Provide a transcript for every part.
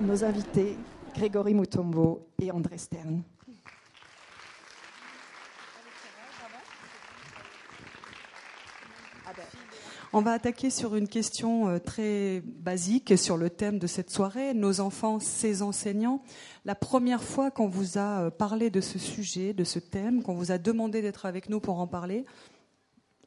nos invités, Grégory Moutombo et André Stern. On va attaquer sur une question euh, très basique sur le thème de cette soirée, nos enfants, ces enseignants. La première fois qu'on vous a euh, parlé de ce sujet, de ce thème, qu'on vous a demandé d'être avec nous pour en parler,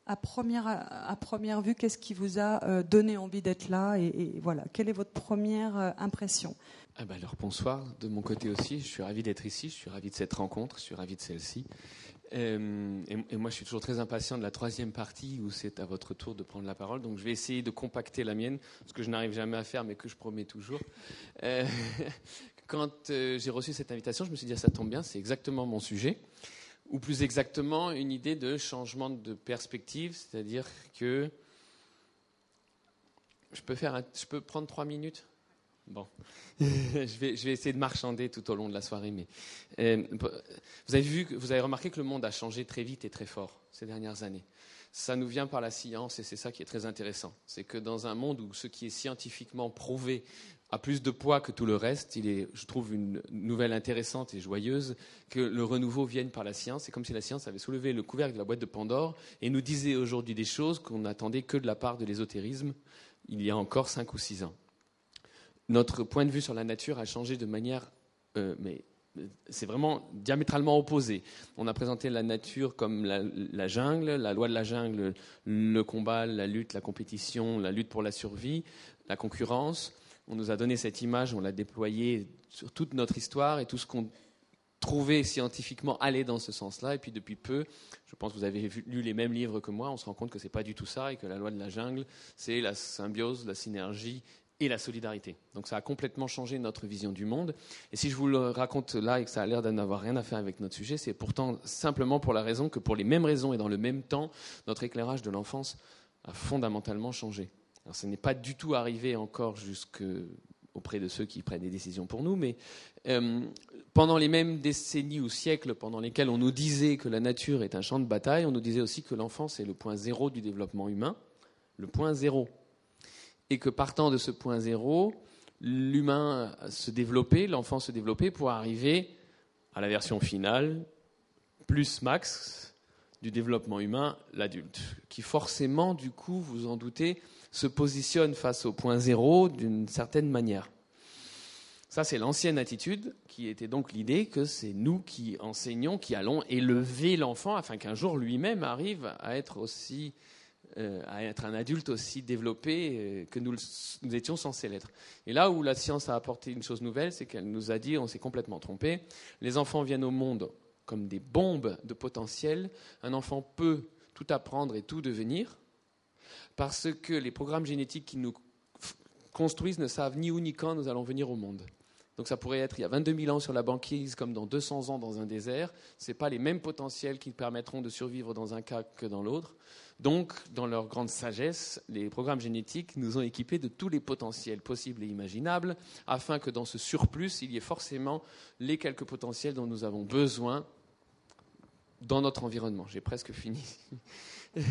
à première, vue, qu'est-ce qui vous a euh, donné envie d'être là et, voilà, quelle est votre première impression? Ah ben alors bonsoir de mon côté aussi. Je suis ravi d'être ici. Je suis ravi de cette rencontre. Je suis ravi de celle-ci. Euh, et, moi, je suis toujours très impatient de la troisième partie où c'est à votre tour de prendre la parole. Donc, je vais essayer de compacter la mienne, ce que je n'arrive jamais à faire, mais que je promets toujours. Euh, quand euh, j'ai reçu cette invitation, je me suis dit, ah, ça tombe bien, c'est exactement mon sujet. Ou plus exactement, une idée de changement de perspective, c'est-à-dire que je peux, faire je peux prendre trois minutes? Bon, je, vais, essayer de marchander tout au long de la soirée. Mais euh, vous avez vu, vous avez remarqué que le monde a changé très vite et très fort ces dernières années. Ça nous vient par la science et c'est ça qui est très intéressant. C'est que dans un monde où ce qui est scientifiquement prouvé a plus de poids que tout le reste, je trouve, une nouvelle intéressante et joyeuse que le renouveau vienne par la science. C'est comme si la science avait soulevé le couvercle de la boîte de Pandore et nous disait aujourd'hui des choses qu'on n'attendait que de la part de l'ésotérisme il y a encore cinq ou six ans notre point de vue sur la nature a changé de manière, euh, mais euh, c'est vraiment diamétralement opposé. On a présenté la nature comme la, jungle, la loi de la jungle, le combat, la lutte, la compétition, la lutte pour la survie, la concurrence. On nous a donné cette image, on l'a déployée sur toute notre histoire et tout ce qu'on trouvait scientifiquement allait dans ce sens-là. Et puis depuis peu, je pense que vous avez lu les mêmes livres que moi, on se rend compte que ce n'est pas du tout ça et que la loi de la jungle, c'est la symbiose, la synergie et la solidarité. Donc ça a complètement changé notre vision du monde. Et si je vous le raconte là et que ça a l'air de n'avoir rien à faire avec notre sujet, c'est pourtant simplement pour la raison que pour les mêmes raisons et dans le même temps, notre éclairage de l'enfance a fondamentalement changé. Ce n'est pas du tout arrivé encore jusque auprès de ceux qui prennent des décisions pour nous, mais euh, pendant les mêmes décennies ou siècles pendant lesquels on nous disait que la nature est un champ de bataille, on nous disait aussi que l'enfance est le point zéro du développement humain, le point zéro. Et que partant de ce point zéro, l'humain se développait, l'enfant se développait pour arriver à la version finale, plus max du développement humain, l'adulte, qui forcément, du coup, vous en doutez, se positionne face au point zéro d'une certaine manière. Ça, c'est l'ancienne attitude, qui était donc l'idée que c'est nous qui enseignons, qui allons élever l'enfant afin qu'un jour lui-même arrive à être aussi euh, à être un adulte aussi développé euh, que nous, nous étions censés l'être. Et là où la science a apporté une chose nouvelle, c'est qu'elle nous a dit, on s'est complètement trompé, les enfants viennent au monde comme des bombes de potentiel. Un enfant peut tout apprendre et tout devenir, parce que les programmes génétiques qui nous construisent ne savent ni où ni quand nous allons venir au monde. Donc ça pourrait être il y a 22 000 ans sur la banquise comme dans 200 ans dans un désert. Ce pas les mêmes potentiels qui permettront de survivre dans un cas que dans l'autre. Donc, dans leur grande sagesse, les programmes génétiques nous ont équipés de tous les potentiels possibles et imaginables, afin que dans ce surplus, il y ait forcément les quelques potentiels dont nous avons besoin dans notre environnement. J'ai presque fini.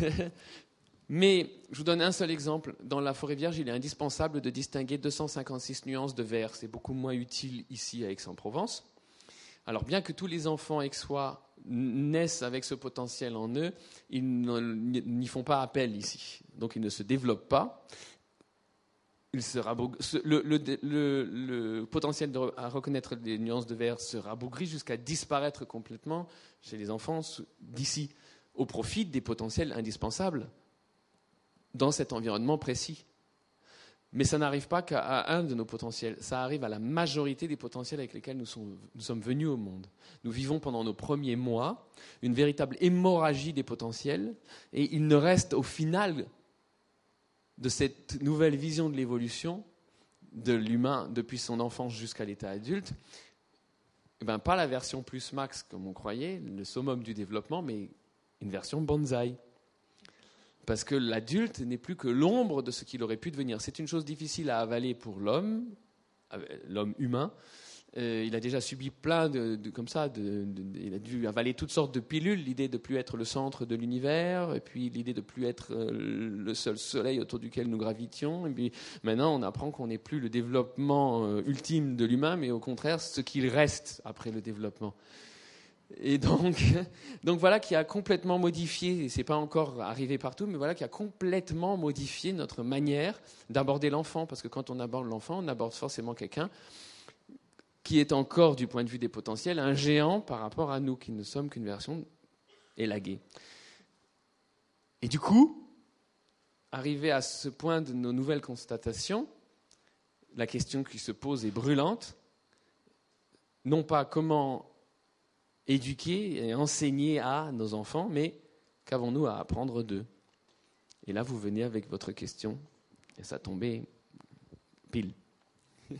Mais je vous donne un seul exemple. Dans la forêt vierge, il est indispensable de distinguer 256 nuances de vert. C'est beaucoup moins utile ici à Aix-en-Provence. Alors bien que tous les enfants aixois naissent avec ce potentiel en eux, ils n'y font pas appel ici. Donc ils ne se développent pas. le, potentiel à reconnaître les nuances de vert se rabougrit jusqu'à disparaître complètement chez les enfants d'ici, au profit des potentiels indispensables dans cet environnement précis. Mais ça n'arrive pas qu'à un de nos potentiels, ça arrive à la majorité des potentiels avec lesquels nous, sommes venus au monde. Nous vivons pendant nos premiers mois une véritable hémorragie des potentiels, et il ne reste au final de cette nouvelle vision de l'évolution de l'humain depuis son enfance jusqu'à l'état adulte, eh ben, pas la version plus max comme on croyait, le summum du développement, mais une version bonsaï parce que l'adulte n'est plus que l'ombre de ce qu'il aurait pu devenir. C'est une chose difficile à avaler pour l'homme, euh, l'homme humain, Euh, il a déjà subi plein de, comme ça, il a dû avaler toutes sortes de pilules, l'idée de plus être le centre de l'univers, et puis l'idée de plus être euh, le seul soleil autour duquel nous gravitions, et puis maintenant on apprend qu'on n'est plus le développement ultime de l'humain, mais au contraire ce qu'il reste après le développement. Et donc, donc voilà qui a complètement modifié, et c'est pas encore arrivé partout, mais voilà qui a complètement modifié notre manière d'aborder l'enfant, parce que quand on aborde l'enfant, on aborde forcément quelqu'un qui est encore, du point de vue des potentiels, un géant par rapport à nous, qui ne sommes qu'une version élaguée. Et du coup, arrivé à ce point de nos nouvelles constatations, la question qui se pose est brûlante. Non pas comment éduquer et enseigner à nos enfants, mais qu'avons-nous à apprendre d'eux? Et là, vous venez avec votre question, et ça tombait pile.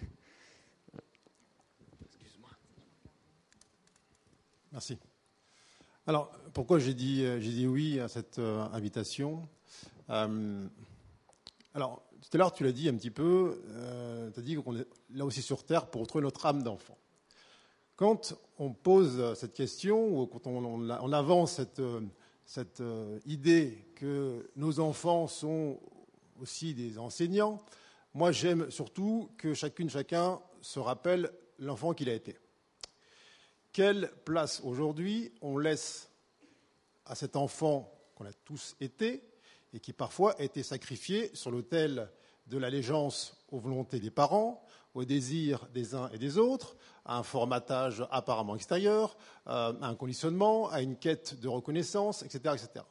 Merci. Alors, pourquoi j'ai dit, euh, dit, oui à cette euh, invitation? Euh, Alors, tout à l'heure, tu l'as dit un petit peu, tu as dit qu'on est là aussi sur Terre pour retrouver notre âme d'enfant. Quand on pose cette question, ou quand on, avance cette, cette idée que nos enfants sont aussi des enseignants, moi j'aime surtout que chacune, chacun se rappelle l'enfant qu'il a été. Quelle place aujourd'hui on laisse à cet enfant qu'on a tous été et qui parfois a été sacrifié sur l'autel de l'allégeance aux volontés des parents, aux désirs des uns et des autres, à un formatage apparemment extérieur, euh, à un conditionnement, à une quête de reconnaissance, etc. etc.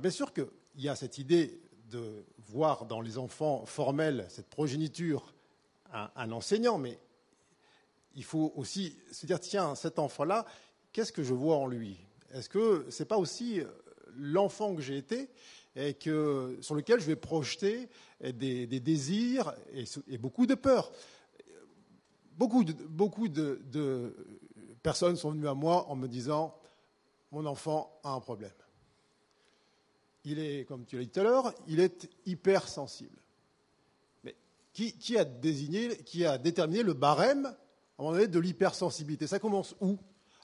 Bien sûr qu'il y a cette idée de voir dans les enfants formels cette progéniture un enseignant, mais il faut aussi se dire, tiens, cet enfant-là, qu'est-ce que je vois en lui? Est-ce que ce n'est pas aussi euh, l'enfant que j'ai été et que, sur lequel je vais projeter des, désirs et, beaucoup de peurs? Beaucoup, de, beaucoup de, personnes sont venues à moi en me disant, mon enfant a un problème. Il est, comme tu l'as dit tout à l'heure, il est hypersensible. Mais qui, a désigné, qui a déterminé le barème moment de l'hypersensibilité? Ça commence où?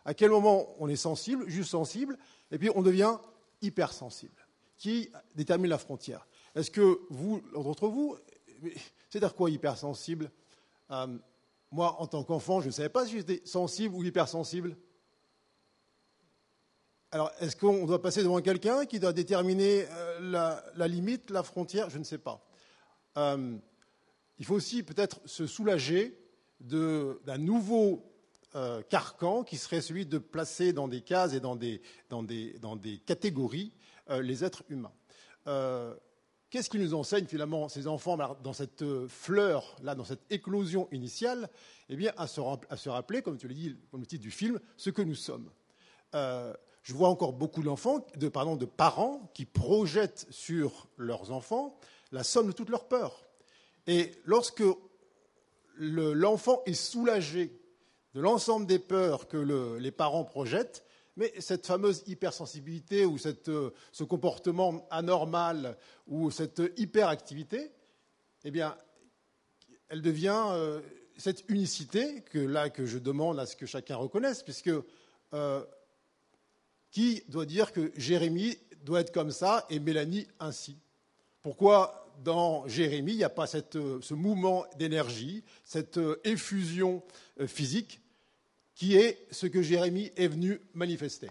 À quel moment on est sensible, juste sensible, et puis on devient hypersensible? Qui détermine la frontière? Est-ce que vous, d'entre vous, c'est-à-dire quoi hypersensible? Euh, Moi, en tant qu'enfant, je ne savais pas si j'étais sensible ou hypersensible. Alors, est-ce qu'on doit passer devant quelqu'un qui doit déterminer euh, la, limite, la frontière? Je ne sais pas. Euh, il faut aussi peut-être se soulager d'un nouveau euh, carcan qui serait celui de placer dans des cases et dans des, dans des, dans des catégories les êtres humains. Euh, qu'est-ce qui nous enseigne finalement ces enfants dans cette fleur, là, dans cette éclosion initiale? Eh bien, à se, rappeler, comme tu l'as dit, comme le titre du film, ce que nous sommes. je vois encore beaucoup d'enfants, de, pardon, de parents qui projettent sur leurs enfants la somme de toutes leurs peurs. Et lorsque l'enfant est soulagé de l'ensemble des peurs que les parents projettent, mais cette fameuse hypersensibilité ou euh, ce comportement anormal ou cette hyperactivité, eh bien, elle devient euh, cette unicité que là que je demande à ce que chacun reconnaisse, puisque euh, qui doit dire que Jérémie doit être comme ça et Mélanie ainsi? Pourquoi dans Jérémie, il n'y a pas ce mouvement d'énergie, cette effusion physique qui est ce que Jérémie est venu manifester.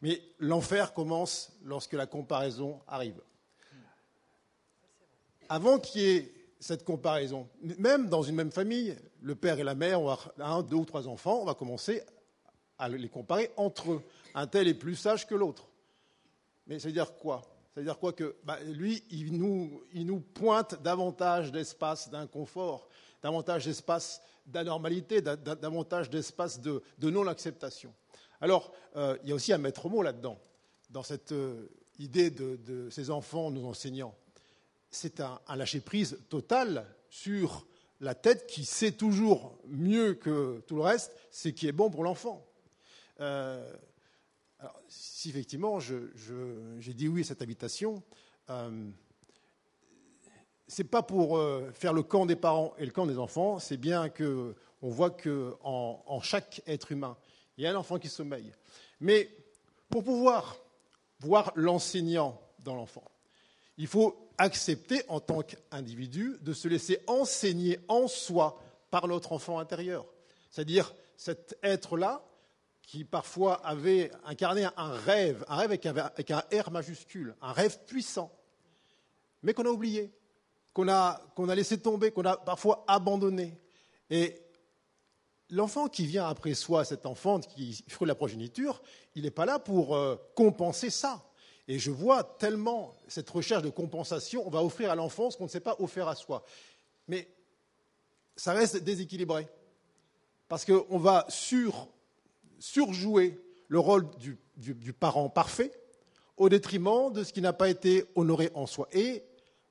Mais l'enfer commence lorsque la comparaison arrive. Avant qu'il y ait cette comparaison, même dans une même famille, le père et la mère ont un, deux ou trois enfants, on va commencer à les comparer entre eux. Un tel est plus sage que l'autre. Mais ça veut dire quoi? C'est-à-dire quoi que bah, lui, il nous, il nous, pointe davantage d'espace d'inconfort, davantage d'espace d'anormalité, davantage d'espace de, non-acceptation. Alors, euh, il y a aussi un maître mot là-dedans, dans cette euh, idée de, ces enfants, nos enseignants. C'est un, lâcher-prise total sur la tête qui sait toujours mieux que tout le reste ce qui est bon pour l'enfant. Euh, alors, si effectivement j'ai dit oui à cette invitation, ce n'est pas pour euh, faire le camp des parents et le camp des enfants, c'est bien qu'on On voit que en, chaque être humain, il y a un enfant qui sommeille. Mais pour pouvoir voir l'enseignant dans l'enfant, il faut accepter en tant qu'individu de se laisser enseigner en soi par notre enfant intérieur. C'est-à-dire cet être-là qui parfois avait incarné un rêve, un rêve avec un R majuscule, un rêve puissant, mais qu'on a oublié, qu'on a, laissé tomber, qu'on a parfois abandonné. Et l'enfant qui vient après soi, cet enfant qui ferait la progéniture, il n'est pas là pour euh, compenser ça. Et je vois tellement cette recherche de compensation, on va offrir à l'enfant ce qu'on ne sait pas offrir à soi. Mais ça reste déséquilibré. Parce qu'on va sur, surjouer le rôle du, du, parent parfait au détriment de ce qui n'a pas été honoré en soi. Et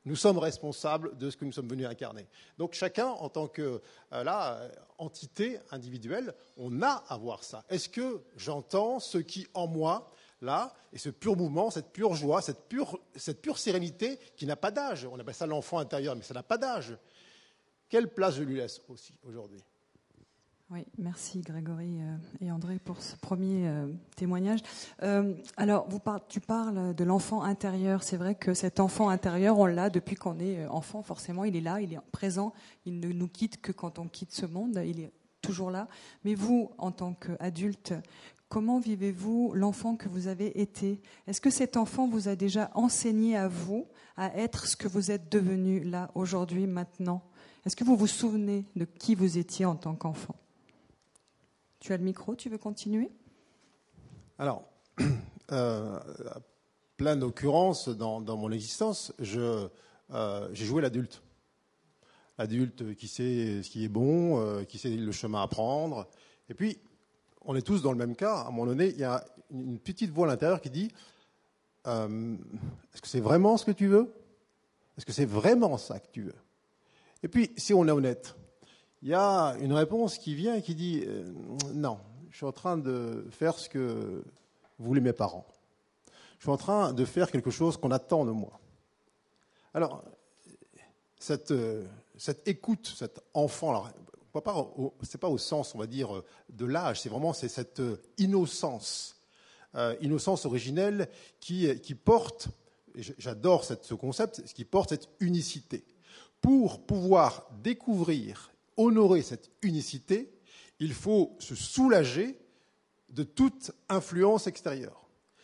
nous sommes responsables de ce que nous sommes venus incarner. Donc chacun, en tant que euh, là, entité individuelle, on a à voir ça. Est-ce que j'entends ce qui en moi, là, et ce pur mouvement, cette pure joie, cette pure, cette pure sérénité qui n'a pas d'âge? On appelle ça l'enfant intérieur, mais ça n'a pas d'âge. Quelle place je lui laisse aussi aujourd'hui? Oui, merci Grégory euh, et André pour ce premier euh, témoignage. Euh, alors, vous tu parles de l'enfant intérieur. C'est vrai que cet enfant intérieur, on l'a depuis qu'on est enfant. Forcément, il est là, il est présent. Il ne nous quitte que quand on quitte ce monde. Il est toujours là. Mais vous, en tant qu'adulte, comment vivez-vous l'enfant que vous avez été? Est-ce que cet enfant vous a déjà enseigné à vous à être ce que vous êtes devenu là aujourd'hui, maintenant? Est-ce que vous vous souvenez de qui vous étiez en tant qu'enfant? Tu as le micro, tu veux continuer? Alors, euh, à plein d'occurrences dans, mon existence, euh, j'ai joué l'adulte. L'adulte qui sait ce qui est bon, euh, qui sait le chemin à prendre. Et puis, on est tous dans le même cas. À un moment donné, il y a une petite voix à l'intérieur qui dit Est-ce que c'est vraiment ce que tu veux? Est-ce que c'est vraiment ça que tu veux? Et puis, si on est honnête, il y a une réponse qui vient et qui dit euh, non, je suis en train de faire ce que voulaient mes parents. Je suis en train de faire quelque chose qu'on attend de moi. Alors, cette, euh, écoute, cet enfant, ce n'est pas au sens, on va dire, de l'âge, c'est vraiment cette innocence, euh, innocence originelle qui, porte, j'adore ce concept, qui porte cette unicité. Pour pouvoir découvrir honorer cette unicité, il faut se soulager de toute influence extérieure.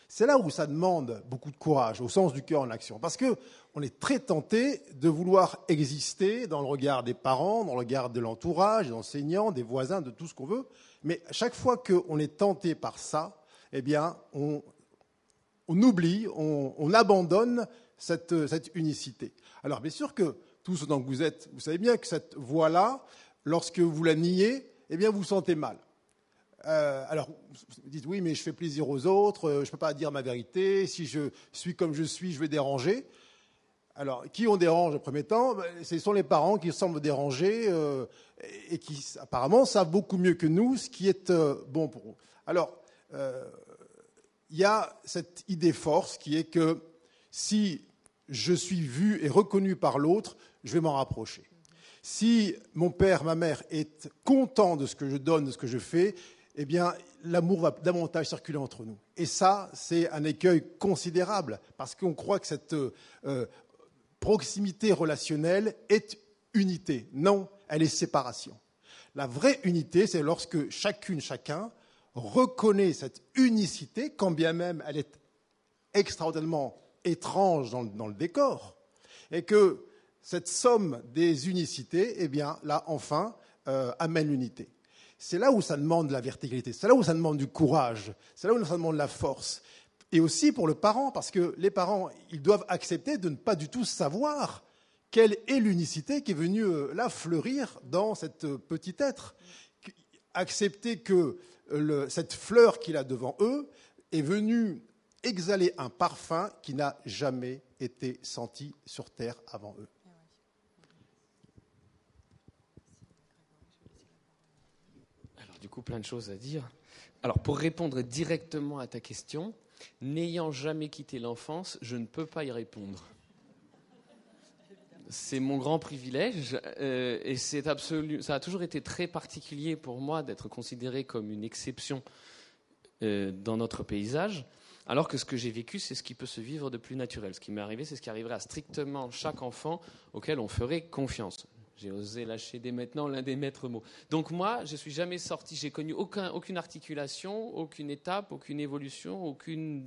C'est là où ça demande beaucoup de courage, au sens du cœur en action, parce qu'on est très tenté de vouloir exister dans le regard des parents, dans le regard de l'entourage, des enseignants, des voisins, de tout ce qu'on veut, mais chaque fois qu'on est tenté par ça, eh bien, on, oublie, on, abandonne cette, cette unicité. Alors, bien sûr que tout ce dont vous êtes, vous savez bien que cette voie-là, lorsque vous la niez, eh bien, vous vous sentez mal. Euh, alors, vous dites oui, mais je fais plaisir aux autres, euh, je ne peux pas dire ma vérité, si je suis comme je suis, je vais déranger. Alors, qui on dérange au premier temps? Ben, Ce sont les parents qui semblent déranger euh, et qui, apparemment, savent beaucoup mieux que nous ce qui est bon pour eux. Alors, il y a cette idée force qui est que si je suis vu et reconnu par l'autre, je vais m'en rapprocher. Si mon père, ma mère est content de ce que je donne, de ce que je fais, eh bien, l'amour va davantage circuler entre nous. Et ça, c'est un écueil considérable, parce qu'on croit que cette euh, proximité relationnelle est unité. Non, elle est séparation. La vraie unité, c'est lorsque chacune, chacun reconnaît cette unicité, quand bien même elle est extraordinairement étrange dans, dans le décor, et que cette somme des unicités, eh bien, là, enfin, euh, amène l'unité. C'est là où ça demande la verticalité, c'est là où ça demande du courage, c'est là où ça demande la force. Et aussi pour le parent, parce que les parents, ils doivent accepter de ne pas du tout savoir quelle est l'unicité qui est venue euh, là fleurir dans cette euh, petit être. Accepter que cette fleur qu'il a devant eux est venue exhaler un parfum qui n'a jamais été senti sur terre avant eux. Du coup plein de choses à dire. Alors pour répondre directement à ta question, n'ayant jamais quitté l'enfance, je ne peux pas y répondre. c'est mon grand privilège euh, et c'est absolu. Ça a toujours été très particulier pour moi d'être considéré comme une exception euh, dans notre paysage, alors que ce que j'ai vécu, c'est ce qui peut se vivre de plus naturel. Ce qui m'est arrivé, c'est ce qui arriverait à strictement chaque enfant auquel on ferait confiance. J'ai osé lâcher dès maintenant l'un des maîtres mots. Donc moi, je suis jamais sorti, j'ai connu aucun, aucune articulation, aucune étape, aucune évolution, aucune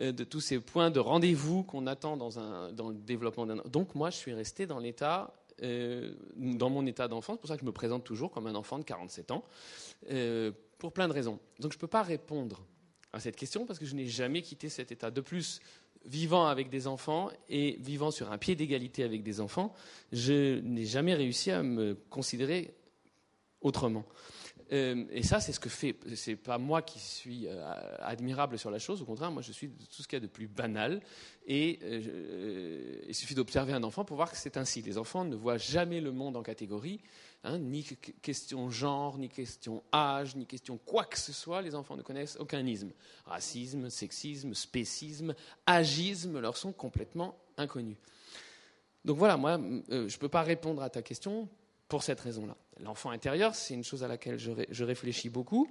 euh, de tous ces points de rendez-vous qu'on attend dans le développement d'un. Donc moi, je suis resté dans l'état, euh, dans mon état d'enfance. C'est pour ça que je me présente toujours comme un enfant de 47 ans, euh, pour plein de raisons. Donc je ne peux pas répondre à cette question parce que je n'ai jamais quitté cet état. De plus, vivant avec des enfants et vivant sur un pied d'égalité avec des enfants, je n'ai jamais réussi à me considérer autrement. Euh, et ça, c'est ce que fait. C'est pas moi qui suis euh, admirable sur la chose. Au contraire, moi, je suis tout ce qu'il y a de plus banal. Et euh, il suffit d'observer un enfant pour voir que c'est ainsi. Les enfants ne voient jamais le monde en catégorie, hein, ni question genre, ni question âge, ni question quoi que ce soit. Les enfants ne connaissent aucun isme. Racisme, sexisme, spécisme, agisme leur sont complètement inconnus. Donc voilà, moi, je ne peux pas répondre à ta question pour cette raison-là. L'enfant intérieur, c'est une chose à laquelle je, réfléchis beaucoup.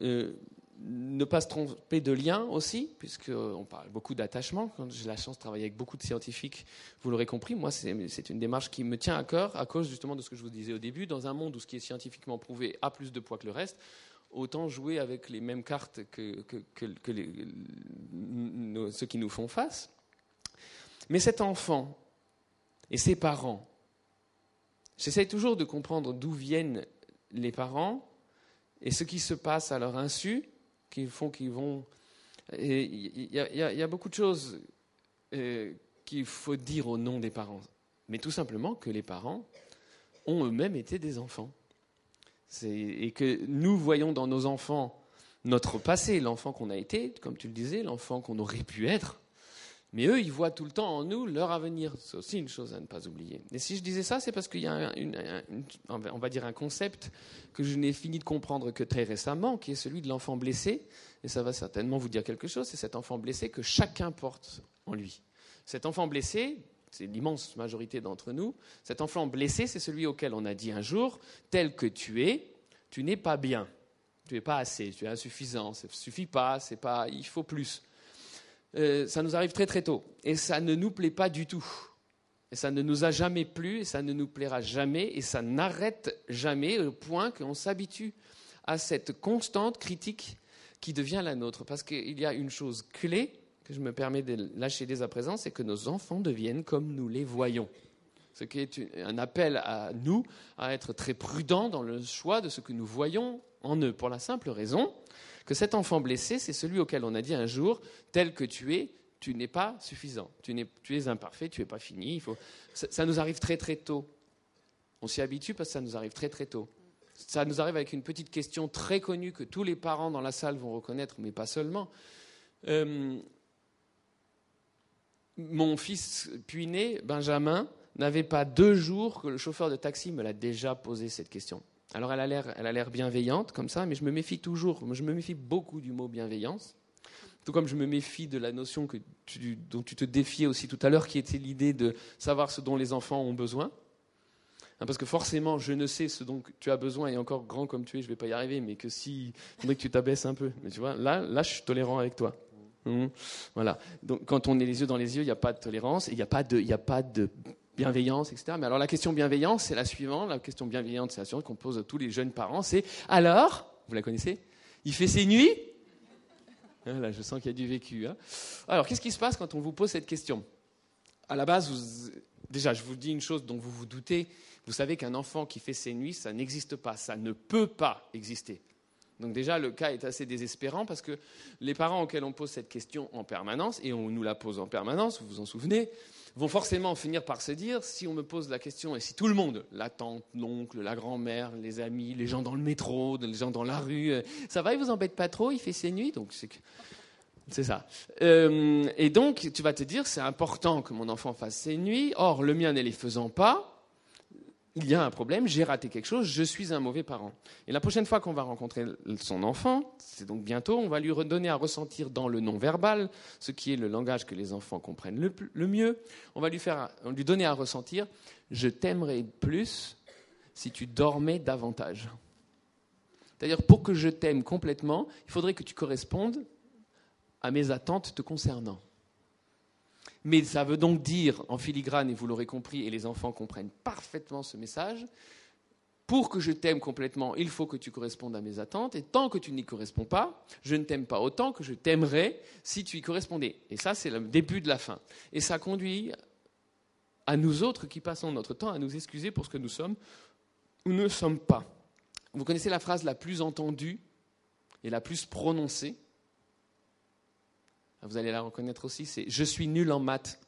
Euh, ne pas se tromper de lien aussi, puisqu'on parle beaucoup d'attachement. Quand j'ai la chance de travailler avec beaucoup de scientifiques, vous l'aurez compris, moi, c'est une démarche qui me tient à cœur à cause justement de ce que je vous disais au début. Dans un monde où ce qui est scientifiquement prouvé a plus de poids que le reste, autant jouer avec les mêmes cartes que, ceux qui nous font face. Mais cet enfant et ses parents J'essaie toujours de comprendre d'où viennent les parents et ce qui se passe à leur insu, font qu'ils vont. Il y, a beaucoup de choses euh, qu'il faut dire au nom des parents, mais tout simplement que les parents ont eux-mêmes été des enfants. Et que nous voyons dans nos enfants notre passé, l'enfant qu'on a été, comme tu le disais, l'enfant qu'on aurait pu être, mais eux, ils voient tout le temps en nous leur avenir. C'est aussi une chose à ne pas oublier. Et si je disais ça, c'est parce qu'il y a, on va dire, un concept que je n'ai fini de comprendre que très récemment, qui est celui de l'enfant blessé. Et ça va certainement vous dire quelque chose. C'est cet enfant blessé que chacun porte en lui. Cet enfant blessé, c'est l'immense majorité d'entre nous, cet enfant blessé, c'est celui auquel on a dit un jour, tel que tu es, tu n'es pas bien. Tu n'es pas assez, tu es insuffisant, ça ne suffit pas, c'est pas, il faut plus. Euh, ça nous arrive très très tôt. Et ça ne nous plaît pas du tout. Et ça ne nous a jamais plu, et ça ne nous plaira jamais, et ça n'arrête jamais au point qu'on s'habitue à cette constante critique qui devient la nôtre. Parce qu'il y a une chose clé que je me permets de lâcher dès à présent, c'est que nos enfants deviennent comme nous les voyons. Ce qui est un appel à nous à être très prudents dans le choix de ce que nous voyons en eux, pour la simple raison que cet enfant blessé, c'est celui auquel on a dit un jour, tel que tu es, tu n'es pas suffisant, tu, es, imparfait, tu n'es pas fini. Ça, nous arrive très très tôt. On s'y habitue parce que ça nous arrive très très tôt. Ça nous arrive avec une petite question très connue que tous les parents dans la salle vont reconnaître, mais pas seulement. Euh, mon fils puis-né, Benjamin, n'avait pas deux jours que le chauffeur de taxi me l'a déjà posé cette question. Alors elle a l'air, elle a l'air bienveillante comme ça, mais je me méfie toujours, je me méfie beaucoup du mot bienveillance. Tout comme je me méfie de la notion que dont tu te défiais aussi tout à l'heure, qui était l'idée de savoir ce dont les enfants ont besoin. Hein, parce que forcément, je ne sais ce dont tu as besoin, et encore grand comme tu es, je ne vais pas y arriver, mais que si, il faudrait que tu t'abaisses un peu. Mais tu vois, là, là, je suis tolérant avec toi. Mmh. Voilà. Donc, quand on est les yeux dans les yeux, il n'y a pas de tolérance, il n'y a pas de, a pas de bienveillance, etc. Mais alors la question bienveillance, c'est la suivante. La question bienveillante, c'est la suivante qu'on pose à tous les jeunes parents. C'est alors, vous la connaissez? Il fait ses nuits? Ah, Là, je sens qu'il y a du vécu. Hein. alors, qu'est-ce qui se passe quand on vous pose cette question? À la base, déjà, je vous dis une chose dont vous vous doutez. Vous savez qu'un enfant qui fait ses nuits, ça n'existe pas. Ça ne peut pas exister. Donc déjà, le cas est assez désespérant parce que les parents auxquels on pose cette question en permanence, et on nous la pose en permanence, vous vous en souvenez, vont forcément finir par se dire, si on me pose la question, et si tout le monde, la tante, l'oncle, la grand-mère, les amis, les gens dans le métro, les gens dans la rue, euh, ça va, il vous embête pas trop, il fait ses nuits, donc c'est ça. Euh, et donc, tu vas te dire, c'est important que mon enfant fasse ses nuits. Or, le mien ne les faisant pas, il y a un problème, j'ai raté quelque chose, je suis un mauvais parent. Et la prochaine fois qu'on va rencontrer son enfant, c'est donc bientôt, on va lui redonner à ressentir dans le non-verbal, ce qui est le langage que les enfants comprennent le, mieux. On va lui, faire, lui donner à ressentir Je t'aimerais plus si tu dormais davantage. C'est-à-dire, pour que je t'aime complètement, il faudrait que tu correspondes à mes attentes te concernant. Mais ça veut donc dire, en filigrane, et vous l'aurez compris, et les enfants comprennent parfaitement ce message, pour que je t'aime complètement, il faut que tu correspondes à mes attentes, et tant que tu n'y corresponds pas, je ne t'aime pas autant que je t'aimerais si tu y correspondais. Et ça, c'est le début de la fin. Et ça conduit à nous autres qui passons notre temps à nous excuser pour ce que nous sommes ou ne sommes pas. Vous connaissez la phrase la plus entendue et la plus prononcée vous allez la reconnaître aussi, c'est Je suis nul en maths.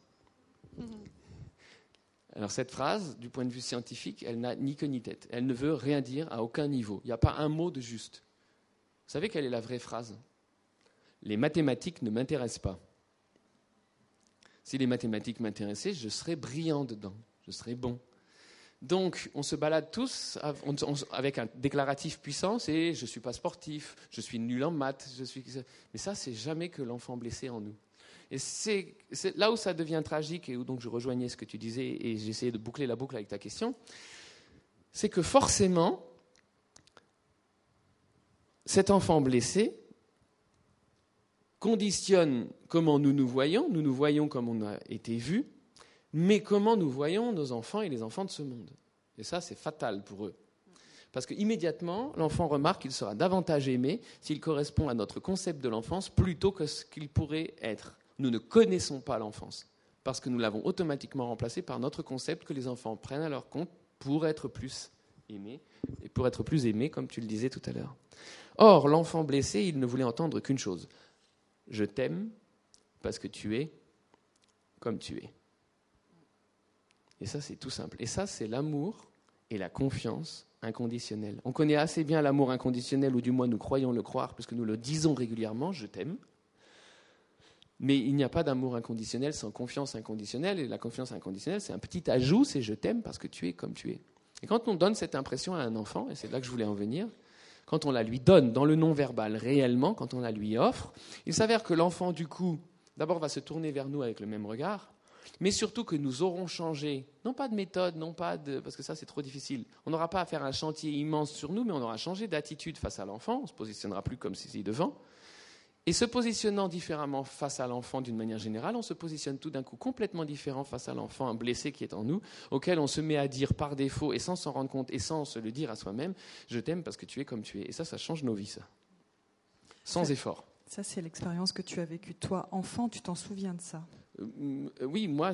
Alors cette phrase, du point de vue scientifique, elle n'a ni queue ni tête. Elle ne veut rien dire à aucun niveau. Il n'y a pas un mot de juste. Vous savez quelle est la vraie phrase? Les mathématiques ne m'intéressent pas. Si les mathématiques m'intéressaient, je serais brillant dedans, je serais bon. Donc, on se balade tous avec un déclaratif puissant, c'est je ne suis pas sportif, je suis nul en maths, je suis... Mais ça, c'est jamais que l'enfant blessé en nous. Et c'est là où ça devient tragique, et où donc je rejoignais ce que tu disais, et j'essayais de boucler la boucle avec ta question, c'est que forcément, cet enfant blessé conditionne comment nous nous voyons, nous nous voyons comme on a été vus, mais comment nous voyons nos enfants et les enfants de ce monde? Et ça, c'est fatal pour eux. Parce qu'immédiatement, l'enfant remarque qu'il sera davantage aimé s'il correspond à notre concept de l'enfance plutôt que ce qu'il pourrait être. Nous ne connaissons pas l'enfance, parce que nous l'avons automatiquement remplacé par notre concept que les enfants prennent à leur compte pour être plus aimés, et pour être plus aimés, comme tu le disais tout à l'heure. Or, l'enfant blessé, il ne voulait entendre qu'une chose. Je t'aime parce que tu es comme tu es. Et ça, c'est tout simple. Et ça, c'est l'amour et la confiance inconditionnelle. On connaît assez bien l'amour inconditionnel, ou du moins nous croyons le croire, puisque nous le disons régulièrement, je t'aime. Mais il n'y a pas d'amour inconditionnel sans confiance inconditionnelle. Et la confiance inconditionnelle, c'est un petit ajout, c'est je t'aime parce que tu es comme tu es. Et quand on donne cette impression à un enfant, et c'est là que je voulais en venir, quand on la lui donne dans le non-verbal réellement, quand on la lui offre, il s'avère que l'enfant, du coup, d'abord va se tourner vers nous avec le même regard, mais surtout que nous aurons changé, non pas de méthode, non pas de, parce que ça c'est trop difficile. On n'aura pas à faire un chantier immense sur nous, mais on aura changé d'attitude face à l'enfant. On se positionnera plus comme si devant. Et se positionnant différemment face à l'enfant d'une manière générale, on se positionne tout d'un coup complètement différent face à l'enfant blessé qui est en nous, auquel on se met à dire par défaut et sans s'en rendre compte et sans se le dire à soi-même, je t'aime parce que tu es comme tu es. Et ça, ça change nos vies, ça. Sans effort. Ça, c'est l'expérience que tu as vécue. Toi, enfant, tu t'en souviens de ça? Oui, moi,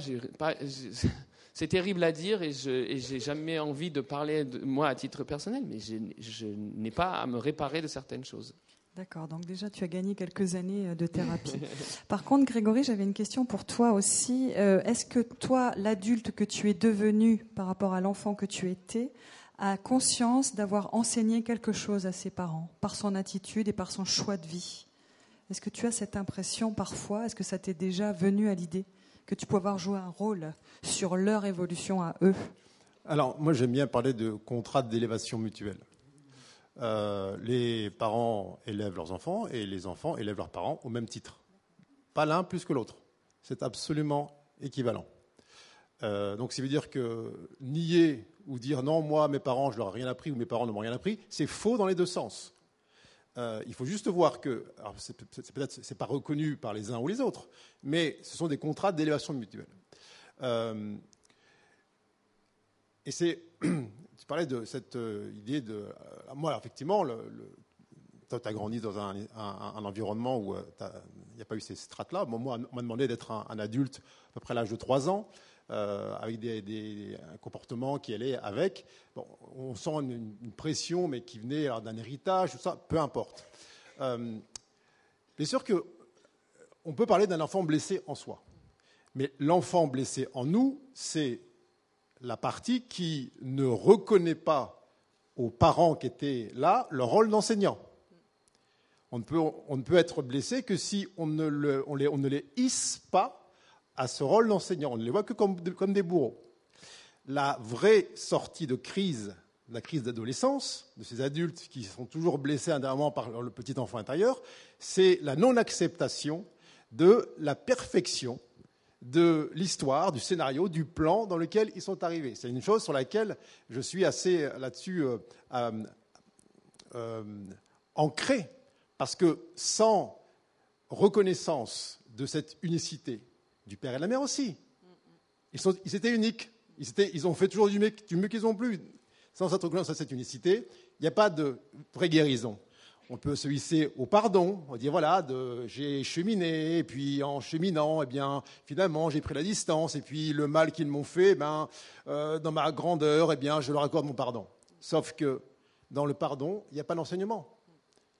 c'est terrible à dire et je n'ai jamais envie de parler de moi à titre personnel, mais je, n'ai pas à me réparer de certaines choses. D'accord, donc déjà tu as gagné quelques années euh, de thérapie. Par contre, Grégory, j'avais une question pour toi aussi. Euh, est-ce que toi, l'adulte que tu es devenu par rapport à l'enfant que tu étais, a conscience d'avoir enseigné quelque chose à ses parents par son attitude et par son choix de vie? Est-ce que tu as cette impression parfois Est-ce que ça t'est déjà venu à l'idée que tu peux avoir joué un rôle sur leur évolution à eux? Alors, moi, j'aime bien parler de contrat d'élévation mutuelle. Euh, les parents élèvent leurs enfants et les enfants élèvent leurs parents au même titre. Pas l'un plus que l'autre. C'est absolument équivalent. Euh, donc, ça veut dire que nier ou dire non, moi, mes parents, je leur ai rien appris ou mes parents ne m'ont rien appris, c'est faux dans les deux sens. Euh, il faut juste voir que, peut-être c'est pas reconnu par les uns ou les autres, mais ce sont des contrats d'élévation mutuelle. Euh, et c'est, tu parlais de cette euh, idée de, moi effectivement, le, tu as grandi dans un, environnement où il n'y a pas eu ces strates-là. moi, on m'a demandé d'être un, un, adulte à peu près à l'âge de 3 ans. Euh, avec des, un comportement qui allait avec. Bon, on sent une, pression, mais qui venait d'un héritage, tout ça, peu importe. Euh, bien sûr que on peut parler d'un enfant blessé en soi, mais l'enfant blessé en nous, c'est la partie qui ne reconnaît pas aux parents qui étaient là leur rôle d'enseignant. On ne, peut, on ne peut être blessé que si on ne, le, on les, on ne les hisse pas à ce rôle d'enseignant. On ne les voit que comme, des bourreaux. la vraie sortie de crise, la crise d'adolescence, de ces adultes qui sont toujours blessés intérieurement par le petit enfant intérieur, c'est la non-acceptation de la perfection de l'histoire, du scénario, du plan dans lequel ils sont arrivés. C'est une chose sur laquelle je suis assez euh, là-dessus euh, euh, ancré, parce que sans reconnaissance de cette unicité, du père et de la mère aussi, ils, étaient uniques, ils, ont fait toujours du mieux, qu'ils ont pu. Sans cette reconnaissance de cette unicité, il n'y a pas de vraie guérison on peut se hisser au pardon, on dire voilà, j'ai cheminé, et puis en cheminant, eh bien, finalement, j'ai pris la distance, et puis le mal qu'ils m'ont fait, eh ben, euh, dans ma grandeur, eh bien, je leur accorde mon pardon. Sauf que dans le pardon, il n'y a pas d'enseignement.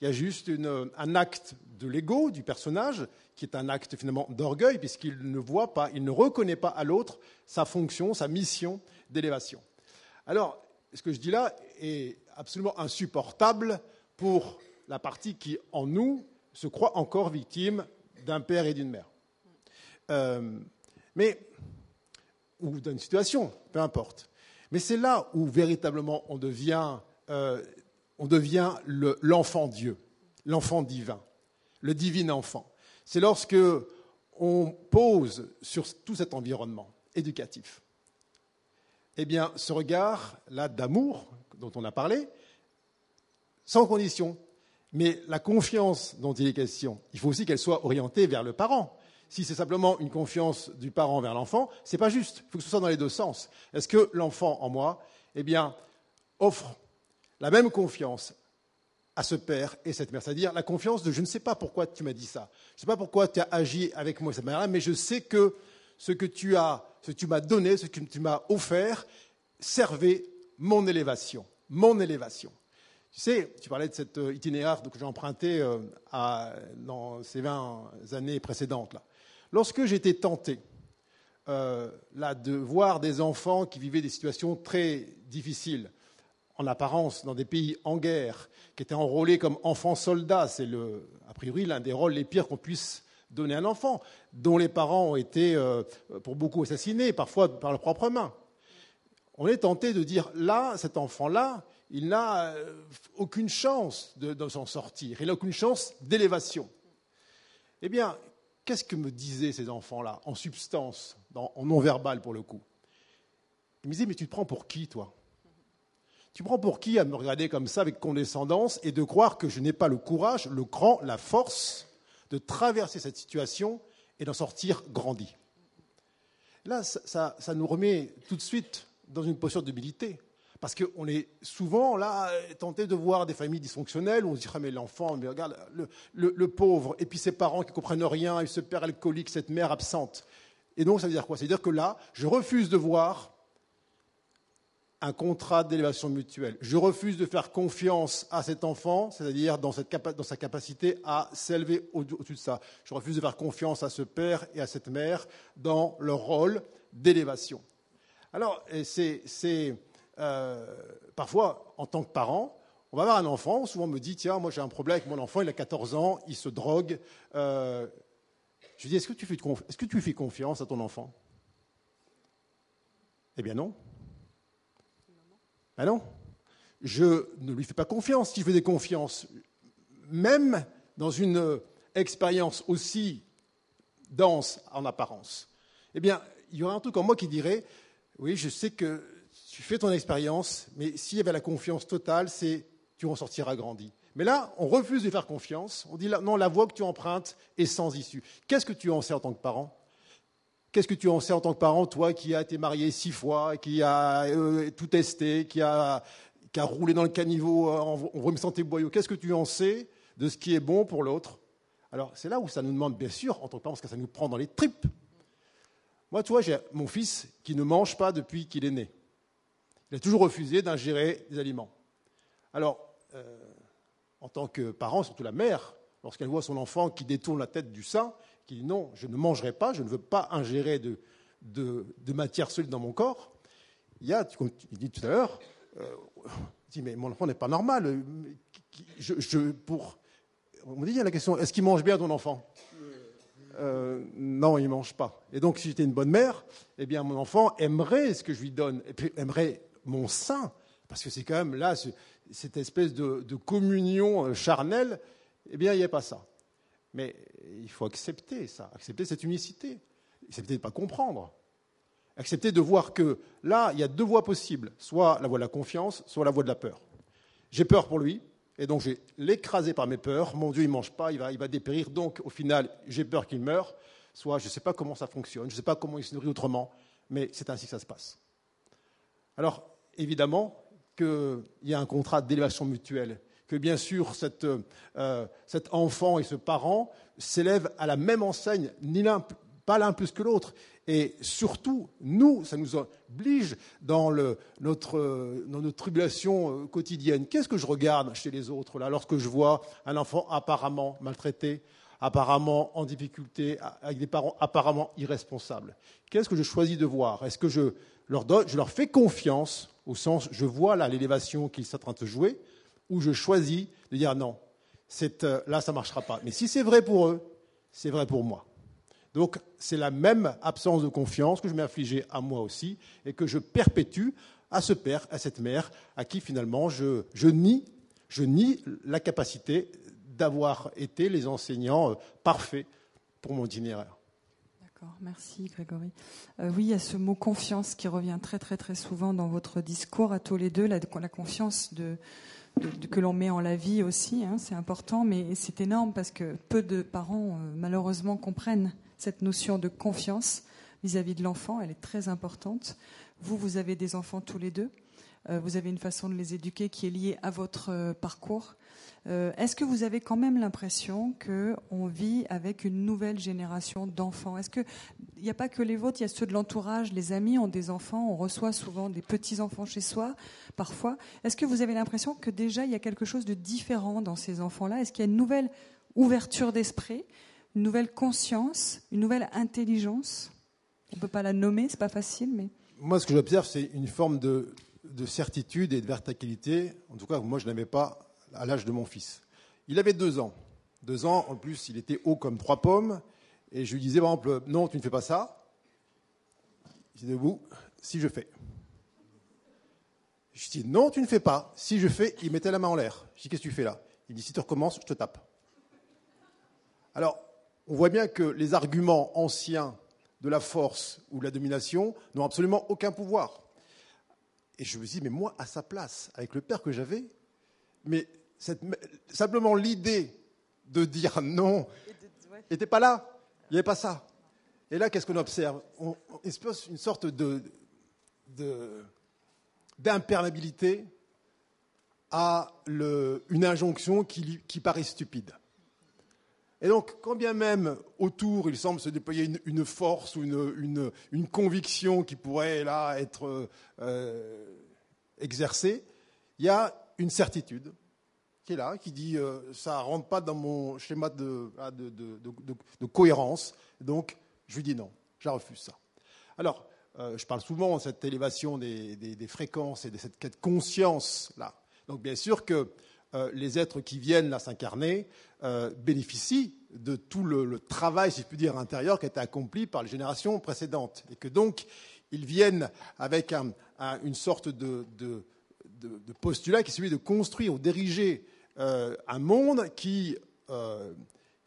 Il y a juste un acte de l'ego du personnage, qui est un acte finalement d'orgueil, puisqu'il ne voit pas, il ne reconnaît pas à l'autre sa fonction, sa mission d'élévation. Alors, ce que je dis là est absolument insupportable pour la partie qui, en nous, se croit encore victime d'un père et d'une mère. Euh, mais, ou d'une situation, peu importe. Mais c'est là où véritablement on devient, euh, on devient l'enfant Dieu, l'enfant divin, le divin enfant. C'est lorsque on pose sur tout cet environnement éducatif, eh bien, ce regard-là d'amour dont on a parlé, sans condition, mais la confiance dont il est question, il faut aussi qu'elle soit orientée vers le parent. Si c'est simplement une confiance du parent vers l'enfant, ce n'est pas juste. Il faut que ce soit dans les deux sens. Est-ce que l'enfant en moi, eh bien, offre la même confiance à ce père et cette mère, c'est-à-dire la confiance de je ne sais pas pourquoi tu m'as dit ça, je ne sais pas pourquoi tu as agi avec moi de cette manière-là, mais je sais que ce que tu as, ce que tu m'as donné, ce que tu m'as offert, servait mon élévation, mon élévation. Tu sais, tu parlais de cet euh, itinéraire que j'ai emprunté euh, dans ces 20 années précédentes. Lorsque j'étais tenté euh, de voir des enfants qui vivaient des situations très difficiles, en apparence dans des pays en guerre, qui étaient enrôlés comme enfants soldats, c'est a priori l'un des rôles les pires qu'on puisse donner à un enfant, dont les parents ont été pour beaucoup assassinés, parfois par leurs propres mains. On est tenté de dire là, cet enfant-là, il n'a euh, aucune chance de, s'en sortir, il n'a aucune chance d'élévation. Eh bien, qu'est-ce que me disaient ces enfants-là, en substance, en non-verbal pour le coup? Ils me disaient, mais tu te prends pour qui, toi? Tu prends pour qui à me regarder comme ça avec condescendance et de croire que je n'ai pas le courage, le cran, la force de traverser cette situation et d'en sortir grandi? Là, ça, nous remet tout de suite dans une posture d'humilité. Parce qu'on est souvent là tenté de voir des familles dysfonctionnelles où on se dit ah, mais l'enfant, mais regarde le, pauvre, et puis ses parents qui ne comprennent rien, et ce père alcoolique, cette mère absente. Et donc ça veut dire quoi? Ça veut dire que là, je refuse de voir un contrat d'élévation mutuelle. Je refuse de faire confiance à cet enfant, c'est-à-dire dans, sa capacité à s'élever au-dessus de ça. Je refuse de faire confiance à ce père et à cette mère dans leur rôle d'élévation. Alors, c'est euh, parfois, en tant que parent, on va avoir un enfant, souvent on me dit, tiens, moi j'ai un problème avec mon enfant, il a 14 ans, il se drogue. Euh, je lui dis, est-ce que, fais est-ce que tu fais confiance à ton enfant? Eh bien non. Ben non. Je ne lui fais pas confiance. Si je faisais confiance, même dans une expérience aussi dense en apparence, eh bien, il y aurait un truc en moi qui dirait, oui, je sais que tu fais ton expérience, mais s'il y avait la confiance totale, c'est tu en sortiras grandi. Mais là, on refuse de faire confiance. On dit non, la voie que tu empruntes est sans issue. Qu'est-ce que tu en sais en tant que parent? Qu'est-ce que tu en sais en tant que parent, toi qui as été marié six fois, qui a euh, tout testé, qui a, roulé dans le caniveau en, en vomissant tes boyaux? Qu'est-ce que tu en sais de ce qui est bon pour l'autre? Alors, c'est là où ça nous demande, bien sûr, en tant que parent, parce que ça nous prend dans les tripes. Moi, tu j'ai mon fils qui ne mange pas depuis qu'il est né. Il a toujours refusé d'ingérer des aliments. Alors, euh, en tant que parent, surtout la mère, lorsqu'elle voit son enfant qui détourne la tête du sein, qui dit non, je ne mangerai pas, je ne veux pas ingérer de, matière solide dans mon corps, il y a, tu dis tout à l'heure, euh, dit mais mon enfant n'est pas normal. Je, pour, on me dit il y a la question, est-ce qu'il mange bien ton enfant? Euh, non, il ne mange pas. Et donc, si j'étais une bonne mère, eh bien, mon enfant aimerait ce que je lui donne, et puis aimerait mon sein, parce que c'est quand même là, cette espèce de, de communion charnelle, eh bien, il n'y a pas ça. Mais il faut accepter ça, accepter cette unicité, accepter de ne pas comprendre, accepter de voir que là, il y a deux voies possibles, soit la voie de la confiance, soit la voie de la peur. J'ai peur pour lui, et donc je vais l'écraser par mes peurs. Mon Dieu, il ne mange pas, il va, il va dépérir. Donc au final, j'ai peur qu'il meure. Soit je ne sais pas comment ça fonctionne, je ne sais pas comment il se nourrit autrement, mais c'est ainsi que ça se passe. Alors évidemment qu'il y a un contrat d'élévation mutuelle, que bien sûr euh, cet enfant et ce parent s'élèvent à la même enseigne, ni l'un, pas l'un plus que l'autre. Et surtout, nous, ça nous oblige dans, notre, tribulation euh, quotidienne. Qu'est-ce que je regarde chez les autres là, lorsque je vois un enfant apparemment maltraité, apparemment en difficulté, avec des parents apparemment irresponsables? Qu'est-ce que je choisis de voir? Est-ce que je leur, donne, je leur fais confiance, au sens je vois là l'élévation qu'ils sont en train de jouer, ou je choisis de dire non, euh, là ça ne marchera pas. Mais si c'est vrai pour eux, c'est vrai pour moi. Donc c'est la même absence de confiance que je m'ai affligée à moi aussi et que je perpétue à ce père, à cette mère, à qui finalement je, nie, je nie la capacité d'avoir été les enseignants euh, parfaits pour mon itinéraire. D'accord, merci Grégory. Euh, oui, il y a ce mot confiance qui revient très très très souvent dans votre discours à tous les deux, la confiance de, que l'on met en la vie aussi, hein, c'est important, mais c'est énorme parce que peu de parents euh, malheureusement comprennent cette notion de confiance vis-à-vis de l'enfant, elle est très importante. Vous, vous avez des enfants tous les deux. Euh, vous avez une façon de les éduquer qui est liée à votre euh, parcours. Euh, est-ce que vous avez quand même l'impression qu'on vit avec une nouvelle génération d'enfants? Est-ce qu'il n'y a pas que les vôtres, il y a ceux de l'entourage, les amis ont des enfants, on reçoit souvent des petits-enfants chez soi, parfois. Est-ce que vous avez l'impression que déjà il y a quelque chose de différent dans ces enfants-là? Est-ce qu'il y a une nouvelle ouverture d'esprit une nouvelle conscience, une nouvelle intelligence? On ne peut pas la nommer, c'est pas facile, mais. Moi, ce que j'observe, c'est une forme de, certitude et de verticalité. En tout cas, moi, je n'avais pas à l'âge de mon fils. Il avait deux ans. Deux ans, en plus, il était haut comme trois pommes. Et je lui disais, par exemple, non, tu ne fais pas ça. Il était debout, si je fais. Je dis, non, tu ne fais pas. Si je fais, il mettait la main en l'air. Je dis, qu'est-ce que tu fais là? Il dit, si tu recommences, je te tape. Alors, on voit bien que les arguments anciens de la force ou de la domination n'ont absolument aucun pouvoir. Et je me dis, mais moi, à sa place, avec le père que j'avais, mais simplement l'idée de dire non n'était pas là. Il n'y avait pas ça. Et là, qu'est-ce qu'on observe? On, se une sorte de, d'imperméabilité à une injonction qui paraît stupide. Et donc, quand bien même autour il semble se déployer une, force ou une, conviction qui pourrait là être euh, exercée, il y a une certitude qui est là, qui dit euh, ça ne rentre pas dans mon schéma de, cohérence, donc je lui dis non, je refuse ça. Alors, euh, je parle souvent de cette élévation des, des fréquences et de cette conscience-là. Donc, bien sûr que euh, les êtres qui viennent là s'incarner euh, bénéficient de tout le, travail, si je puis dire, intérieur qui a été accompli par les générations précédentes. Et que donc, ils viennent avec une sorte de, postulat qui est celui de construire ou diriger euh, un monde qui,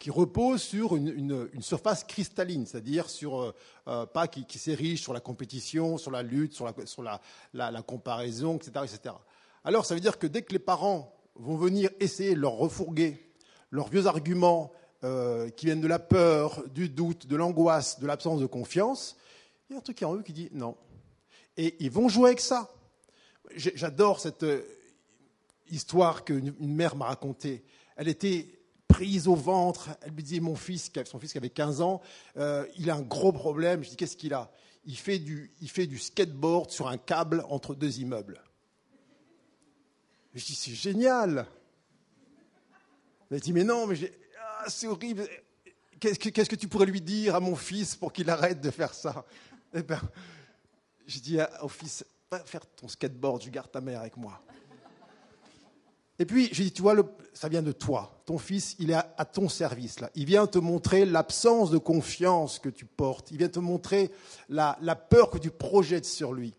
repose sur une, surface cristalline, c'est-à-dire sur pas qui, s'érige sur la compétition, sur la lutte, sur la, la comparaison, etc., etc. Alors, ça veut dire que dès que les parents vont venir essayer de leur refourguer leurs vieux arguments euh, qui viennent de la peur, du doute, de l'angoisse, de l'absence de confiance, il y a un truc en eux qui dit non. Et ils vont jouer avec ça. J'adore cette euh, histoire qu'une mère m'a racontée. Elle était prise au ventre. Elle me disait, mon fils, son fils qui avait 15 ans, euh, il a un gros problème. Je dis, qu'est-ce qu'il a? Fait, du, il fait du skateboard sur un câble entre deux immeubles. Je dis, c'est génial. Elle dit, mais non, mais ah, c'est horrible. Qu'est-ce que, tu pourrais lui dire à mon fils pour qu'il arrête de faire ça? Eh bien, je dis au fils, va faire ton skateboard, je garde ta mère avec moi. Et puis, j'ai dit, tu vois, ça vient de toi. Ton fils, il est à, ton service, là. Il vient te montrer l'absence de confiance que tu portes. Il vient te montrer la, peur que tu projettes sur lui.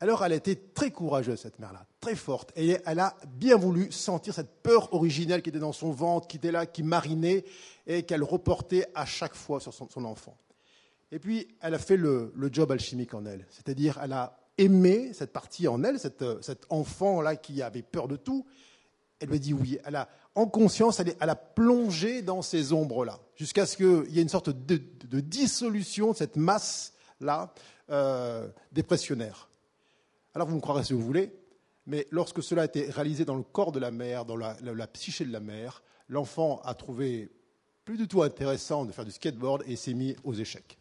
Alors, elle a été très courageuse, cette mère-là, très forte. Et elle a bien voulu sentir cette peur originelle qui était dans son ventre, qui était là, qui marinait, et qu'elle reportait à chaque fois sur son, enfant. Et puis, elle a fait le, job alchimique en elle. C'est-à-dire, elle a aimé cette partie en elle, euh, cet enfant-là qui avait peur de tout. Elle lui a dit oui. Elle a, en conscience, elle, a plongé dans ces ombres-là, jusqu'à ce qu'il y ait une sorte de, dissolution de cette masse-là euh, dépressionnaire. Alors vous me croirez si vous voulez, mais lorsque cela a été réalisé dans le corps de la mère, dans la, psyché de la mère, l'enfant a trouvé plus du tout intéressant de faire du skateboard et s'est mis aux échecs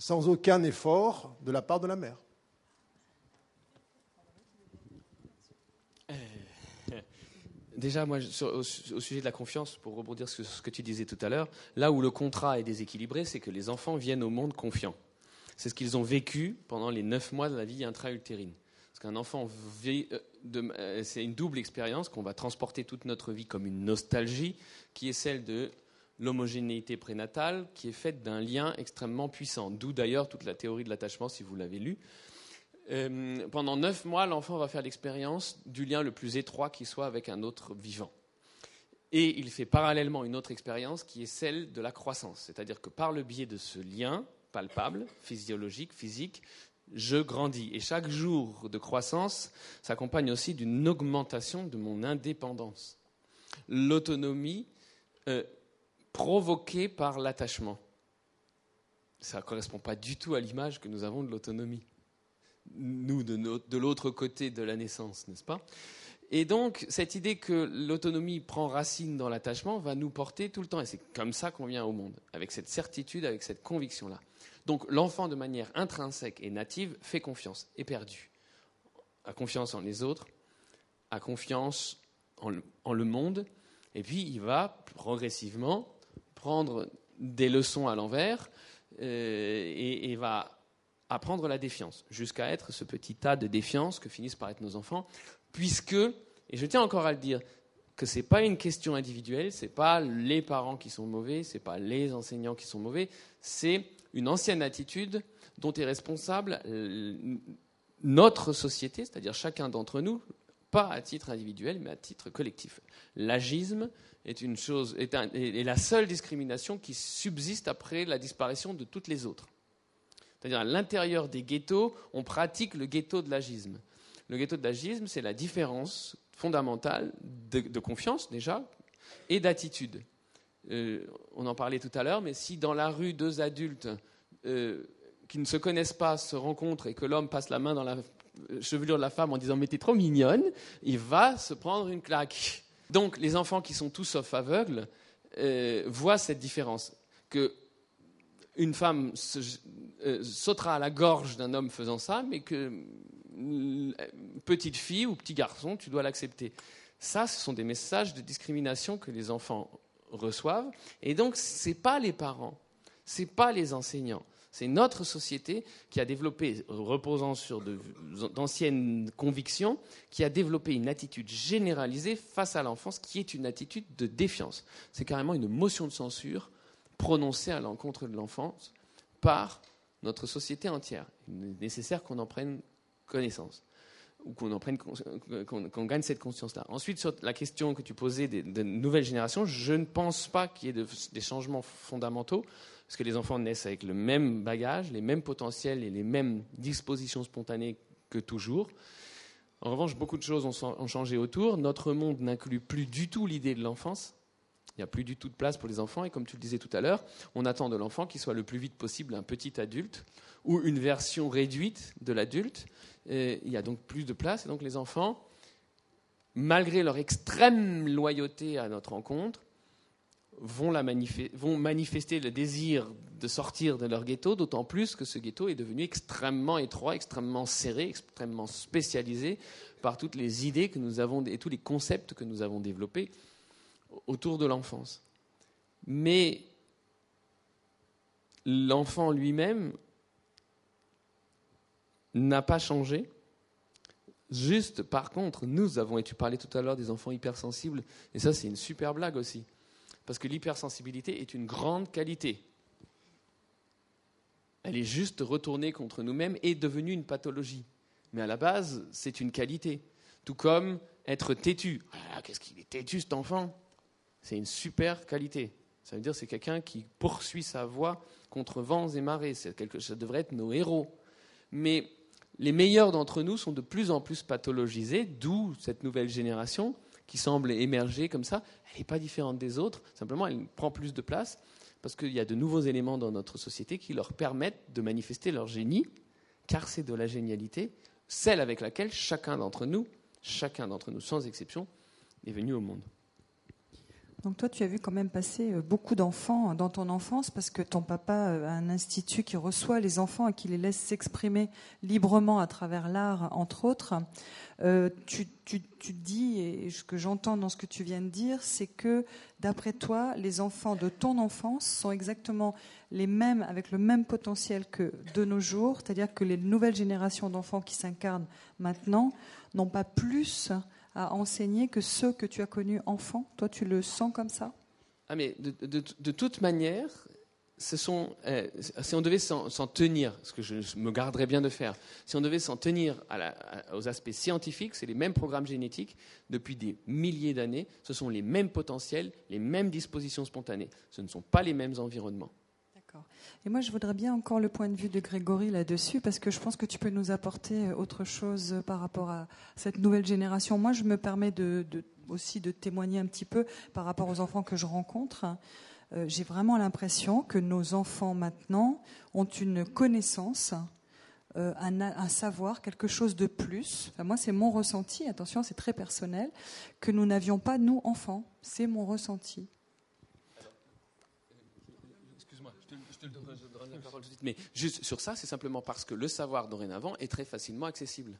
sans aucun effort de la part de la mère. Euh, déjà, moi, au, sujet de la confiance, pour rebondir sur ce que tu disais tout à l'heure, là où le contrat est déséquilibré, c'est que les enfants viennent au monde confiants. C'est ce qu'ils ont vécu pendant les neuf mois de la vie intra-utérine. Qu'un enfant euh, euh, c'est une double expérience qu'on va transporter toute notre vie comme une nostalgie, qui est celle de l'homogénéité prénatale qui est faite d'un lien extrêmement puissant. D'où d'ailleurs toute la théorie de l'attachement, si vous l'avez lu. Euh, pendant neuf mois, l'enfant va faire l'expérience du lien le plus étroit qui soit avec un autre vivant. Et il fait parallèlement une autre expérience qui est celle de la croissance. C'est-à-dire que par le biais de ce lien palpable, physiologique, physique, je grandis. Et chaque jour de croissance s'accompagne aussi d'une augmentation de mon indépendance. L'autonomie euh, provoqué par l'attachement. Ça ne correspond pas du tout à l'image que nous avons de l'autonomie. Nous, de, l'autre côté de la naissance, n'est-ce pas? Et donc, cette idée que l'autonomie prend racine dans l'attachement va nous porter tout le temps. Et c'est comme ça qu'on vient au monde, avec cette certitude, avec cette conviction-là. Donc, l'enfant, de manière intrinsèque et native, fait confiance, est perdu. A confiance en les autres, a confiance en le monde, et puis il va progressivement prendre des leçons à l'envers euh, et, va apprendre la défiance, jusqu'à être ce petit tas de défiance que finissent par être nos enfants, puisque, et je tiens encore à le dire, que ce n'est pas une question individuelle, ce n'est pas les parents qui sont mauvais, ce n'est pas les enseignants qui sont mauvais, c'est une ancienne attitude dont est responsable euh, notre société, c'est-à-dire chacun d'entre nous, pas à titre individuel, mais à titre collectif. L'agisme, est la seule discrimination qui subsiste après la disparition de toutes les autres. C'est-à-dire à, l'intérieur des ghettos, on pratique le ghetto de l'agisme. Le ghetto de l'agisme, c'est la différence fondamentale de, confiance déjà et d'attitude. Euh, on en parlait tout à l'heure, mais si dans la rue deux adultes euh, qui ne se connaissent pas se rencontrent et que l'homme passe la main dans la chevelure de la femme en disant mais t'es trop mignonne, il va se prendre une claque. Donc les enfants qui sont tous sauf aveugles euh, voient cette différence, que une femme euh, sautera à la gorge d'un homme faisant ça, mais que euh, petite fille ou petit garçon, tu dois l'accepter. Ça, ce sont des messages de discrimination que les enfants reçoivent, et donc ce n'est pas les parents, ce n'est pas les enseignants, c'est notre société qui a développé, reposant sur d'anciennes convictions, qui a développé une attitude généralisée face à l'enfance qui est une attitude de défiance. C'est carrément une motion de censure prononcée à l'encontre de l'enfance par notre société entière. Il est nécessaire qu'on en prenne connaissance ou qu'on gagne cette conscience-là. Ensuite, sur la question que tu posais des, nouvelles générations, je ne pense pas qu'il y ait des changements fondamentaux parce que les enfants naissent avec le même bagage, les mêmes potentiels et les mêmes dispositions spontanées que toujours. En revanche, beaucoup de choses ont changé autour. Notre monde n'inclut plus du tout l'idée de l'enfance. Il n'y a plus du tout de place pour les enfants. Et comme tu le disais tout à l'heure, on attend de l'enfant qu'il soit le plus vite possible un petit adulte ou une version réduite de l'adulte. Il y a donc plus de place. Et donc les enfants, malgré leur extrême loyauté à notre rencontre, vont, manifester le désir de sortir de leur ghetto, d'autant plus que ce ghetto est devenu extrêmement étroit, extrêmement serré, extrêmement spécialisé par toutes les idées que nous avons et tous les concepts que nous avons développés autour de l'enfance. Mais l'enfant lui-même n'a pas changé. Juste, par contre, nous avons, et tu parlais tout à l'heure des enfants hypersensibles, et ça c'est une super blague aussi, parce que l'hypersensibilité est une grande qualité. Elle est juste retournée contre nous-mêmes et devenue une pathologie. Mais à la base, c'est une qualité. Tout comme être têtu. Ah, qu'est-ce qu'il est têtu cet enfant? C'est une super qualité. Ça veut dire c'est quelqu'un qui poursuit sa voie contre vents et marées. Quelque, ça devrait être nos héros. Mais les meilleurs d'entre nous sont de plus en plus pathologisés, d'où cette nouvelle génération qui semble émerger comme ça. Elle n'est pas différente des autres, simplement elle prend plus de place parce qu'il y a de nouveaux éléments dans notre société qui leur permettent de manifester leur génie, car c'est de la génialité, celle avec laquelle chacun d'entre nous, chacun d'entre nous sans exception, est venu au monde. Donc toi, tu as vu quand même passer euh, beaucoup d'enfants dans ton enfance parce que ton papa euh, a un institut qui reçoit les enfants et qui les laisse s'exprimer librement à travers l'art, entre autres. Euh, tu, tu, dis, et ce que j'entends dans ce que tu viens de dire, c'est que d'après toi, les enfants de ton enfance sont exactement les mêmes, avec le même potentiel que de nos jours, c'est-à-dire que les nouvelles générations d'enfants qui s'incarnent maintenant n'ont pas plus à enseigner que ceux que tu as connus enfants Toi, tu le sens comme ça? Ah, mais de, toute manière, euh, si on devait s'en tenir, ce que je, me garderais bien de faire, si on devait s'en tenir aux aspects scientifiques, c'est les mêmes programmes génétiques depuis des milliers d'années, ce sont les mêmes potentiels, les mêmes dispositions spontanées, ce ne sont pas les mêmes environnements. Et moi, je voudrais bien encore le point de vue de Grégory là-dessus, parce que je pense que tu peux nous apporter euh, autre chose par rapport à cette nouvelle génération. Moi, je me permets aussi de témoigner un petit peu par rapport aux enfants que je rencontre. Euh, j'ai vraiment l'impression que nos enfants maintenant ont une connaissance, euh, un, savoir, quelque chose de plus. moi, c'est mon ressenti. Attention, c'est très personnel que nous n'avions pas nous enfants. C'est mon ressenti. Mais juste sur ça, c'est simplement parce que le savoir dorénavant est très facilement accessible.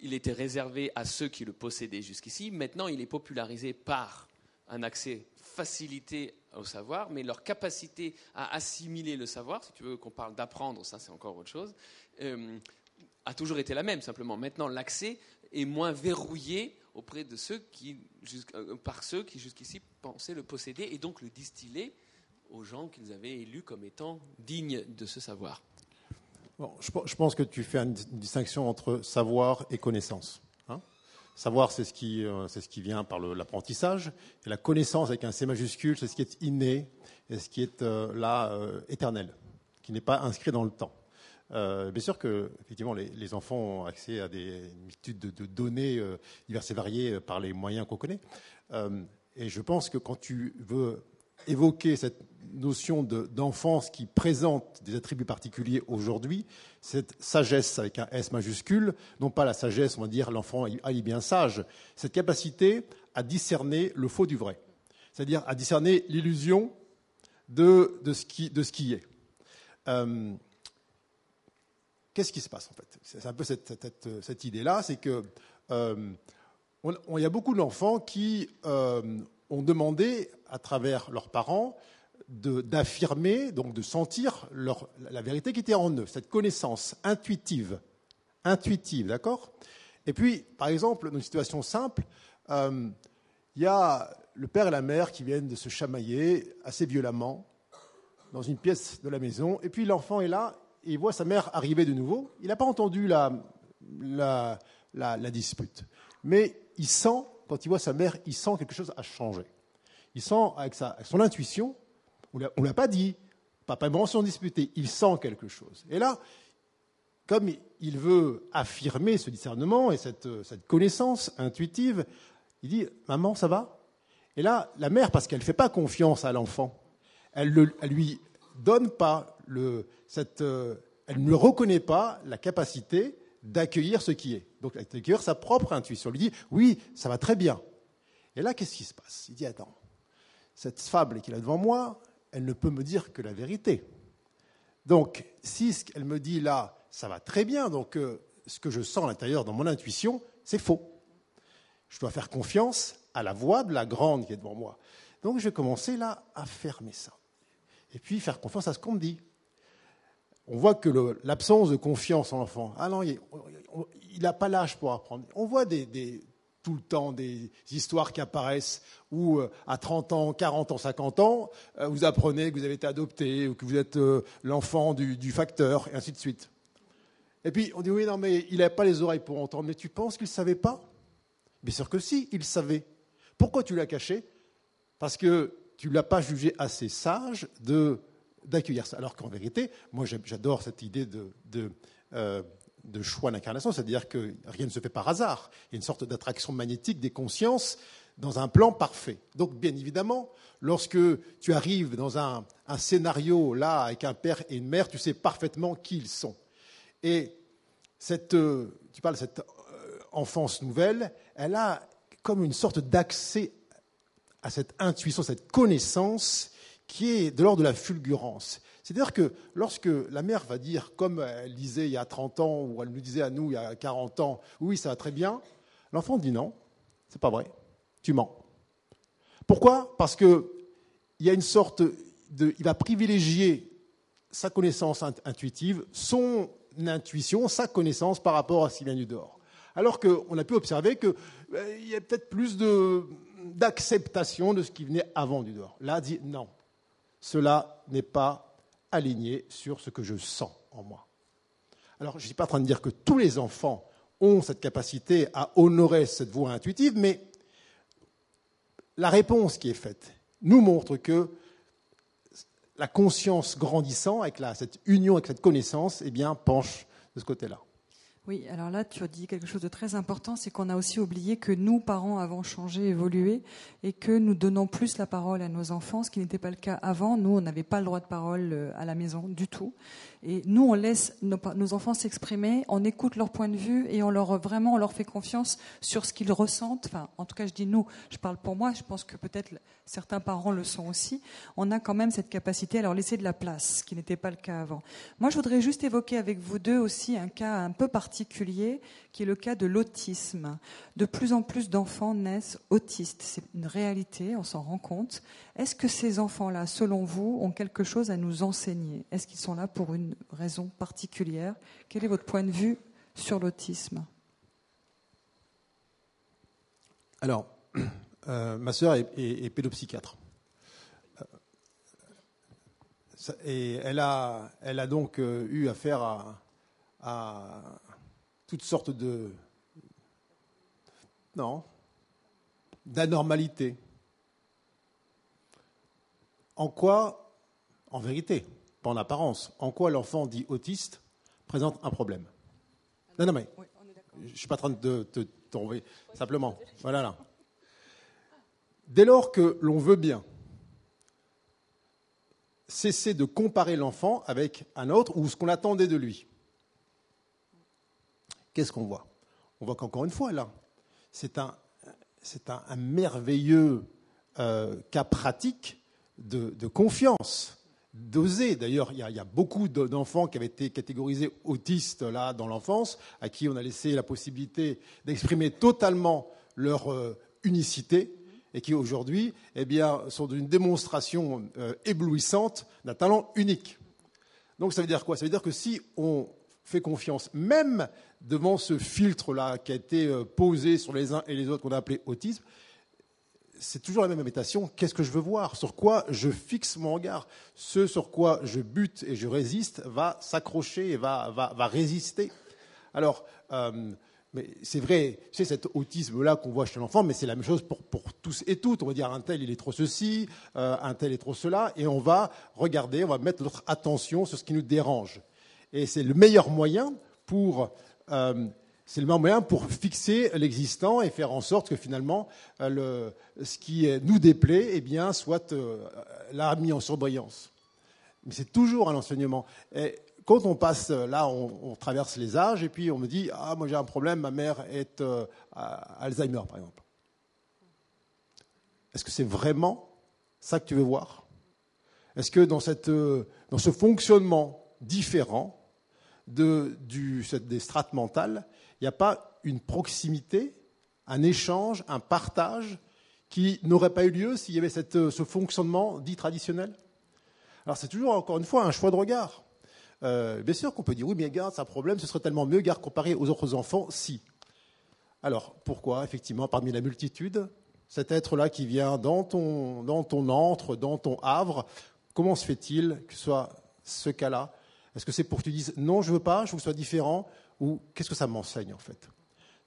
Il était réservé à ceux qui le possédaient jusqu'ici. Maintenant, il est popularisé par un accès facilité au savoir, mais leur capacité à assimiler le savoir, si tu veux qu'on parle d'apprendre, ça c'est encore autre chose, euh, a toujours été la même. Simplement, maintenant, l'accès est moins verrouillé auprès de ceux qui, euh, par ceux qui jusqu'ici pensaient le posséder et donc le distiller gens qu'ils avaient élus comme étant dignes de ce savoir. je, pense que tu fais une distinction entre savoir et connaissance. Hein. savoir, c'est ce, qui, euh, ce qui vient par l'apprentissage, et la connaissance avec un C majuscule, c'est ce qui est inné et ce qui est euh, là euh, éternel, qui n'est pas inscrit dans le temps. bien sûr que effectivement, les, enfants ont accès à des multitudes de, de données diverses et variées par les moyens qu'on connaît. et je pense que quand tu veux évoquer cette notion d'enfance qui présente des attributs particuliers aujourd'hui, cette sagesse avec un S majuscule, non pas la sagesse, on va dire l'enfant est bien sage, cette capacité à discerner le faux du vrai, c'est-à-dire à discerner l'illusion de, de, ce qui, de, ce qui, est. Euh, qu'est-ce qui se passe en fait? C'est un peu cette, cette, idée-là, c'est que euh, il y a beaucoup d'enfants qui euh, ont demandé à travers leurs parents d'affirmer, donc de sentir la vérité qui était en eux, cette connaissance intuitive. Intuitive, d'accord? Et puis, par exemple, dans une situation simple, euh, il y a le père et la mère qui viennent de se chamailler assez violemment dans une pièce de la maison, et puis l'enfant est là, il voit sa mère arriver de nouveau. Il n'a pas entendu la, la, la, dispute, mais il sent, quand il voit sa mère, il sent quelque chose a changé. Il sent avec, sa, avec son intuition on ne l'a pas dit. Papa et maman sont disputés. Il sent quelque chose. Et là, comme il veut affirmer ce discernement et cette, connaissance intuitive, il dit Maman, ça va? Et là, la mère, parce qu'elle ne fait pas confiance à l'enfant, elle ne lui donne pas le, cette, euh, elle ne reconnaît pas la capacité d'accueillir ce qui est. Donc, d'accueillir sa propre intuition. Elle lui dit Oui, ça va très bien. Et là, qu'est-ce qui se passe? Il dit Attends, cette fable qu'il a devant moi, elle ne peut me dire que la vérité. Donc, si ce qu'elle me dit là, ça va très bien, donc euh, ce que je sens à l'intérieur dans mon intuition, c'est faux. Je dois faire confiance à la voix de la grande qui est devant moi. Donc, je vais commencer là à fermer ça. Et puis, faire confiance à ce qu'on me dit. on voit que l'absence de confiance en l'enfant, ah il n'a pas l'âge pour apprendre. On voit des, tout le temps des histoires qui apparaissent où euh, à 30 ans, 40 ans, 50 ans, euh, vous apprenez que vous avez été adopté ou que vous êtes euh, l'enfant du, facteur, et ainsi de suite. Et puis on dit oui, non, mais il n'avait pas les oreilles pour entendre. Mais tu penses qu'il ne savait pas? Bien sûr que si, il savait. Pourquoi tu l'as caché? Parce que tu ne l'as pas jugé assez sage d'accueillir ça. Alors qu'en vérité, moi j'adore cette idée de, de choix d'incarnation, c'est-à-dire que rien ne se fait par hasard. Il y a une sorte d'attraction magnétique des consciences dans un plan parfait. Donc bien évidemment, lorsque tu arrives dans un, scénario là avec un père et une mère, tu sais parfaitement qui ils sont. Et cette, euh, tu parles de cette euh, enfance nouvelle, elle a comme une sorte d'accès à cette intuition, cette connaissance qui est de l'ordre de la fulgurance. C'est-à-dire que lorsque la mère va dire, comme elle disait il y a 30 ans, ou elle nous disait à nous il y a 40 ans, oui, ça va très bien, l'enfant dit non, c'est pas vrai, tu mens. Pourquoi? Parce qu'il y a une sorte de. Il va privilégier sa connaissance intuitive, son intuition, sa connaissance par rapport à ce qui vient du dehors. Alors qu'on a pu observer qu'il euh, y a peut-être plus d'acceptation de ce qui venait avant du dehors. Là, dit non, cela n'est pas aligné sur ce que je sens en moi. Alors, je ne suis pas en train de dire que tous les enfants ont cette capacité à honorer cette voix intuitive, mais la réponse qui est faite nous montre que la conscience grandissant, avec cette union, avec cette connaissance, eh penche de ce côté-là. Oui, alors là, tu as dit quelque chose de très important, c'est qu'on a aussi oublié que nous, parents, avons changé, évolué, et que nous donnons plus la parole à nos enfants, ce qui n'était pas le cas avant. Nous, on n'avait pas le droit de parole euh, à la maison du tout. Et nous, on laisse nos, enfants s'exprimer, on écoute leur point de vue, et on leur vraiment, on leur fait confiance sur ce qu'ils ressentent. Enfin, en tout cas, je dis nous, je parle pour moi, je pense que peut-être certains parents le sont aussi. On a quand même cette capacité à leur laisser de la place, ce qui n'était pas le cas avant. Moi, je voudrais juste évoquer avec vous deux aussi un cas un peu particulier particulier qui est le cas de l'autisme. De plus en plus d'enfants naissent autistes. C'est une réalité, on s'en rend compte. Est-ce que ces enfants-là, selon vous, ont quelque chose à nous enseigner? Est-ce qu'ils sont là pour une raison particulière? Quel est votre point de vue sur l'autisme? Alors, euh, ma sœur est, pédopsychiatre. Euh, et elle a, elle a donc euh, eu affaire à, à toutes sortes de. Non, d'anormalité. En quoi, en vérité, pas en apparence, en quoi l'enfant dit autiste présente un problème? Non, non, mais je ne suis pas en train de te tomber. Simplement, voilà là. Dès lors que l'on veut bien cesser de comparer l'enfant avec un autre ou ce qu'on attendait de lui, qu'est-ce qu'on voit? On voit qu'encore une fois, là, c'est un, merveilleux euh, cas pratique de, confiance, d'oser. D'ailleurs, il, y, a beaucoup d'enfants qui avaient été catégorisés autistes là dans l'enfance, à qui on a laissé la possibilité d'exprimer totalement leur euh, unicité et qui aujourd'hui eh sont d'une démonstration euh, éblouissante d'un talent unique. Donc ça veut dire quoi? Ça veut dire que si on fait confiance, même devant ce filtre-là qui a été euh, posé sur les uns et les autres qu'on a appelé autisme, c'est toujours la même invitation. Qu'est-ce que je veux voir? Sur quoi je fixe mon regard? Ce sur quoi je bute et je résiste va s'accrocher et va, va, va, résister. Alors, euh, c'est vrai, c'est cet autisme-là qu'on voit chez l'enfant, mais c'est la même chose pour, pour, tous et toutes. On va dire un tel, il est trop ceci, euh, un tel est trop cela, et on va regarder, on va mettre notre attention sur ce qui nous dérange. Et c'est le meilleur moyen pour euh, c'est le meilleur moyen pour fixer l'existant et faire en sorte que finalement euh, ce qui nous déplaît eh bien, soit euh, là mis en surbrillance. Mais c'est toujours un enseignement. Et quand on passe là, on, traverse les âges et puis on me dit Ah, moi j'ai un problème, ma mère est Alzheimer par exemple. Est-ce que c'est vraiment ça que tu veux voir? Est-ce que dans, cette, dans ce fonctionnement différent, de, des strates mentales, il n'y a pas une proximité, un échange, un partage qui n'aurait pas eu lieu s'il y avait ce fonctionnement dit traditionnel Alors c'est toujours, encore une fois, un choix de regard. Euh, bien sûr qu'on peut dire oui, mais garde, c'est un problème, ce serait tellement mieux, garde, comparé aux autres enfants, si. Alors, pourquoi, effectivement, parmi la multitude, cet être-là qui vient dans ton, dans ton antre, dans ton havre, comment se fait-il que ce soit ce cas-là Est-ce que c'est pour que tu dises non, je veux pas, je veux que ce soit différent Ou qu'est-ce que ça m'enseigne en fait?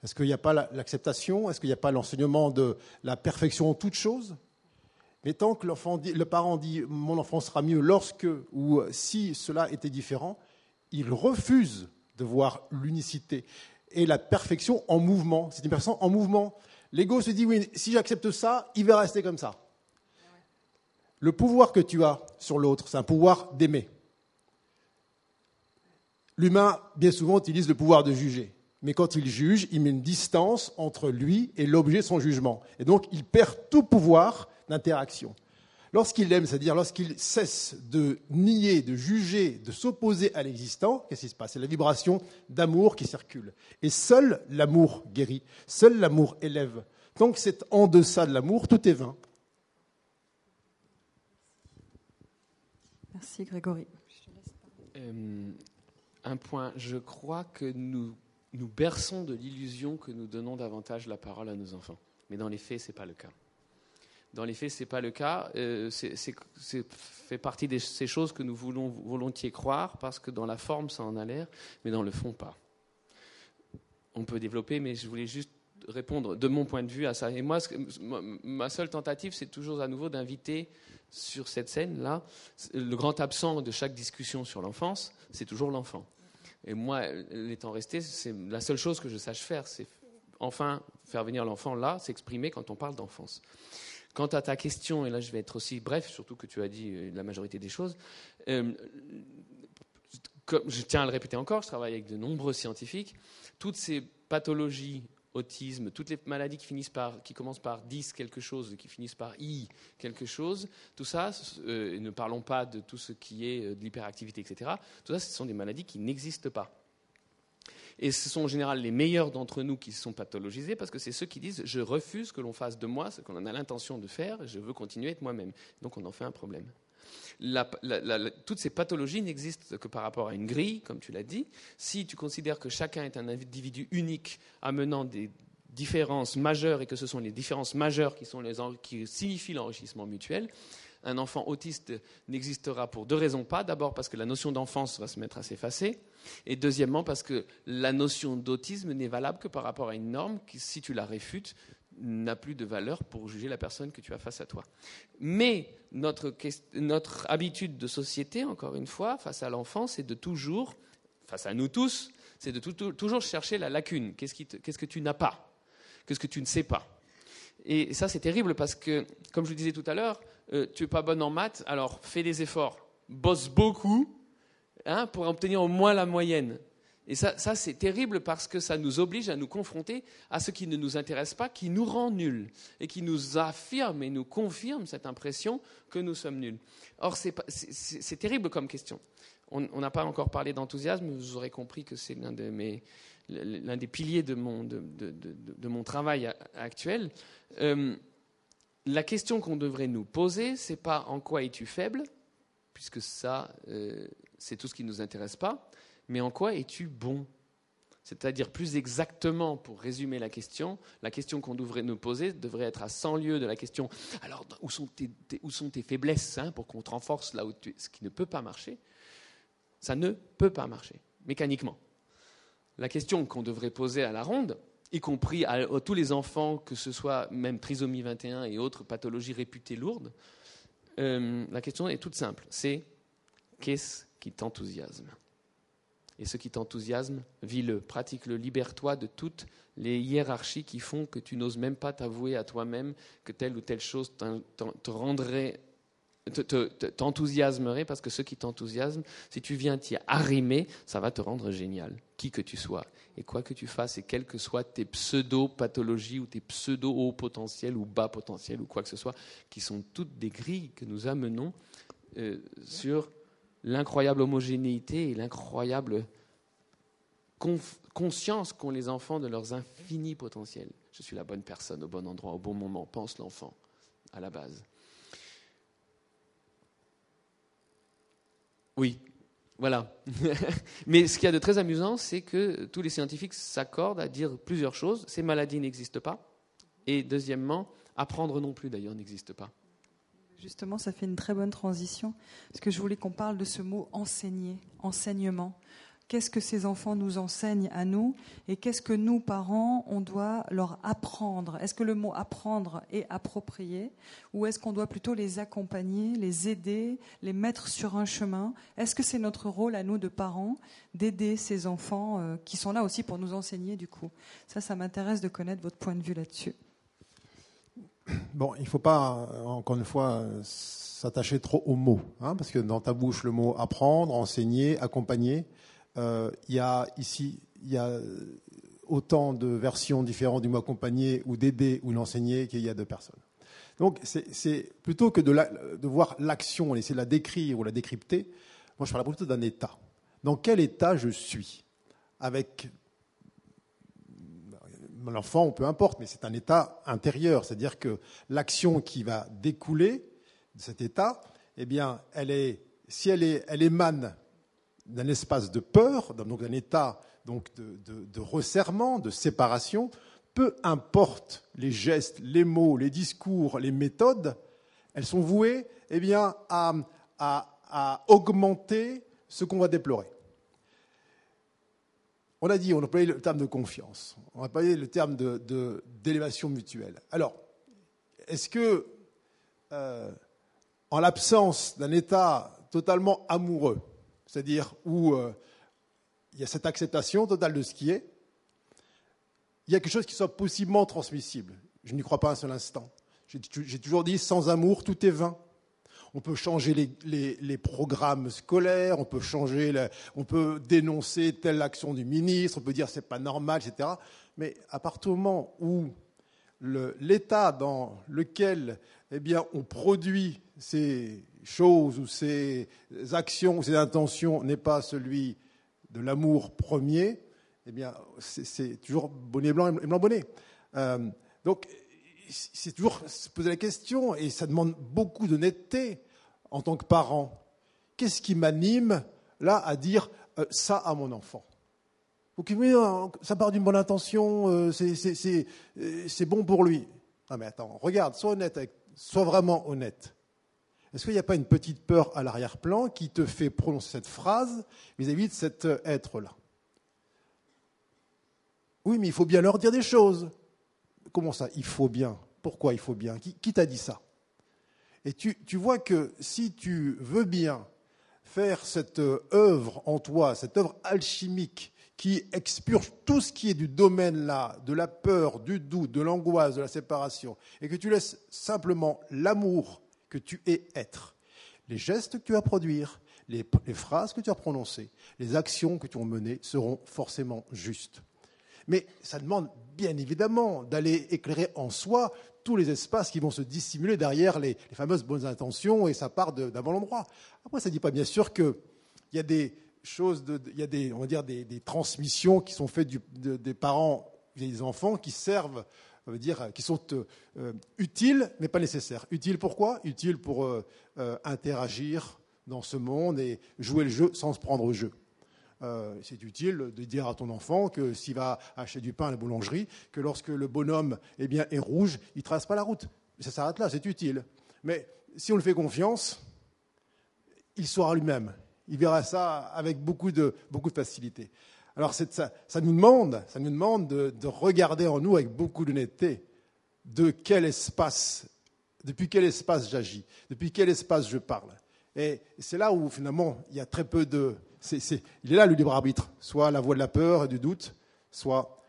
Est-ce qu'il n'y a pas l'acceptation? Est-ce qu'il n'y a pas l'enseignement de la perfection en toute chose mais tant que le parent dit mon enfant sera mieux lorsque ou si cela était différent, il refuse de voir l'unicité et la perfection en mouvement. C'est une personne en mouvement. L'ego se dit oui, si j'accepte ça, il va rester comme ça. Le pouvoir que tu as sur l'autre, c'est un pouvoir d'aimer. L'humain, bien souvent, utilise le pouvoir de juger. Mais quand il juge, il met une distance entre lui et l'objet de son jugement. Et donc, il perd tout pouvoir d'interaction. Lorsqu'il aime, c'est-à-dire lorsqu'il cesse de nier, de juger, de s'opposer à l'existant, qu'est-ce qui se passe? C'est la vibration d'amour qui circule. Et seul l'amour guérit, seul l'amour élève. Tant que c'est en deçà de l'amour, tout est vain. Merci Grégory. Euh, un point, je crois que nous nous berçons de l'illusion que nous donnons davantage la parole à nos enfants. Mais dans les faits, ce n'est pas le cas. Dans les faits, ce n'est pas le cas. Euh, c'est fait partie de ces choses que nous voulons volontiers croire parce que dans la forme, ça en a l'air, mais dans le fond, pas. On peut développer, mais je voulais juste répondre de mon point de vue à ça. Et moi, ma seule tentative, c'est toujours à nouveau d'inviter sur cette scène-là, le grand absent de chaque discussion sur l'enfance, c'est toujours l'enfant. Et moi, étant resté, c'est la seule chose que je sache faire, c'est enfin faire venir l'enfant là, s'exprimer quand on parle d'enfance. Quant à ta question, et là je vais être aussi bref, surtout que tu as dit euh, la majorité des choses, euh, je tiens à le répéter encore, je travaille avec de nombreux scientifiques, toutes ces pathologies, autisme, toutes les maladies qui, commencent par 10 quelque chose, qui finissent par I quelque chose, tout ça, euh, ne parlons pas de tout ce qui est de l'hyperactivité, etc., tout ça, ce sont des maladies qui n'existent pas. Et ce sont en général les meilleurs d'entre nous qui sont pathologisés parce que c'est ceux qui disent je refuse que l'on fasse de moi ce qu'on a l'intention de faire, je veux continuer à être moi-même. Donc on en fait un problème. Toutes ces pathologies n'existent que par rapport à une grille, comme tu l'as dit. Si tu considères que chacun est un individu unique amenant des différences majeures et que ce sont les différences majeures qui, sont les, qui signifient l'enrichissement mutuel, un enfant autiste n'existera pour deux raisons pas. D'abord parce que la notion d'enfance va se mettre à s'effacer. Et deuxièmement parce que la notion d'autisme n'est valable que par rapport à une norme qui, si tu la réfutes, n'a plus de valeur pour juger la personne que tu as face à toi. Mais notre, notre habitude de société, encore une fois, face à l'enfant, c'est de toujours, face à nous tous, c'est de toujours chercher la lacune. Qu'est-ce, que tu n'as pas? Qu'est-ce que tu ne sais pas? Et ça, c'est terrible parce que, comme je le disais tout à l'heure, euh, tu n'es pas bonne en maths, alors fais des efforts, bosse beaucoup hein, pour obtenir au moins la moyenne. Et ça, c'est terrible parce que ça nous oblige à nous confronter à ce qui ne nous intéresse pas, qui nous rend nuls et qui nous affirme et nous confirme cette impression que nous sommes nuls. Or, c'est terrible comme question. On n'a pas encore parlé d'enthousiasme, vous aurez compris que c'est l'un des piliers de, mon travail actuel. Euh, la question qu'on devrait nous poser, c'est pas en quoi es-tu faible, puisque ça, euh, c'est tout ce qui ne nous intéresse pas, mais en quoi es-tu bon? C'est-à-dire plus exactement, pour résumer la question, la question qu'on devrait nous poser devrait être à 100 lieues de la question alors où sont tes, où sont tes faiblesses hein, pour qu'on te renforce là où tu es Ce qui ne peut pas marcher, ça ne peut pas marcher, mécaniquement. La question qu'on devrait poser à la ronde, y compris à, tous les enfants, que ce soit même trisomie 21 et autres pathologies réputées lourdes, euh, la question est toute simple. C'est qu'est-ce qui t'enthousiasme? Et ce qui t'enthousiasme, vis-le, pratique-le, libère-toi de toutes les hiérarchies qui font que tu n'oses même pas t'avouer à toi-même que telle ou telle chose te rendrait t'enthousiasmerait parce que ce qui t'enthousiasme, si tu viens t'y arrimer, ça va te rendre génial, qui que tu sois. Et quoi que tu fasses, et quelles que soient tes pseudo-pathologies ou tes pseudo-hauts potentiels ou bas potentiels ou quoi que ce soit, qui sont toutes des grilles que nous amenons euh, sur l'incroyable homogénéité et l'incroyable conscience qu'ont les enfants de leurs infinis potentiels. Je suis la bonne personne au bon endroit, au bon moment, pense l'enfant à la base. Oui, Voilà. Mais ce qu'il y a de très amusant, c'est que tous les scientifiques s'accordent à dire plusieurs choses. Ces maladies n'existent pas. Et deuxièmement, apprendre non plus d'ailleurs n'existe pas. Justement, ça fait une très bonne transition, parce que je voulais qu'on parle de ce mot enseigner, enseignement qu'est-ce que ces enfants nous enseignent à nous et qu'est-ce que nous, parents, on doit leur apprendre? Est-ce que le mot apprendre est approprié ou est-ce qu'on doit plutôt les accompagner, les aider, les mettre sur un chemin? Est-ce que c'est notre rôle à nous de parents d'aider ces enfants euh, qui sont là aussi pour nous enseigner du coup? Ça, ça m'intéresse de connaître votre point de vue là-dessus. Bon, il ne faut pas, encore une fois, s'attacher trop aux mots, hein, parce que dans ta bouche, le mot apprendre, enseigner, accompagner, euh, il y a ici il y a autant de versions différentes du mot accompagner ou d'aider ou l'enseigner qu'il y a de personnes. Donc c'est plutôt que de, de voir l'action, essayer de la décrire ou la décrypter, moi je parle plutôt d'un état. Dans quel état je suis Avec l'enfant peu importe, mais c'est un état intérieur, c'est-à-dire que l'action qui va découler de cet état, eh bien, elle est, si elle, émane d'un espace de peur, donc d'un état donc de, resserrement, de séparation, peu importe les gestes, les mots, les discours, les méthodes, elles sont vouées eh à, augmenter ce qu'on va déplorer. On a dit, on a employé le terme de confiance, on a employé le terme d'élévation mutuelle. Alors, est-ce que, euh, en l'absence d'un état totalement amoureux, c'est-à-dire où euh, il y a cette acceptation totale de ce qui est, il y a quelque chose qui soit possiblement transmissible? Je n'y crois pas un seul instant. J'ai toujours dit, sans amour, tout est vain. On peut changer les, programmes scolaires, on peut changer, on peut dénoncer telle action du ministre, on peut dire c'est pas normal, etc. Mais à partir du moment où l'état dans lequel eh bien, on produit ces choses ou ces actions ou ces intentions n'est pas celui de l'amour premier, eh bien, c'est toujours bonnet blanc et blanc bonnet. Euh, donc, c'est toujours se poser la question, et ça demande beaucoup d'honnêteté en tant que parent. Qu'est-ce qui m'anime là à dire euh, ça à mon enfant? Ok, mais euh, ça part d'une bonne intention, c'est bon pour lui. Non mais attends, regarde, sois honnête, sois vraiment honnête. Est-ce qu'il n'y a pas une petite peur à l'arrière-plan qui te fait prononcer cette phrase vis-à-vis de cet être-là? Oui, mais il faut bien leur dire des choses. Comment ça Il faut bien? Pourquoi il faut bien? Qui, t'a dit ça? Et tu, vois que si tu veux bien faire cette œuvre en toi, cette œuvre alchimique qui expurge tout ce qui est du domaine là, de la peur, du doute, de l'angoisse, de la séparation, et que tu laisses simplement l'amour que tu es être. Les gestes que tu vas produire, les, phrases que tu as prononcées, les actions que tu as menées seront forcément justes. Mais ça demande bien évidemment d'aller éclairer en soi tous les espaces qui vont se dissimuler derrière les, fameuses bonnes intentions et ça part d'un bon endroit. Après, ça ne dit pas bien sûr qu'il y a des choses, il y a des, on va dire des, transmissions qui sont faites des parents des enfants qui servent veut dire qui sont euh, euh, utiles, mais pas nécessaires. Utiles pourquoi Utiles pour euh, interagir dans ce monde et jouer le jeu sans se prendre au jeu. C'est utile de dire à ton enfant que s'il va acheter du pain à la boulangerie, que lorsque le bonhomme eh bien, est rouge, il ne trace pas la route. Ça s'arrête là, c'est utile. Mais si on le fait confiance, il saura lui-même. Il verra ça avec beaucoup de, beaucoup de facilité. Alors ça, nous demande, ça nous demande de, regarder en nous avec beaucoup d'honnêteté de quel espace, depuis quel espace j'agis, depuis quel espace je parle. Et c'est là où finalement il y a très peu de... il est là le libre arbitre, soit la voie de la peur et du doute, soit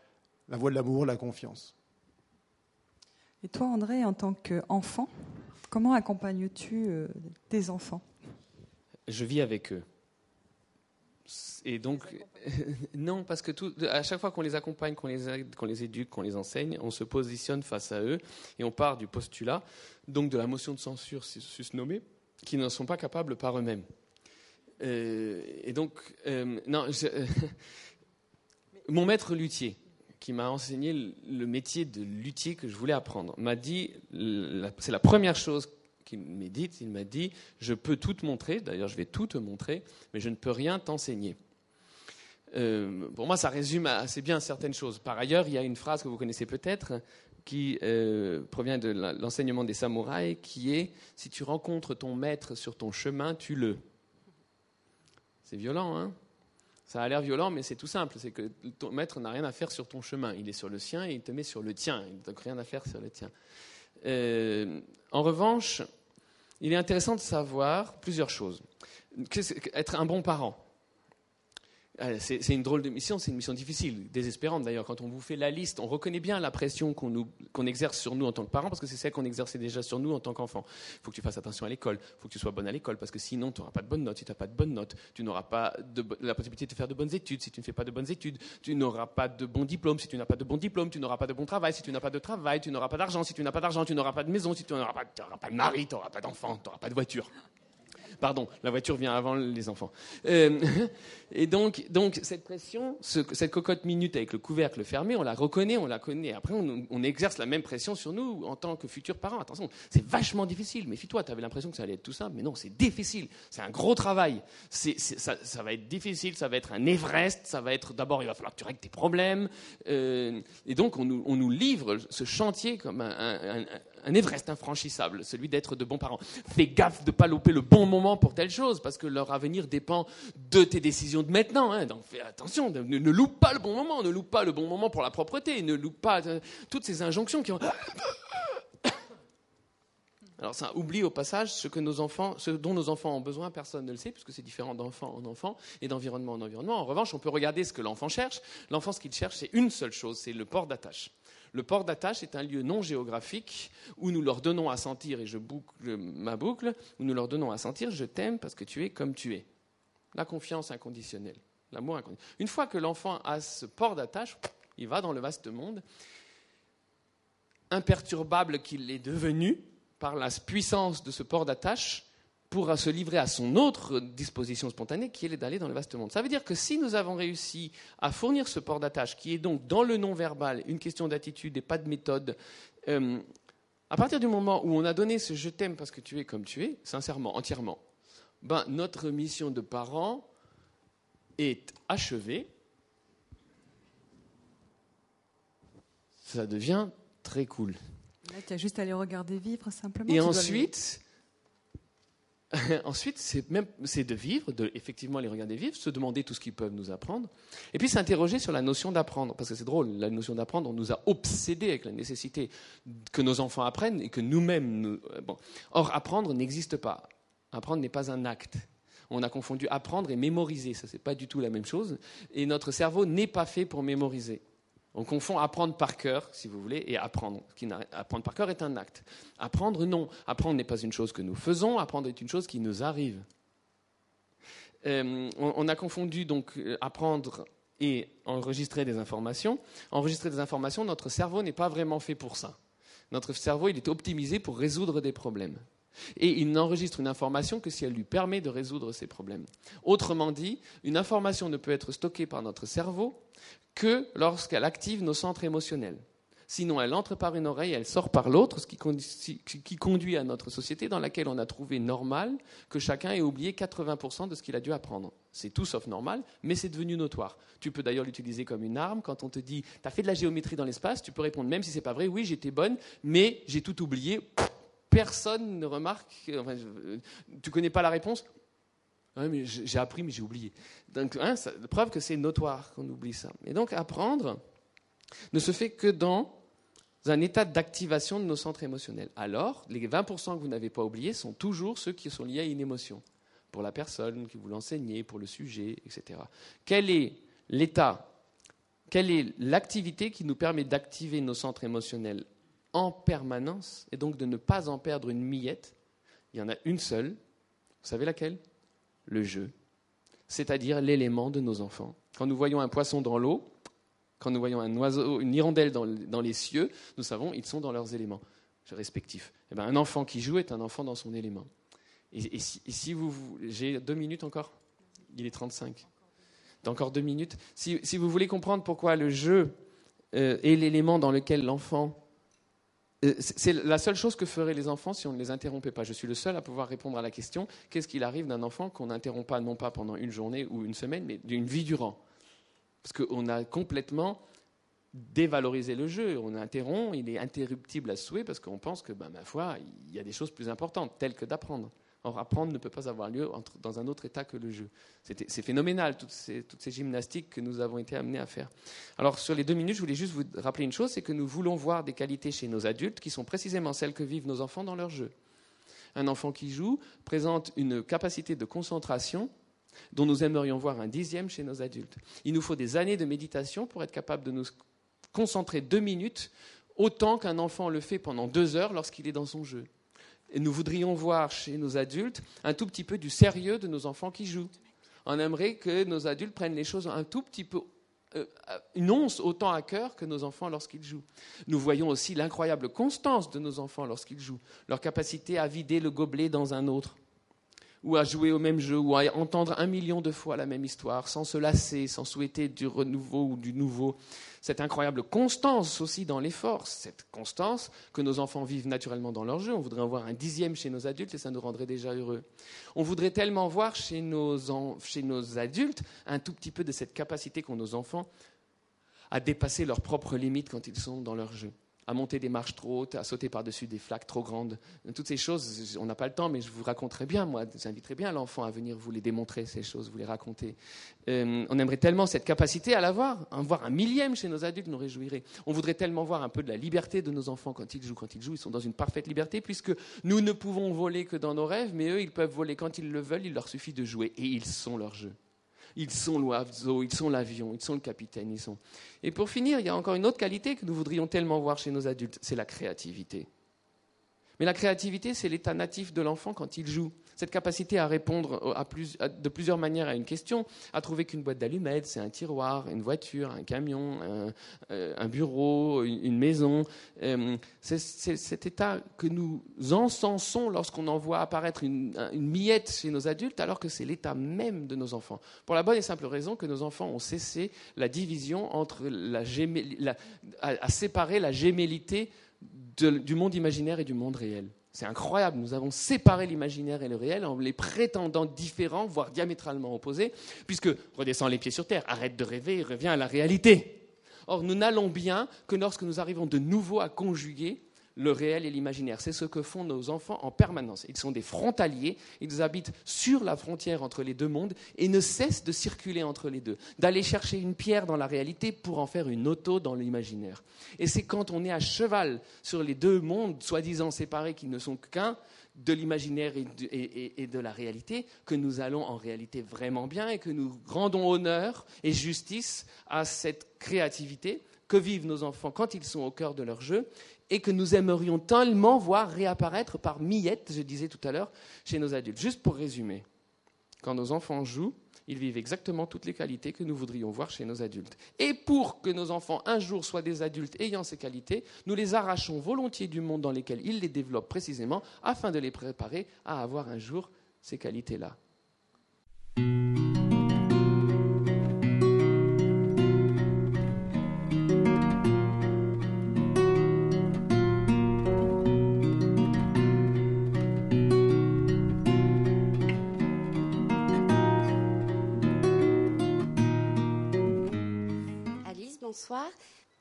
la voie de l'amour, la confiance. Et toi, André, en tant qu'enfant, comment accompagnes-tu euh, tes enfants? Je vis avec eux. Et donc, non, parce que tout, à chaque fois qu'on les accompagne, qu'on les qu'on les éduque, qu'on les enseigne, on se positionne face à eux et on part du postulat, donc de la motion de censure susnommée, qu'ils ne sont pas capables par eux-mêmes. Euh, et donc, euh, non, mon maître luthier, qui m'a enseigné le métier de luthier que je voulais apprendre, m'a dit, c'est la première chose qu'il médite, il m'a dit, je peux tout te montrer, d'ailleurs je vais tout te montrer, mais je ne peux rien t'enseigner. Euh, pour moi, ça résume assez bien certaines choses. Par ailleurs, il y a une phrase que vous connaissez peut-être qui euh, provient de l'enseignement des samouraïs, qui est Si tu rencontres ton maître sur ton chemin, tu le. C'est violent, hein Ça a l'air violent, mais c'est tout simple. C'est que ton maître n'a rien à faire sur ton chemin. Il est sur le sien et il te met sur le tien. Il n'a rien à faire sur le tien. Euh, en revanche, il est intéressant de savoir plusieurs choses. Être un bon parent? Euh, c'est une drôle de mission, c'est une mission difficile, désespérante d'ailleurs. Quand on vous fait la liste, on reconnaît bien la pression qu'on exerce sur nous en tant que parents, parce que c'est celle qu'on exerçait déjà sur nous en tant qu'enfants. Il faut que tu fasses attention à l'école, il faut que tu sois bonne à l'école, parce que sinon tu n'auras pas de bonnes notes. Si tu n'as pas de bonnes notes, tu n'auras pas la possibilité de faire de bonnes études. Si tu ne fais pas de bonnes études, tu n'auras pas de bons diplômes. Si tu n'as pas de bons diplômes, tu n'auras pas de bon travail. Si tu n'as pas de travail, tu n'auras pas d'argent. Si tu n'as pas d'argent, tu n'auras pas de maison. Si tu n'auras pas, pas de mari, tu n'auras pas d'enfant, tu n'auras pas de voiture. Pardon, la voiture vient avant les enfants. Euh, et donc, donc, cette pression, cette cocotte minute avec le couvercle fermé, on la reconnaît, on la connaît. Après, on, exerce la même pression sur nous en tant que futurs parents. Attention, c'est vachement difficile. Méfie-toi, tu avais l'impression que ça allait être tout simple, mais non, c'est difficile. C'est un gros travail. ça, va être difficile, ça va être un Everest, ça va être d'abord, il va falloir que tu règles tes problèmes. Euh, et donc, on nous, livre ce chantier comme un un Everest infranchissable, celui d'être de bons parents. Fais gaffe de ne pas louper le bon moment pour telle chose, parce que leur avenir dépend de tes décisions de maintenant. Hein. Donc fais attention, ne, ne, loupe pas le bon moment, ne loupe pas le bon moment pour la propreté, ne loupe pas euh, toutes ces injonctions qui ont... Alors ça oublie au passage ce, que nos enfants, ce dont nos enfants ont besoin, personne ne le sait, puisque c'est différent d'enfant en enfant et d'environnement en environnement. En revanche, on peut regarder ce que l'enfant cherche. L'enfant, ce qu'il cherche, c'est une seule chose, c'est le port d'attache. Le port d'attache est un lieu non géographique où nous leur donnons à sentir, et je boucle ma boucle, où nous leur donnons à sentir je t'aime parce que tu es comme tu es. La confiance inconditionnelle, l'amour inconditionnel. Une fois que l'enfant a ce port d'attache, il va dans le vaste monde, imperturbable qu'il est devenu par la puissance de ce port d'attache, pourra se livrer à son autre disposition spontanée qui est d'aller dans le vaste monde. Ça veut dire que si nous avons réussi à fournir ce port d'attache, qui est donc dans le non-verbal une question d'attitude et pas de méthode, euh, à partir du moment où on a donné ce je t'aime parce que tu es comme tu es, sincèrement, entièrement, ben, notre mission de parent est achevée. Ça devient très cool. Là, tu as juste à les regarder vivre simplement. Et ensuite, Ensuite, c'est de vivre, de effectivement les regarder vivre, se demander tout ce qu'ils peuvent nous apprendre, et puis s'interroger sur la notion d'apprendre, parce que c'est drôle, la notion d'apprendre, on nous a obsédés avec la nécessité que nos enfants apprennent et que nous-mêmes. Nous, euh. Or, apprendre n'existe pas. Apprendre n'est pas un acte. On a confondu apprendre et mémoriser, ça c'est pas du tout la même chose, et notre cerveau n'est pas fait pour mémoriser. On confond apprendre par cœur, si vous voulez, et apprendre. Apprendre par cœur est un acte. Apprendre, non. Apprendre n'est pas une chose que nous faisons, apprendre est une chose qui nous arrive. Euh, on, a confondu donc euh, apprendre et enregistrer des informations. Enregistrer des informations, notre cerveau n'est pas vraiment fait pour ça. Notre cerveau, il est optimisé pour résoudre des problèmes. Et il n'enregistre une information que si elle lui permet de résoudre ces problèmes. Autrement dit, une information ne peut être stockée par notre cerveau que lorsqu'elle active nos centres émotionnels. Sinon, elle entre par une oreille, elle sort par l'autre, ce qui, conduit à notre société dans laquelle on a trouvé normal que chacun ait oublié 80% de ce qu'il a dû apprendre. C'est tout sauf normal, mais c'est devenu notoire. Tu peux d'ailleurs l'utiliser comme une arme. Quand on te dit, tu as fait de la géométrie dans l'espace, tu peux répondre, même si ce n'est pas vrai, oui, j'étais bonne, mais j'ai tout oublié. Personne ne remarque. Enfin, tu connais pas la réponse? Mais j'ai appris, mais j'ai oublié. Donc, hein, preuve que c'est notoire qu'on oublie ça. Et donc, apprendre ne se fait que dans un état d'activation de nos centres émotionnels. Alors, les 20% que vous n'avez pas oubliés sont toujours ceux qui sont liés à une émotion. Pour la personne qui vous l'enseignez, pour le sujet, etc. Quel est l'état Quelle est l'activité qui nous permet d'activer nos centres émotionnels en permanence et donc de ne pas en perdre une miette Il y en a une seule. Vous savez laquelle? Le jeu, c'est-à-dire l'élément de nos enfants. Quand nous voyons un poisson dans l'eau, quand nous voyons un oiseau, une hirondelle dans, les cieux, nous savons ils sont dans leurs éléments respectifs. Eh bien, un enfant qui joue est un enfant dans son élément. Et, si, vous, j'ai deux minutes encore, il est 35. Encore deux minutes. Si, vous voulez comprendre pourquoi le jeu euh, est l'élément dans lequel l'enfant c'est la seule chose que feraient les enfants si on ne les interrompait pas. Je suis le seul à pouvoir répondre à la question qu'est-ce qu'il arrive d'un enfant qu'on n'interrompt pas, non pas pendant une journée ou une semaine, mais d'une vie durant? Parce qu'on a complètement dévalorisé le jeu. On interrompt, il est interruptible à souhait parce qu'on pense que, ben, ma foi, il y a des choses plus importantes, telles que d'apprendre. Or, apprendre ne peut pas avoir lieu dans un autre état que le jeu. C'est phénoménal, toutes ces, toutes ces, gymnastiques que nous avons été amenés à faire. Alors, sur les deux minutes, je voulais juste vous rappeler une chose, c'est que nous voulons voir des qualités chez nos adultes qui sont précisément celles que vivent nos enfants dans leur jeu. Un enfant qui joue présente une capacité de concentration dont nous aimerions voir un dixième chez nos adultes. Il nous faut des années de méditation pour être capable de nous concentrer deux minutes autant qu'un enfant le fait pendant deux heures lorsqu'il est dans son jeu. Nous voudrions voir chez nos adultes un tout petit peu du sérieux de nos enfants qui jouent. On aimerait que nos adultes prennent les choses un tout petit peu, euh, autant à cœur que nos enfants lorsqu'ils jouent. Nous voyons aussi l'incroyable constance de nos enfants lorsqu'ils jouent, leur capacité à vider le gobelet dans un autre, ou à jouer au même jeu, ou à entendre un million de fois la même histoire, sans se lasser, sans souhaiter du renouveau ou du nouveau. Cette incroyable constance aussi dans l'effort, cette constance que nos enfants vivent naturellement dans leur jeu. On voudrait en voir un dixième chez nos adultes et ça nous rendrait déjà heureux. On voudrait tellement voir chez nos, chez nos adultes un tout petit peu de cette capacité qu'ont nos enfants à dépasser leurs propres limites quand ils sont dans leur jeu à monter des marches trop hautes, à sauter par-dessus des flaques trop grandes. Toutes ces choses, on n'a pas le temps, mais je vous raconterai bien, moi, j'inviterai bien l'enfant à venir vous les démontrer, ces choses, vous les raconter. Euh, on aimerait tellement cette capacité à l'avoir, en voir un millième chez nos adultes nous réjouirait. On voudrait tellement voir un peu de la liberté de nos enfants quand ils jouent. Quand ils jouent, ils sont dans une parfaite liberté, puisque nous ne pouvons voler que dans nos rêves, mais eux, ils peuvent voler quand ils le veulent, il leur suffit de jouer, et ils sont leur jeu. Ils sont l'oiseau, ils sont l'avion, ils sont le capitaine, ils sont. Et pour finir, il y a encore une autre qualité que nous voudrions tellement voir chez nos adultes, c'est la créativité. Mais la créativité, c'est l'état natif de l'enfant quand il joue. Cette capacité à répondre de plusieurs manières à une question, à trouver qu'une boîte d'allumettes, c'est un tiroir, une voiture, un camion, un, euh, bureau, une, maison. Euh, c'est cet état que nous encensons lorsqu'on en voit apparaître une, miette chez nos adultes, alors que c'est l'état même de nos enfants. Pour la bonne et simple raison que nos enfants ont cessé la division entre à séparer la gémellité du monde imaginaire et du monde réel. C'est incroyable, nous avons séparé l'imaginaire et le réel en les prétendant différents, voire diamétralement opposés, puisque redescend les pieds sur terre, arrête de rêver et reviens à la réalité. Or, nous n'allons bien que lorsque nous arrivons de nouveau à conjuguer le réel et l'imaginaire. C'est ce que font nos enfants en permanence. Ils sont des frontaliers, ils habitent sur la frontière entre les deux mondes et ne cessent de circuler entre les deux, d'aller chercher une pierre dans la réalité pour en faire une auto dans l'imaginaire. Et c'est quand on est à cheval sur les deux mondes, soi-disant séparés, qui ne sont qu'un, de l'imaginaire et, de la réalité, que nous allons en réalité vraiment bien et que nous rendons honneur et justice à cette créativité que vivent nos enfants quand ils sont au cœur de leur jeu et que nous aimerions tellement voir réapparaître par miettes, je disais tout à l'heure, chez nos adultes. Juste pour résumer, quand nos enfants jouent, ils vivent exactement toutes les qualités que nous voudrions voir chez nos adultes. Et pour que nos enfants un jour soient des adultes ayant ces qualités, nous les arrachons volontiers du monde dans lequel ils les développent précisément afin de les préparer à avoir un jour ces qualités-là.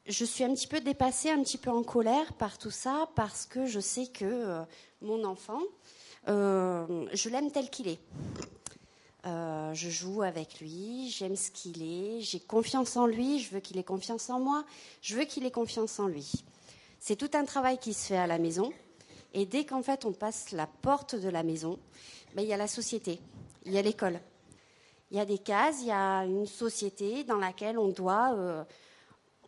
Je suis un petit peu dépassée, un petit peu en colère par tout ça, parce que je sais que euh, mon enfant, euh, je l'aime tel qu'il est. Euh, je joue avec lui, j'aime ce qu'il est, j'ai confiance en lui, je veux qu'il ait confiance en moi, je veux qu'il ait confiance en lui. C'est tout un travail qui se fait à la maison, et dès qu'en fait on passe la porte de la maison, ben, il y a la société, il y a l'école. Il y a des cases, il y a une société dans laquelle on doit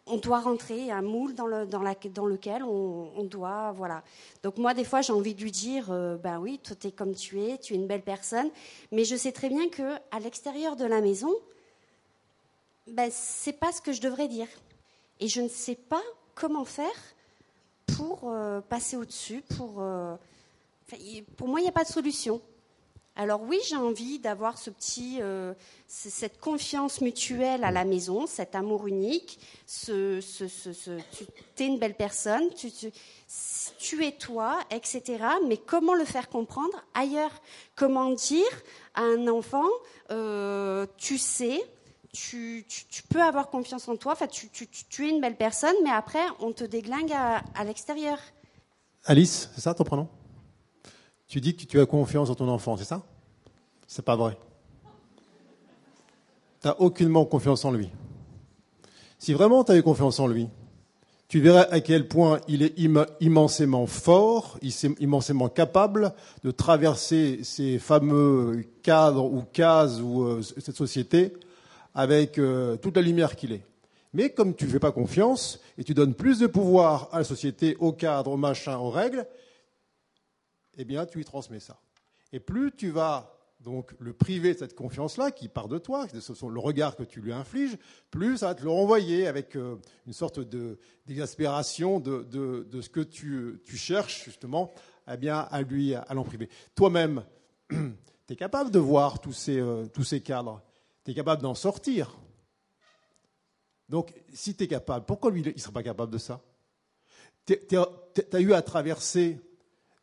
on doit rentrer un moule dans, le, dans, lequel on, doit. Voilà. Donc, moi, des fois, j'ai envie de lui dire euh, ben oui, toi, tu es comme tu es, tu es une belle personne. Mais je sais très bien qu'à l'extérieur de la maison, ben, ce n'est pas ce que je devrais dire. Et je ne sais pas comment faire pour euh, passer au-dessus. Pour, euh, pour moi, il n'y a pas de solution. Alors oui, j'ai envie d'avoir ce petit, euh, cette confiance mutuelle à la maison, cet amour unique. Tu es une belle personne, tu, tu, es toi, etc. Mais comment le faire comprendre ailleurs? Comment dire à un enfant, euh, tu sais, tu, peux avoir confiance en toi, enfin, tu, es une belle personne, mais après, on te déglingue à, à l'extérieur. Alice, c'est ça ton prénom? Tu dis que tu as confiance en ton enfant, c'est ça? C'est pas vrai. Tu n'as aucunement confiance en lui. Si vraiment tu avais confiance en lui, tu verrais à quel point il est immensément fort, immensément capable de traverser ces fameux cadres ou cases ou euh, cette société avec euh, toute la lumière qu'il est. Mais comme tu ne fais pas confiance et tu donnes plus de pouvoir à la société, au cadre, au machin, aux règles, eh bien, tu lui transmets ça. Et plus tu vas donc le priver de cette confiance-là, qui part de toi, de le regard que tu lui infliges, plus ça va te le renvoyer avec euh, une sorte d'exaspération de, de, ce que tu, cherches justement eh bien, à lui, à l'en priver. Toi-même, tu es capable de voir tous ces, euh, tous ces cadres, tu es capable d'en sortir. Donc, si tu es capable, pourquoi lui, il ne serait pas capable de ça? Tu as eu à traverser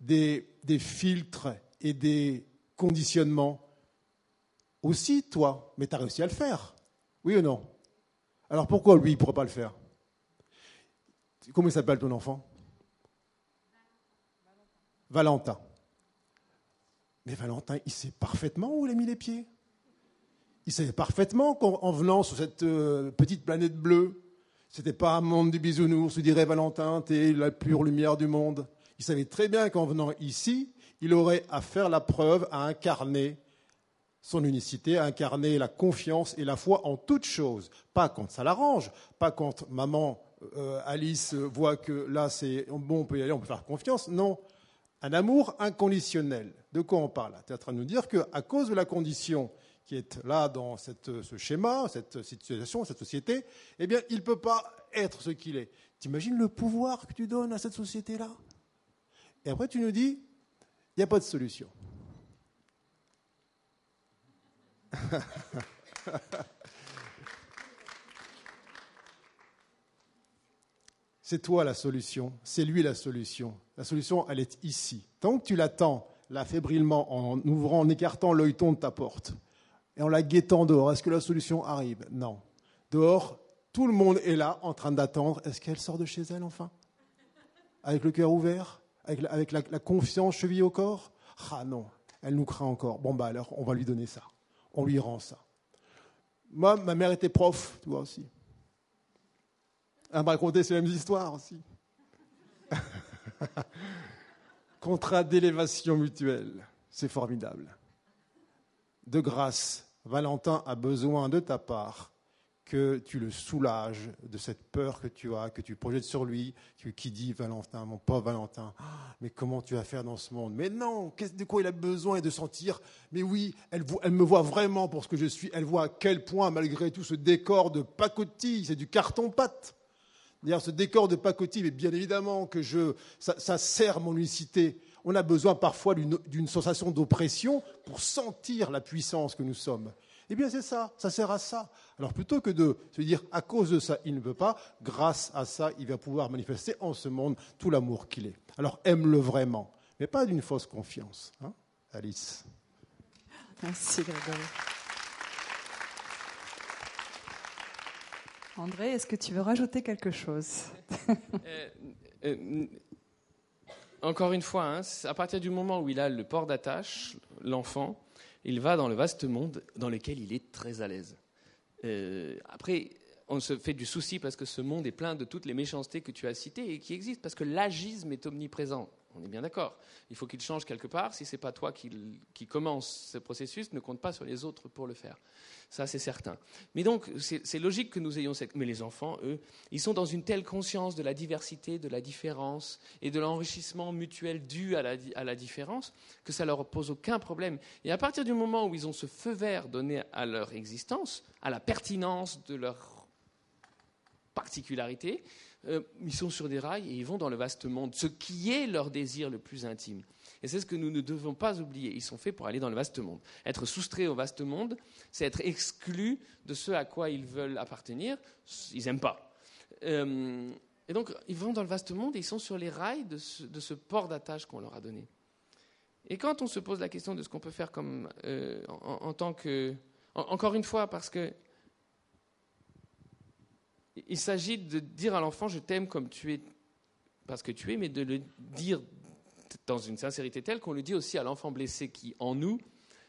des, filtres et des conditionnements aussi, toi, mais tu as réussi à le faire. Oui ou non? Alors pourquoi lui, il ne pourrait pas le faire? Comment il s'appelle ton enfant? Valentin. Mais Valentin, il sait parfaitement où il a mis les pieds. Il savait parfaitement qu'en venant sur cette euh, petite planète bleue, c'était pas un monde du bisounours, où dirait Valentin, es la pure lumière du monde. Il savait très bien qu'en venant ici, il aurait à faire la preuve, à incarner son unicité, à incarner la confiance et la foi en toute chose. Pas quand ça l'arrange, pas quand maman euh, Alice voit que là c'est bon, on peut y aller, on peut faire confiance. Non, un amour inconditionnel. De quoi on parle? Tu es en train de nous dire qu'à cause de la condition qui est là dans cette, ce schéma, cette situation, cette société, eh bien, il ne peut pas être ce qu'il est. T'imagines le pouvoir que tu donnes à cette société-là? Et après, tu nous dis, il n'y a pas de solution. c'est toi la solution, c'est lui la solution. La solution, elle est ici. Tant que tu l'attends, là, fébrilement, en ouvrant, en écartant l'œilleton de ta porte, et en la guettant dehors, est-ce que la solution arrive? Non. Dehors, tout le monde est là, en train d'attendre. Est-ce qu'elle sort de chez elle, enfin? Avec le cœur ouvert? Avec, la, confiance cheville au corps? Ah non, elle nous craint encore. Bon, bah alors, on va lui donner ça. On lui rend ça. Moi, ma mère était prof, tu vois aussi. Elle m'a raconté ces mêmes histoires aussi. Contrat d'élévation mutuelle, c'est formidable. De grâce, Valentin a besoin de ta part que tu le soulages de cette peur que tu as, que tu projettes sur lui, qui dit Valentin, mon pauvre Valentin, ah, mais comment tu vas faire dans ce monde? Mais non, de quoi il a besoin de sentir? Mais oui, elle, me voit vraiment pour ce que je suis, elle voit à quel point, malgré tout, ce décor de pacotille, c'est du carton-pâte. D'ailleurs, ce décor de pacotille, mais bien évidemment que ça, ça sert mon unicité. On a besoin parfois d'une sensation d'oppression pour sentir la puissance que nous sommes. Eh bien, c'est ça, ça sert à ça. Alors, plutôt que de se dire à cause de ça, il ne veut pas, grâce à ça, il va pouvoir manifester en ce monde tout l'amour qu'il est. Alors, aime-le vraiment, mais pas d'une fausse confiance. Hein Alice. Merci, Grégory. André, est-ce que tu veux rajouter quelque chose? Euh, euh, Encore une fois, hein, à partir du moment où il a le port d'attache, l'enfant, il va dans le vaste monde dans lequel il est très à l'aise. Euh, après, on se fait du souci parce que ce monde est plein de toutes les méchancetés que tu as citées et qui existent, parce que l'agisme est omniprésent. On est bien d'accord. Il faut qu'il change quelque part. Si ce n'est pas toi qui, qui commence ce processus, ne compte pas sur les autres pour le faire. Ça, c'est certain. Mais donc, c'est logique que nous ayons cette. Mais les enfants, eux, ils sont dans une telle conscience de la diversité, de la différence et de l'enrichissement mutuel dû à la, à la différence que ça leur pose aucun problème. Et à partir du moment où ils ont ce feu vert donné à leur existence, à la pertinence de leur particularité, euh, ils sont sur des rails et ils vont dans le vaste monde, ce qui est leur désir le plus intime. Et c'est ce que nous ne devons pas oublier. Ils sont faits pour aller dans le vaste monde. Être soustrait au vaste monde, c'est être exclu de ce à quoi ils veulent appartenir. Ils n'aiment pas. Euh, et donc, ils vont dans le vaste monde et ils sont sur les rails de ce, port d'attache qu'on leur a donné. Et quand on se pose la question de ce qu'on peut faire comme, euh, en, tant que... encore une fois, parce que il s'agit de dire à l'enfant, je t'aime comme tu es, parce que tu es, mais de le dire dans une sincérité telle qu'on le dit aussi à l'enfant blessé qui, en nous,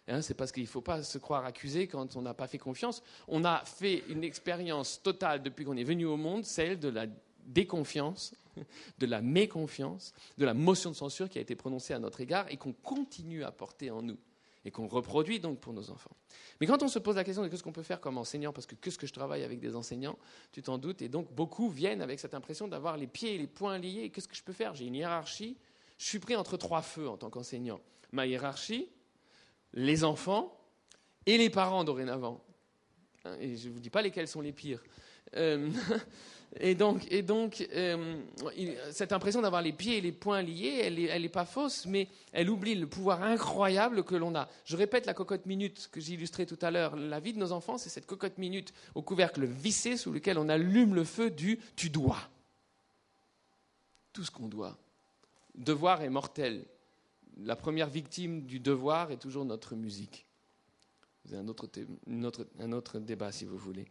hein, c'est parce qu'il ne faut pas se croire accusé quand on n'a pas fait confiance. On a fait une expérience totale depuis qu'on est venu au monde, celle de la déconfiance, de la méconfiance, de la motion de censure qui a été prononcée à notre égard et qu'on continue à porter en nous et qu'on reproduit donc pour nos enfants. Mais quand on se pose la question de qu'est-ce qu'on peut faire comme enseignant, parce que qu'est-ce que je travaille avec des enseignants, tu t'en doutes, et donc beaucoup viennent avec cette impression d'avoir les pieds et les poings liés. Qu'est-ce que je peux faire? J'ai une hiérarchie, je suis pris entre trois feux en tant qu'enseignant. Ma hiérarchie, les enfants et les parents dorénavant. Hein, et je ne vous dis pas lesquels sont les pires. Euh, Et donc, euh, cette impression d'avoir les pieds et les poings liés, elle n'est pas fausse, mais elle oublie le pouvoir incroyable que l'on a. Je répète la cocotte minute que j'illustrais tout à l'heure. La vie de nos enfants, c'est cette cocotte minute au couvercle vissé sous lequel on allume le feu du tu dois. Tout ce qu'on doit. Devoir est mortel. La première victime du devoir est toujours notre musique. C'est un autre, un autre débat si vous voulez.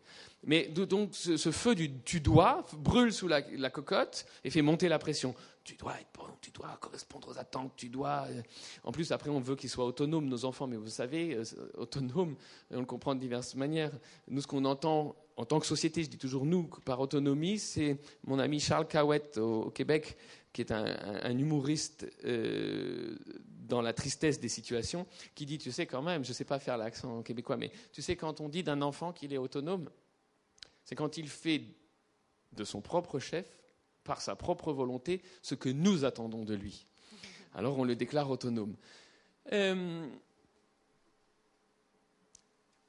Mais donc ce, feu du tu dois brûle sous la, cocotte et fait monter la pression. Tu dois être bon, tu dois correspondre aux attentes, tu dois. Euh. En plus, après, on veut qu'ils soient autonomes, nos enfants, mais vous savez, euh, autonomes, on le comprend de diverses manières. Nous, ce qu'on entend en tant que société, je dis toujours nous, par autonomie, c'est mon ami Charles Cowett au, Québec, qui est un, humoriste euh, dans la tristesse des situations, qui dit, tu sais quand même, je ne sais pas faire l'accent québécois, mais tu sais quand on dit d'un enfant qu'il est autonome, c'est quand il fait de son propre chef, par sa propre volonté, ce que nous attendons de lui. Alors on le déclare autonome. Euh,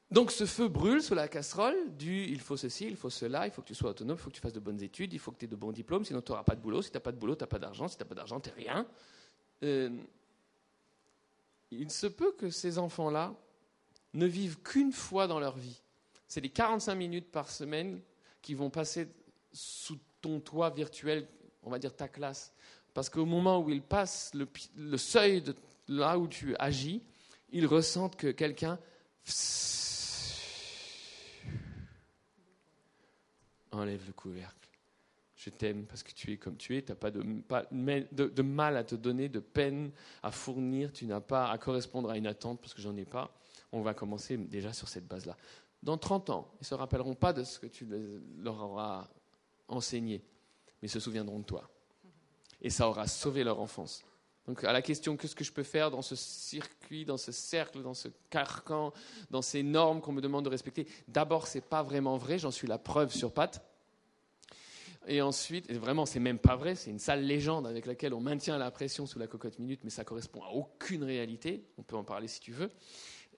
donc ce feu brûle sous la casserole du il faut ceci, il faut cela, il faut que tu sois autonome, il faut que tu fasses de bonnes études, il faut que tu aies de bons diplômes, sinon tu n'auras pas de boulot. Si tu n'as pas de boulot, tu n'as pas d'argent. Si tu n'as pas d'argent, tu n'es rien. Euh, il se peut que ces enfants-là ne vivent qu'une fois dans leur vie. C'est les 45 minutes par semaine qui vont passer sous ton toit virtuel, on va dire ta classe. Parce qu'au moment où ils passent le, seuil de là où tu agis, ils ressentent que quelqu'un enlève le couvercle je t'aime parce que tu es comme tu es, tu n'as pas, de, mal à te donner, de peine à fournir, tu n'as pas à correspondre à une attente parce que j'en ai pas. On va commencer déjà sur cette base-là. Dans 30 ans, ils ne se rappelleront pas de ce que tu leur auras enseigné, mais ils se souviendront de toi. Et ça aura sauvé leur enfance. Donc à la question qu'est-ce que je peux faire dans ce circuit, dans ce cercle, dans ce carcan, dans ces normes qu'on me demande de respecter, d'abord c'est pas vraiment vrai, j'en suis la preuve sur patte. Et ensuite, et vraiment, c'est même pas vrai, c'est une sale légende avec laquelle on maintient la pression sous la cocotte minute, mais ça correspond à aucune réalité. On peut en parler si tu veux.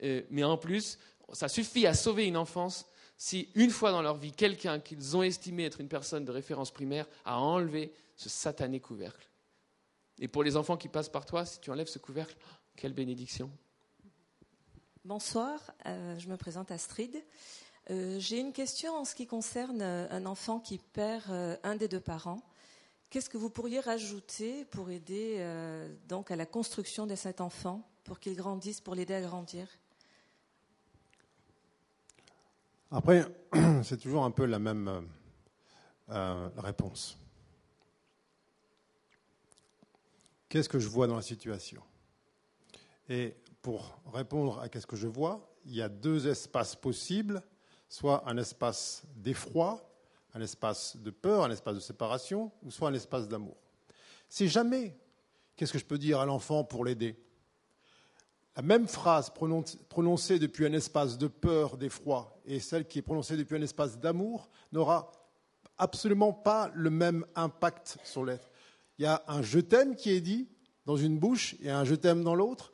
Euh, mais en plus, ça suffit à sauver une enfance si une fois dans leur vie, quelqu'un qu'ils ont estimé être une personne de référence primaire a enlevé ce satané couvercle. Et pour les enfants qui passent par toi, si tu enlèves ce couvercle, quelle bénédiction. Bonsoir, euh, je me présente Astrid. Euh, j'ai une question en ce qui concerne euh, un enfant qui perd euh, un des deux parents. Qu'est-ce que vous pourriez rajouter pour aider donc à la construction de cet enfant, pour qu'il grandisse, pour l'aider à grandir? Après, c'est toujours un peu la même réponse. Qu'est-ce que je vois dans la situation? Et pour répondre à qu'est-ce que je vois, il y a deux espaces possibles soit un espace d'effroi, un espace de peur, un espace de séparation, ou soit un espace d'amour. Si jamais, qu'est-ce que je peux dire à l'enfant pour l'aider? La même phrase prononcée depuis un espace de peur, d'effroi, et celle qui est prononcée depuis un espace d'amour n'aura absolument pas le même impact sur l'être. Il y a un je t'aime qui est dit dans une bouche et un je t'aime dans l'autre,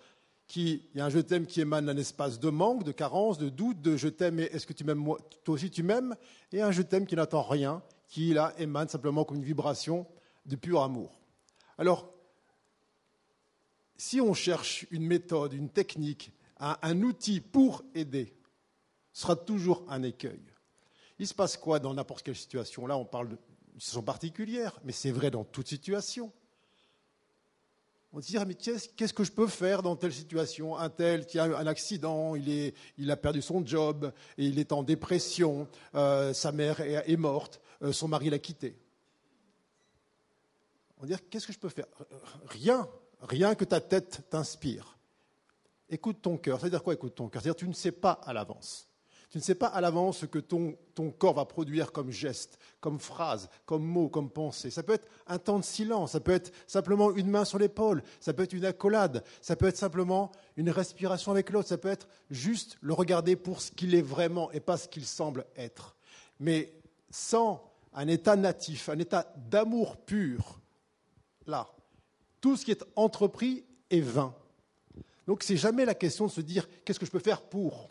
il y a un je t'aime qui émane d'un espace de manque, de carence, de doute, de je t'aime et est-ce que tu m'aimes moi, toi aussi tu m'aimes, et un je t'aime qui n'attend rien, qui là émane simplement comme une vibration de pur amour. Alors, si on cherche une méthode, une technique, un, outil pour aider, ce sera toujours un écueil. Il se passe quoi dans n'importe quelle situation? Là, on parle de situation particulière, mais c'est vrai dans toute situation. On se dit, mais qu'est-ce que je peux faire dans telle situation? Un tel qui a un accident, il, a perdu son job, et il est en dépression, euh, sa mère est, morte, euh, son mari l'a quitté. On dire, qu'est-ce que je peux faire? Rien, rien que ta tête t'inspire. Écoute ton cœur. Ça veut dire quoi, écoute ton cœur? C'est-à-dire, tu ne sais pas à l'avance. Tu ne sais pas à l'avance ce que ton, corps va produire comme geste, comme phrase, comme mot, comme pensée. Ça peut être un temps de silence, ça peut être simplement une main sur l'épaule, ça peut être une accolade, ça peut être simplement une respiration avec l'autre, ça peut être juste le regarder pour ce qu'il est vraiment et pas ce qu'il semble être. Mais sans un état natif, un état d'amour pur, là, tout ce qui est entrepris est vain. Donc c'est jamais la question de se dire qu'est-ce que je peux faire pour?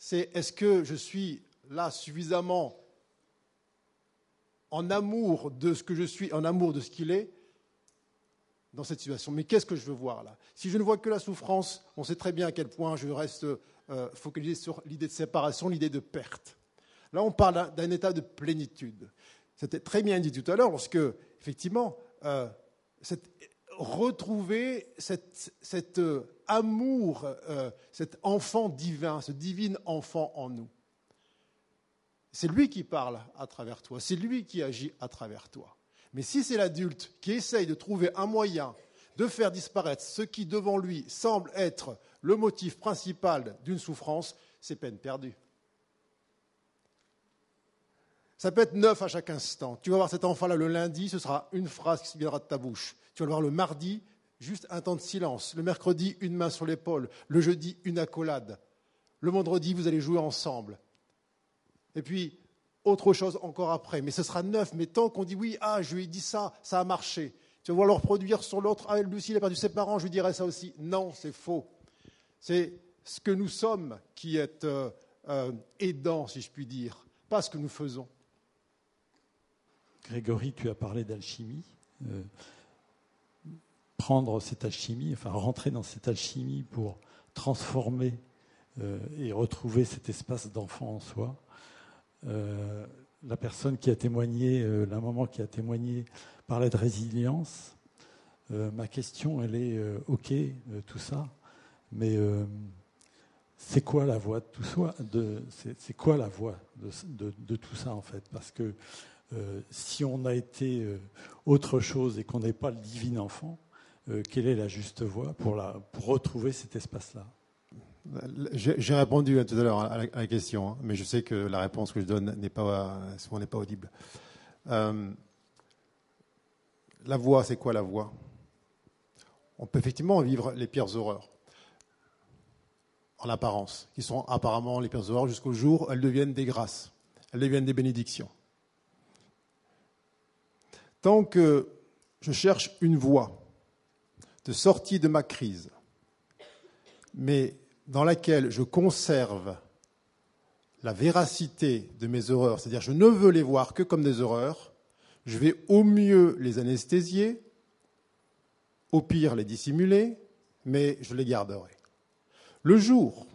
C'est est-ce que je suis là suffisamment en amour de ce que je suis, en amour de ce qu'il est dans cette situation. Mais qu'est-ce que je veux voir là? Si je ne vois que la souffrance, on sait très bien à quel point je reste euh, focalisé sur l'idée de séparation, l'idée de perte. Là, on parle d'un état de plénitude. C'était très bien dit tout à l'heure, lorsque, effectivement, euh, cette retrouver cet euh, amour, euh, cet enfant divin, ce divin enfant en nous. C'est lui qui parle à travers toi, c'est lui qui agit à travers toi. Mais si c'est l'adulte qui essaye de trouver un moyen de faire disparaître ce qui devant lui semble être le motif principal d'une souffrance, c'est peine perdue. Ça peut être neuf à chaque instant. Tu vas voir cet enfant-là le lundi, ce sera une phrase qui viendra de ta bouche. Tu vas le voir le mardi, juste un temps de silence. Le mercredi, une main sur l'épaule. Le jeudi, une accolade. Le vendredi, vous allez jouer ensemble. Et puis, autre chose encore après. Mais ce sera neuf. Mais tant qu'on dit oui, ah, je lui ai dit ça, ça a marché. Tu vas voir le reproduire sur l'autre. Ah, Lucie, il a perdu ses parents, je lui dirai ça aussi. Non, c'est faux. C'est ce que nous sommes qui est euh, euh, aidant, si je puis dire, pas ce que nous faisons. Grégory, tu as parlé d'alchimie. Euh, prendre cette alchimie, enfin rentrer dans cette alchimie pour transformer euh, et retrouver cet espace d'enfant en soi. Euh, la personne qui a témoigné, la maman qui a témoigné, parlait de résilience. ma question, elle est OK, tout ça, mais c'est quoi la voie de tout ça en fait? Parce que euh, si on a été euh, autre chose et qu'on n'est pas le divin enfant, euh, quelle est la juste voie pour, retrouver cet espace-là? J'ai répondu tout à l'heure à, la question, hein, mais je sais que la réponse que je donne n'est pas, souvent n'est pas audible. la voie, c'est quoi la voie? On peut effectivement vivre les pires horreurs, en apparence, qui sont apparemment les pires horreurs jusqu'au jour où elles deviennent des grâces, elles deviennent des bénédictions. Tant que je cherche une voie de sortie de ma crise, mais dans laquelle je conserve la véracité de mes horreurs, c'est-à-dire je ne veux les voir que comme des horreurs, je vais au mieux les anesthésier, au pire les dissimuler, mais je les garderai. Le jour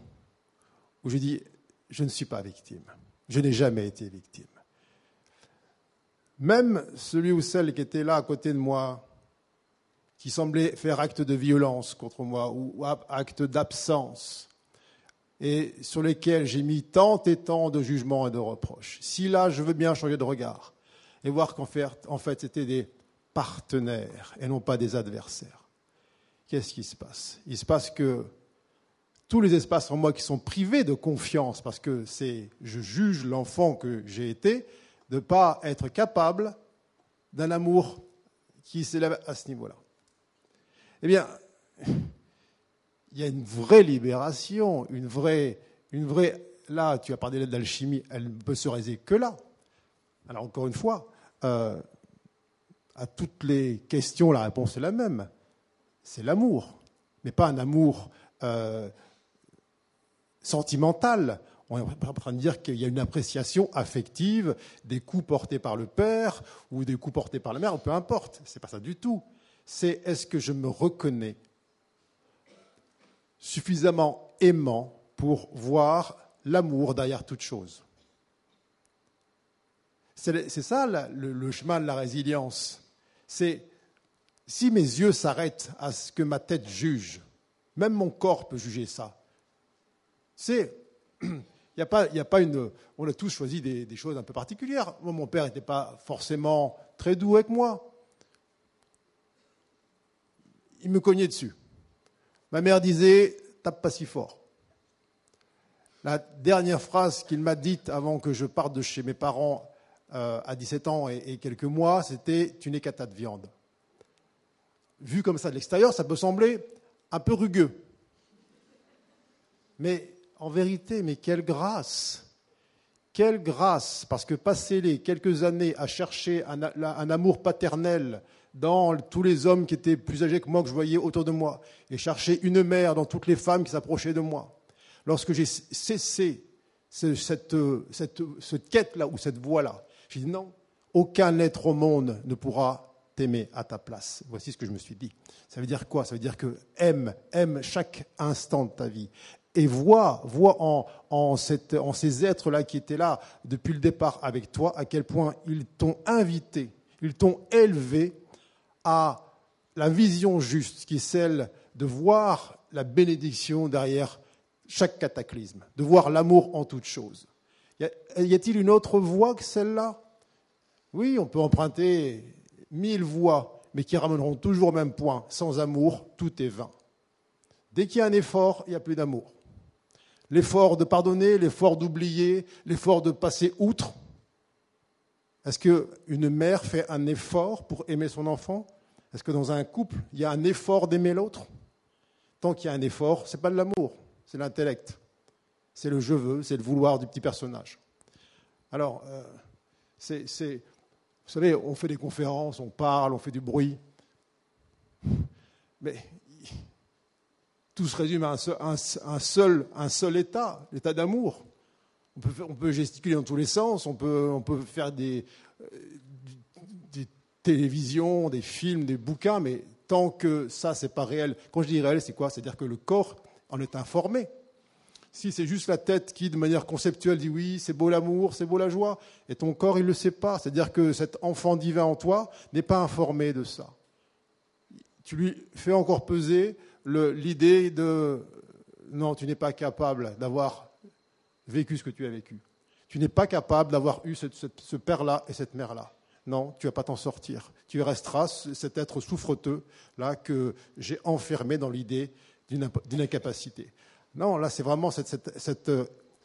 où je dis je ne suis pas victime, je n'ai jamais été victime, même celui ou celle qui était là à côté de moi, qui semblait faire acte de violence contre moi ou acte d'absence, et sur lesquels j'ai mis tant et tant de jugements et de reproches. Si là, je veux bien changer de regard et voir qu'en fait, fait c'était des partenaires et non pas des adversaires. Qu'est-ce qui se passe? Il se passe que tous les espaces en moi qui sont privés de confiance, parce que c'est, je juge l'enfant que j'ai été, de ne pas être capable d'un amour qui s'élève à ce niveau-là. Eh bien, il y a une vraie libération, une vraie, une. Là, tu as parlé d'alchimie, elle ne peut se réaliser que là. Alors encore une fois, euh, à toutes les questions, la réponse est la même. C'est l'amour, mais pas un amour euh, sentimental on est en train de dire qu'il y a une appréciation affective des coups portés par le père ou des coups portés par la mère, peu importe, c'est pas ça du tout. C'est est-ce que je me reconnais suffisamment aimant pour voir l'amour derrière toute chose. C'est ça le, chemin de la résilience. C'est si mes yeux s'arrêtent à ce que ma tête juge, même mon corps peut juger ça. C'est il n'y a, pas, a pas une. On a tous choisi des, choses un peu particulières. Mon père n'était pas forcément très doux avec moi. Il me cognait dessus. Ma mère disait Tape pas si fort. La dernière phrase qu'il m'a dite avant que je parte de chez mes parents euh, à 17 ans et, quelques mois, c'était Tu n'es qu'à de viande. Vu comme ça de l'extérieur, ça peut sembler un peu rugueux. Mais en vérité, mais quelle grâce Quelle grâce Parce que passer les quelques années à chercher un, amour paternel dans tous les hommes qui étaient plus âgés que moi, que je voyais autour de moi, et chercher une mère dans toutes les femmes qui s'approchaient de moi, lorsque j'ai cessé cette, cette quête-là ou cette voie-là, j'ai dit non, aucun être au monde ne pourra t'aimer à ta place. Voici ce que je me suis dit. Ça veut dire quoi? Ça veut dire que aime, aime chaque instant de ta vie et vois, vois en, en, ces êtres-là qui étaient là depuis le départ avec toi, à quel point ils t'ont invité, ils t'ont élevé à la vision juste, qui est celle de voir la bénédiction derrière chaque cataclysme, de voir l'amour en toute chose. Y a-t-il une autre voie que celle-là? Oui, on peut emprunter mille voies, mais qui ramèneront toujours au même point. Sans amour, tout est vain. Dès qu'il y a un effort, il n'y a plus d'amour l'effort de pardonner, l'effort d'oublier, l'effort de passer outre. Est-ce qu'une mère fait un effort pour aimer son enfant? Est-ce que dans un couple, il y a un effort d'aimer l'autre Tant qu'il y a un effort, ce n'est pas de l'amour, c'est l'intellect. C'est le je veux, c'est le vouloir du petit personnage. Alors, euh, vous savez, on fait des conférences, on parle, on fait du bruit. Mais tout se résume à un seul, état, l'état d'amour. On peut, gesticuler dans tous les sens, on peut faire des, des, télévisions, des films, des bouquins, mais tant que ça, c'est pas réel. Quand je dis réel, c'est quoi? C'est-à-dire que le corps en est informé. Si c'est juste la tête qui, de manière conceptuelle, dit oui, c'est beau l'amour, c'est beau la joie, et ton corps, il ne le sait pas. C'est-à-dire que cet enfant divin en toi n'est pas informé de ça. Tu lui fais encore peser l'idée de non, tu n'es pas capable d'avoir vécu ce que tu as vécu. Tu n'es pas capable d'avoir eu ce, père-là et cette mère-là. Non, tu ne vas pas t'en sortir. Tu resteras cet être souffreteux là que j'ai enfermé dans l'idée d'une incapacité. Non, là, c'est vraiment cette, cette,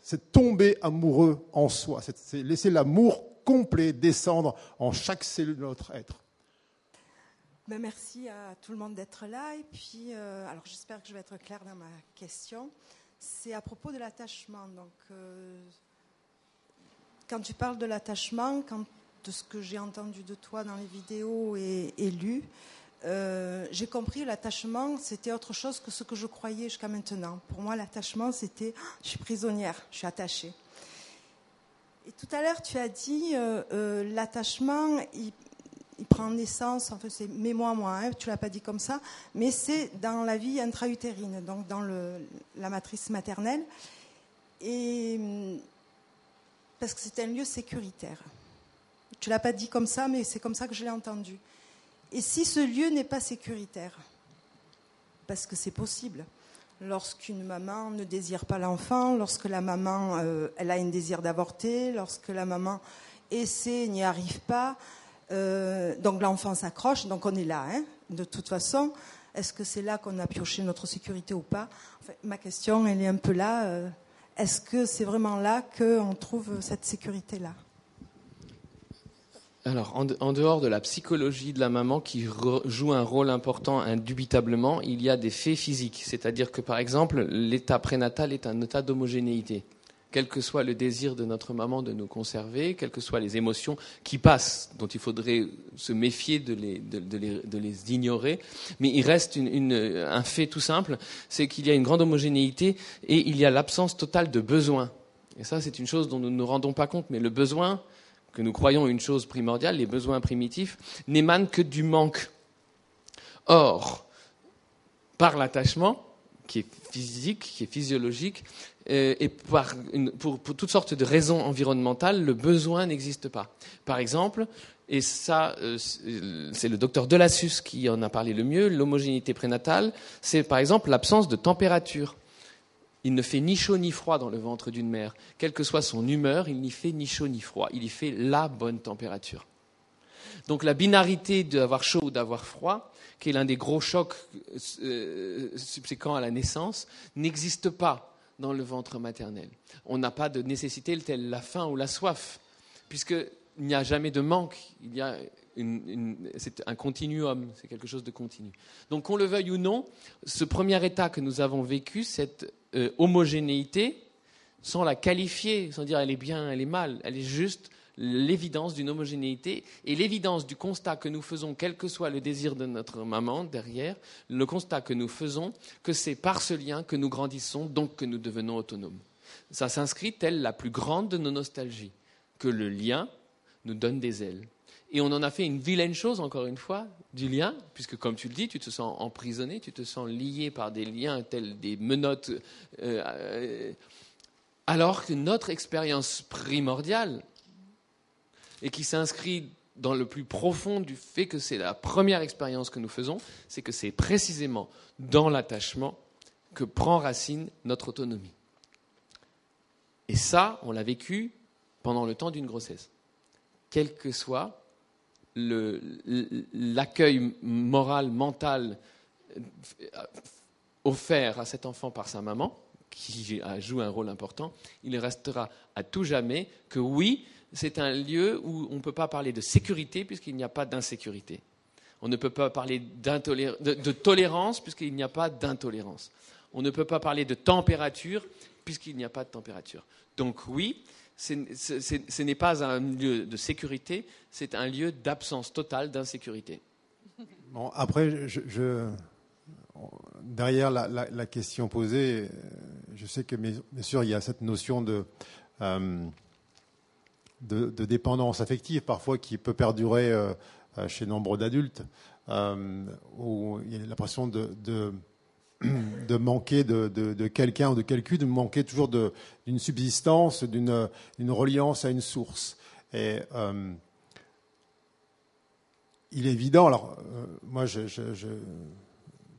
cette, tombée amoureux en soi. C'est laisser l'amour complet descendre en chaque cellule de notre être. Ben, merci à tout le monde d'être là. Et puis, euh, alors j'espère que je vais être claire dans ma question. C'est à propos de l'attachement. Donc, euh, quand tu parles de l'attachement, de ce que j'ai entendu de toi dans les vidéos et, lu, euh, j'ai compris l'attachement, c'était autre chose que ce que je croyais jusqu'à maintenant. Pour moi, l'attachement, c'était ah, je suis prisonnière, je suis attachée. Et tout à l'heure, tu as dit l'attachement, il, prend naissance, enfin c'est mais-moi, moi, hein, tu l'as pas dit comme ça, mais c'est dans la vie intra-utérine, donc dans la matrice maternelle, et parce que c'est un lieu sécuritaire. Tu l'as pas dit comme ça, mais c'est comme ça que je l'ai entendu. Et si ce lieu n'est pas sécuritaire, parce que c'est possible, lorsqu'une maman ne désire pas l'enfant, lorsque la maman euh, a un désir d'avorter, lorsque la maman essaie n'y arrive pas, euh, donc l'enfant s'accroche, donc on est là, hein, de toute façon. Est-ce que c'est là qu'on a pioché notre sécurité ou pas? Ma question, elle est un peu là. Euh, est-ce que c'est vraiment là qu'on trouve cette sécurité-là? Alors, en dehors de la psychologie de la maman qui joue un rôle important indubitablement, il y a des faits physiques. C'est-à-dire que, par exemple, l'état prénatal est un état d'homogénéité quel que soit le désir de notre maman de nous conserver, quelles que soient les émotions qui passent, dont il faudrait se méfier de les, ignorer. Mais il reste un fait tout simple, c'est qu'il y a une grande homogénéité et il y a l'absence totale de besoin. Et ça, c'est une chose dont nous ne nous rendons pas compte, mais le besoin, que nous croyons une chose primordiale, les besoins primitifs, n'émanent que du manque. Or, par l'attachement, qui est physique, qui est physiologique, euh, et par pour, pour, toutes sortes de raisons environnementales, le besoin n'existe pas. Par exemple, et ça, euh, c'est le docteur Delassus qui en a parlé le mieux, l'homogénéité prénatale, c'est par exemple l'absence de température. Il ne fait ni chaud ni froid dans le ventre d'une mère. Quelle que soit son humeur, il n'y fait ni chaud ni froid. Il y fait la bonne température. Donc la binarité d'avoir chaud ou d'avoir froid, qui est l'un des gros chocs euh, subséquents à la naissance, n'existe pas dans le ventre maternel. On n'a pas de nécessité telle la faim ou la soif, puisqu'il n'y a jamais de manque, il y a c'est un continuum, c'est quelque chose de continu. Donc qu'on le veuille ou non, ce premier état que nous avons vécu, cette euh, homogénéité, sans la qualifier, sans dire elle est bien, elle est mal, elle est juste l'évidence d'une homogénéité et l'évidence du constat que nous faisons, quel que soit le désir de notre maman derrière, le constat que nous faisons que c'est par ce lien que nous grandissons, donc que nous devenons autonomes. Ça s'inscrit telle la plus grande de nos nostalgies, que le lien nous donne des ailes. Et on en a fait une vilaine chose, encore une fois, du lien, puisque comme tu le dis, tu te sens emprisonné, tu te sens lié par des liens tels des menottes, euh, euh, alors que notre expérience primordiale, et qui s'inscrit dans le plus profond du fait que c'est la première expérience que nous faisons, c'est que c'est précisément dans l'attachement que prend racine notre autonomie. Et ça, on l'a vécu pendant le temps d'une grossesse. Quel que soit l'accueil moral, mental euh, offert à cet enfant par sa maman, qui joue un rôle important, il restera à tout jamais que oui, c'est un lieu où on ne peut pas parler de sécurité puisqu'il n'y a pas d'insécurité. On ne peut pas parler de tolérance puisqu'il n'y a pas d'intolérance. On ne peut pas parler de température puisqu'il n'y a pas de température. Donc oui, ce n'est pas un lieu de sécurité, c'est un lieu d'absence totale d'insécurité. Bon, après, derrière la, question posée, je sais que bien sûr il y a cette notion de, euh, dépendance affective parfois qui peut perdurer euh, chez nombre d'adultes, euh, où il y a l'impression de manquer de, quelqu'un ou de quelqu'une, de manquer toujours d'une subsistance, d'une reliance à une source. Et euh, il est évident, alors euh, moi je ne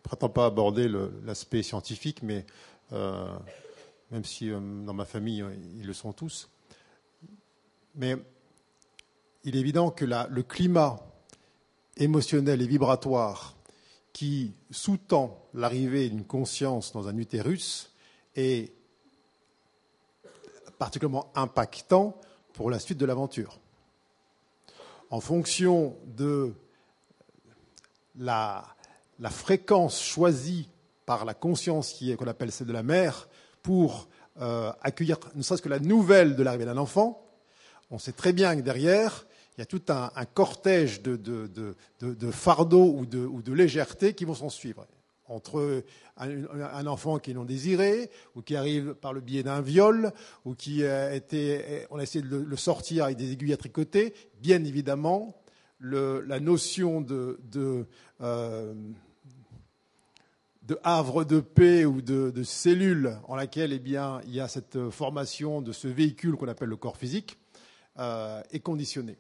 prétends pas aborder l'aspect scientifique, mais euh, même si dans ma famille ils le sont tous, mais il est évident que le climat émotionnel et vibratoire qui sous-tend l'arrivée d'une conscience dans un utérus est particulièrement impactant pour la suite de l'aventure. En fonction de la, fréquence choisie par la conscience qui qu'on appelle celle de la mère pour euh, accueillir ne serait-ce que la nouvelle de l'arrivée d'un enfant, on sait très bien que derrière, il y a tout un, cortège de, fardeaux ou, de, légèreté qui vont s'en suivre. Entre un, enfant qui est non désiré, ou qui arrive par le biais d'un viol, ou qui a été, on a essayé de le sortir avec des aiguilles à tricoter, bien évidemment, la notion de, euh, de havre de paix ou de, de, cellule en laquelle eh bien, il y a cette formation de ce véhicule qu'on appelle le corps physique euh, est conditionnée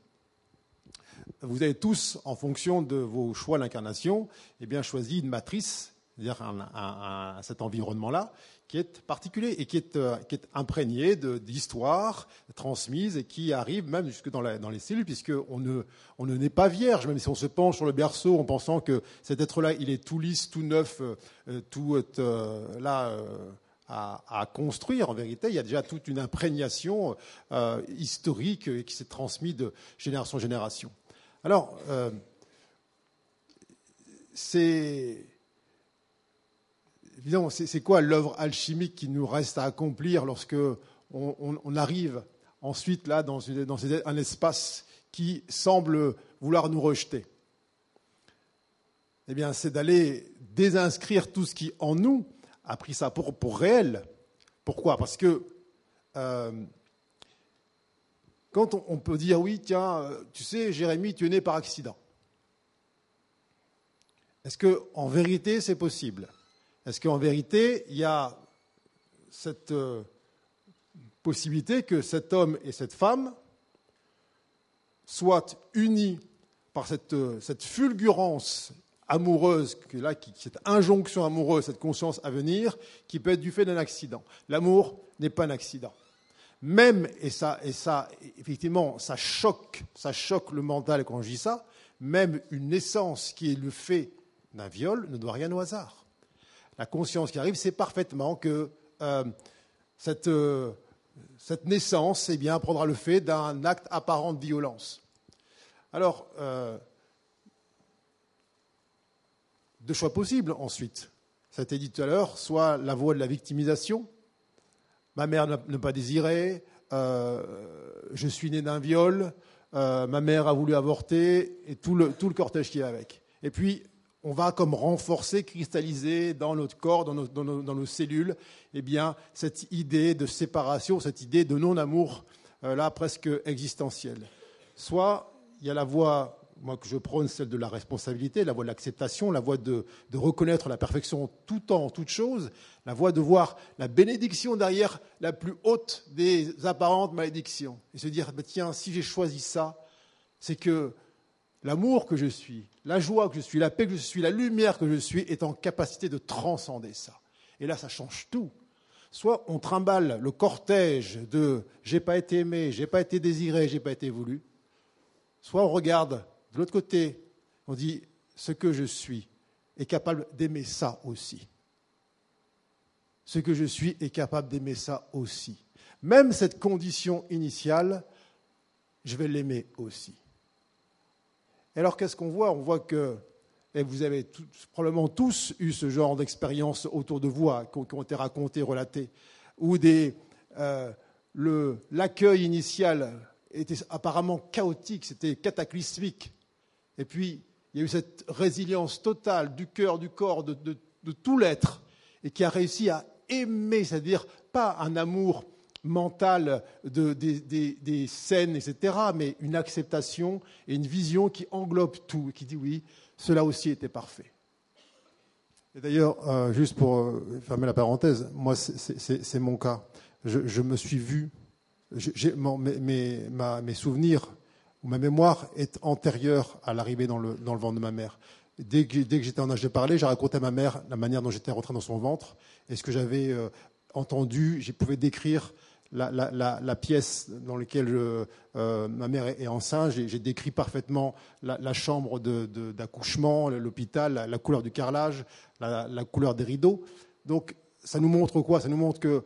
vous avez tous, en fonction de vos choix d'incarnation, eh bien, choisi une matrice, c'est-à-dire cet environnement-là, qui est particulier et qui est, euh, imprégné d'histoires transmises et qui arrive même jusque dans, les cellules, puisqu'on ne, on ne naît pas vierge, même si on se penche sur le berceau en pensant que cet être-là, il est tout lisse, tout neuf, euh, euh, tout là. À, construire. En vérité, il y a déjà toute une imprégnation historique qui s'est transmise de génération en génération. Alors, euh, c'est quoi l'œuvre alchimique qui nous reste à accomplir lorsque on, arrive ensuite là dans, un espace qui semble vouloir nous rejeter? Eh bien, c'est d'aller désinscrire tout ce qui en nous a pris ça pour, pour réel. Pourquoi? Parce que euh, quand on, peut dire oui, tiens, euh, tu sais, Jérémie, tu es né par accident. Est-ce que, en vérité, c'est possible? Est-ce qu'en vérité, il y a cette euh, possibilité que cet homme et cette femme soient unis par cette, euh, fulgurance amoureuse, cette injonction amoureuse, cette conscience à venir, qui peut être du fait d'un accident? L'amour n'est pas un accident. Même, et ça, et ça, effectivement, ça choque, ça choque le mental quand je dis ça, même une naissance qui est le fait d'un viol ne doit rien au hasard. La conscience qui arrive sait parfaitement que euh, cette, euh, cette naissance eh bien, prendra le fait d'un acte apparent de violence. Alors, euh, deux choix possibles ensuite. Ça a été dit tout à l'heure, soit la voie de la victimisation, ma mère ne pas désiré, euh, je suis né d'un viol, euh, ma mère a voulu avorter, et tout le, cortège qui est avec. Et puis, on va comme renforcer, cristalliser dans notre corps, dans nos cellules, eh bien, cette idée de séparation, cette idée de non-amour, euh, là, presque existentielle. Soit il y a la voie, moi que je prône, celle de la responsabilité, la voie de l'acceptation, la voie de, reconnaître la perfection tout temps, toute chose, la voie de voir la bénédiction derrière la plus haute des apparentes malédictions. Et se dire, bah, tiens, si j'ai choisi ça, c'est que l'amour que je suis, la joie que je suis, la paix que je suis, la lumière que je suis est en capacité de transcender ça. Et là, ça change tout. Soit on trimballe le cortège de j'ai pas été aimé, j'ai pas été désiré, j'ai pas été voulu. Soit on regarde de l'autre côté, on dit ce que je suis est capable d'aimer ça aussi. Ce que je suis est capable d'aimer ça aussi. Même cette condition initiale, je vais l'aimer aussi. Alors qu'est-ce qu'on voit? On voit que, vous avez probablement tous eu ce genre d'expérience autour de vous hein, qui ont, été racontées, relatées, où euh, l'accueil initial était apparemment chaotique, c'était cataclysmique. Et puis, il y a eu cette résilience totale du cœur, du corps, de, tout l'être, et qui a réussi à aimer, c'est-à-dire pas un amour mental de- des, scènes, etc., mais une acceptation et une vision qui englobe tout, et qui dit oui, cela aussi était parfait. Et d'ailleurs, euh, juste pour euh, fermer la parenthèse, moi, c'est- mon cas. Je, me suis vu, mes souvenirs ou ma mémoire est antérieure à l'arrivée dans le, ventre de ma mère. Dès que, j'étais en âge de parler, j'ai raconté à ma mère la manière dont j'étais rentré dans son ventre et ce que j'avais euh, entendu. Je pouvais décrire la, pièce dans laquelle je- euh, ma mère est, enceinte. J'ai j'ai décrit parfaitement la, chambre d'accouchement, l'hôpital, la, couleur du carrelage, la, couleur des rideaux. Donc, ça nous montre quoi? Ça nous montre qu'il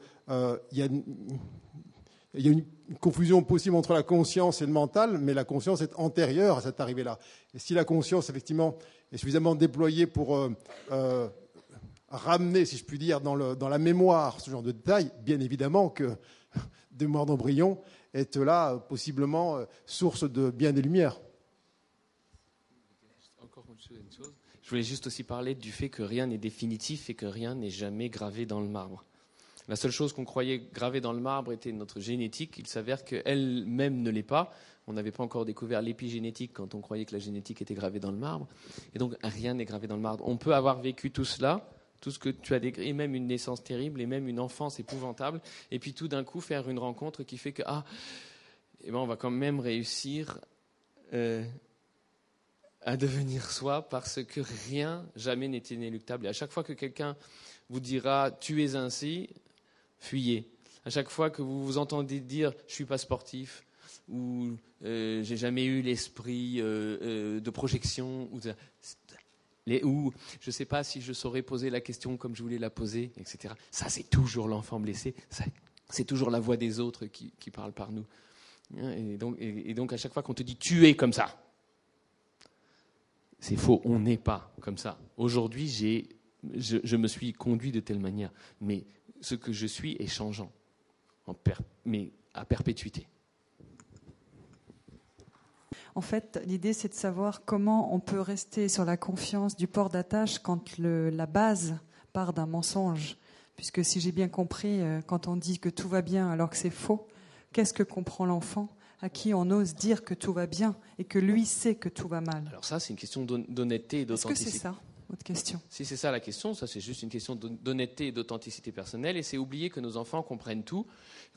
y a il y a une confusion possible entre la conscience et le mental, mais la conscience est antérieure à cette arrivée-là. Et si la conscience, effectivement, est suffisamment déployée pour euh, euh, ramener, si je puis dire, dans, le- dans la mémoire ce genre de détails, bien évidemment que morts d'embryon est là, euh, possiblement, source de bien des lumières. Encore une chose. Je voulais juste aussi parler du fait que rien n'est définitif et que rien n'est jamais gravé dans le marbre. La seule chose qu'on croyait gravée dans le marbre était notre génétique. Il s'avère qu'elle-même ne l'est pas. On n'avait pas encore découvert l'épigénétique quand on croyait que la génétique était gravée dans le marbre. Et donc rien n'est gravé dans le marbre. On peut avoir vécu tout cela, tout ce que tu as décrit, et même une naissance terrible, et même une enfance épouvantable, et puis tout d'un coup faire une rencontre qui fait que ah, eh ben on va quand même réussir euh, à devenir soi parce que rien jamais n'est inéluctable. Et à chaque fois que quelqu'un vous dira tu es ainsi, fuyez. À chaque fois que vous vous entendez dire je suis pas sportif ou euh, j'ai jamais eu l'esprit euh, euh, de projection ou, les, ou je sais pas si je saurais poser la question comme je voulais la poser, etc. Ça c'est toujours l'enfant blessé. C'est toujours la voix des autres qui, qui parle par nous. Et donc, et- donc à chaque fois qu'on te dit tu es comme ça, c'est faux, on n'est pas comme ça. Aujourd'hui, je, je me suis conduit de telle manière, mais ce que je suis est changeant, en per- mais à perpétuité. En fait, l'idée, c'est de savoir comment on peut rester sur la confiance du port d'attache quand le- la base part d'un mensonge. Puisque si j'ai bien compris, euh, quand on dit que tout va bien alors que c'est faux, qu'est-ce que comprend l'enfant? À qui on ose dire que tout va bien et que lui sait que tout va mal? Alors ça, c'est une question d'hon- d'honnêteté et Est-ce que c'est d'authenticité. ça? Si c'est ça la question, ça c'est juste une question d'honnêteté et d'authenticité personnelle, et c'est oublier que nos enfants comprennent tout,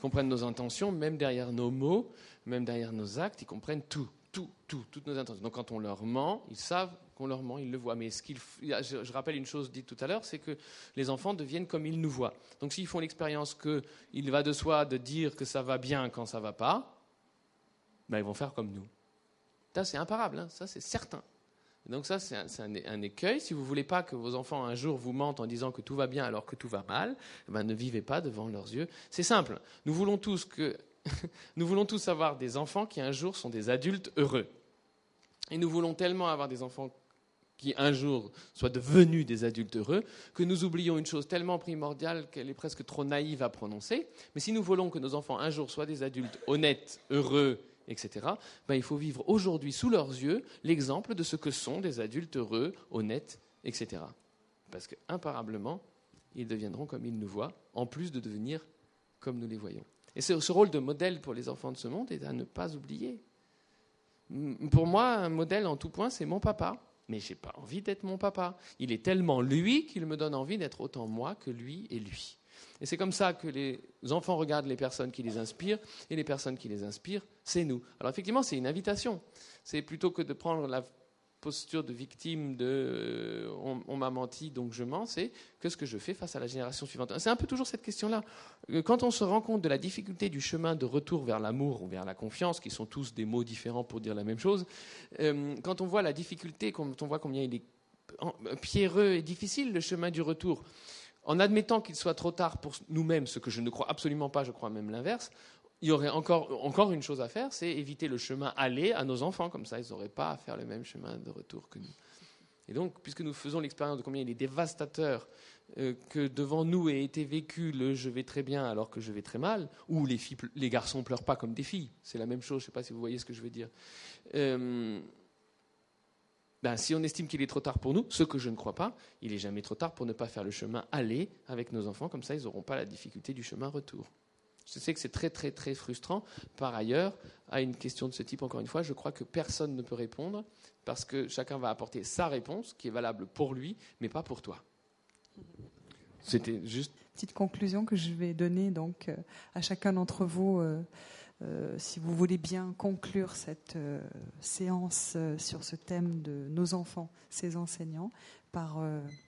comprennent nos intentions, même derrière nos mots, même derrière nos actes, ils comprennent tout, tout, tout, toutes nos intentions. Donc quand on leur ment, ils savent qu'on leur ment, ils le voient. Mais ce je rappelle une chose dite tout à l'heure, c'est que les enfants deviennent comme ils nous voient. Donc s'ils font l'expérience qu'il va de soi de dire que ça va bien quand ça va pas, ben, ils vont faire comme nous. Ça c'est imparable, hein. ça c'est certain. Donc ça, c'est un, écueil. Si vous voulez pas que vos enfants un jour vous mentent en disant que tout va bien alors que tout va mal, eh ben, ne vivez pas devant leurs yeux. C'est simple. Nous voulons tous que nous voulons tous avoir des enfants qui un jour sont des adultes heureux. Et nous voulons tellement avoir des enfants qui un jour soient devenus des adultes heureux, que nous oublions une chose tellement primordiale qu'elle est presque trop naïve à prononcer. Mais si nous voulons que nos enfants un jour soient des adultes honnêtes, heureux etc., ben, il faut vivre aujourd'hui sous leurs yeux l'exemple de ce que sont des adultes heureux, honnêtes, etc. Parce qu'imparablement, ils deviendront comme ils nous voient, en plus de devenir comme nous les voyons. Et ce rôle de modèle pour les enfants de ce monde est à ne pas oublier. Pour moi, un modèle en tout point, c'est mon papa. Mais je n'ai pas envie d'être mon papa. Il est tellement lui qu'il me donne envie d'être autant moi que lui et lui. Et c'est comme ça que les enfants regardent les personnes qui les inspirent, et les personnes qui les inspirent, c'est nous. Alors effectivement, c'est une invitation. C'est plutôt que de prendre la posture de victime de euh, on, m'a menti donc je mens, c'est qu'est-ce que je fais face à la génération suivante C'est un peu toujours cette question-là. Euh, quand on se rend compte de la difficulté du chemin de retour vers l'amour ou vers la confiance, qui sont tous des mots différents pour dire la même chose, euh, quand on voit la difficulté, quand on voit combien il est pierreux et difficile le chemin du retour, en admettant qu'il soit trop tard pour nous-mêmes, ce que je ne crois absolument pas, je crois même l'inverse, il y aurait encore, encore une chose à faire, c'est éviter le chemin aller à nos enfants, comme ça ils n'auraient pas à faire le même chemin de retour que nous. Et donc, puisque nous faisons l'expérience de combien il est dévastateur euh, que devant nous ait été vécu le je vais très bien alors que je vais très mal, ou les, filles, les garçons pleurent pas comme des filles, c'est la même chose, je ne sais pas si vous voyez ce que je veux dire. Euh, ben, si on estime qu'il est trop tard pour nous, ce que je ne crois pas, il n'est jamais trop tard pour ne pas faire le chemin aller avec nos enfants, comme ça ils n'auront pas la difficulté du chemin retour. Je sais que c'est très très très frustrant. Par ailleurs, à une question de ce type, encore une fois, je crois que personne ne peut répondre parce que chacun va apporter sa réponse qui est valable pour lui, mais pas pour toi. C'était juste. Petite conclusion que je vais donner donc euh, à chacun d'entre vous. Euh, euh, si vous voulez bien conclure cette euh, séance euh, sur ce thème de nos enfants, ces enseignants, par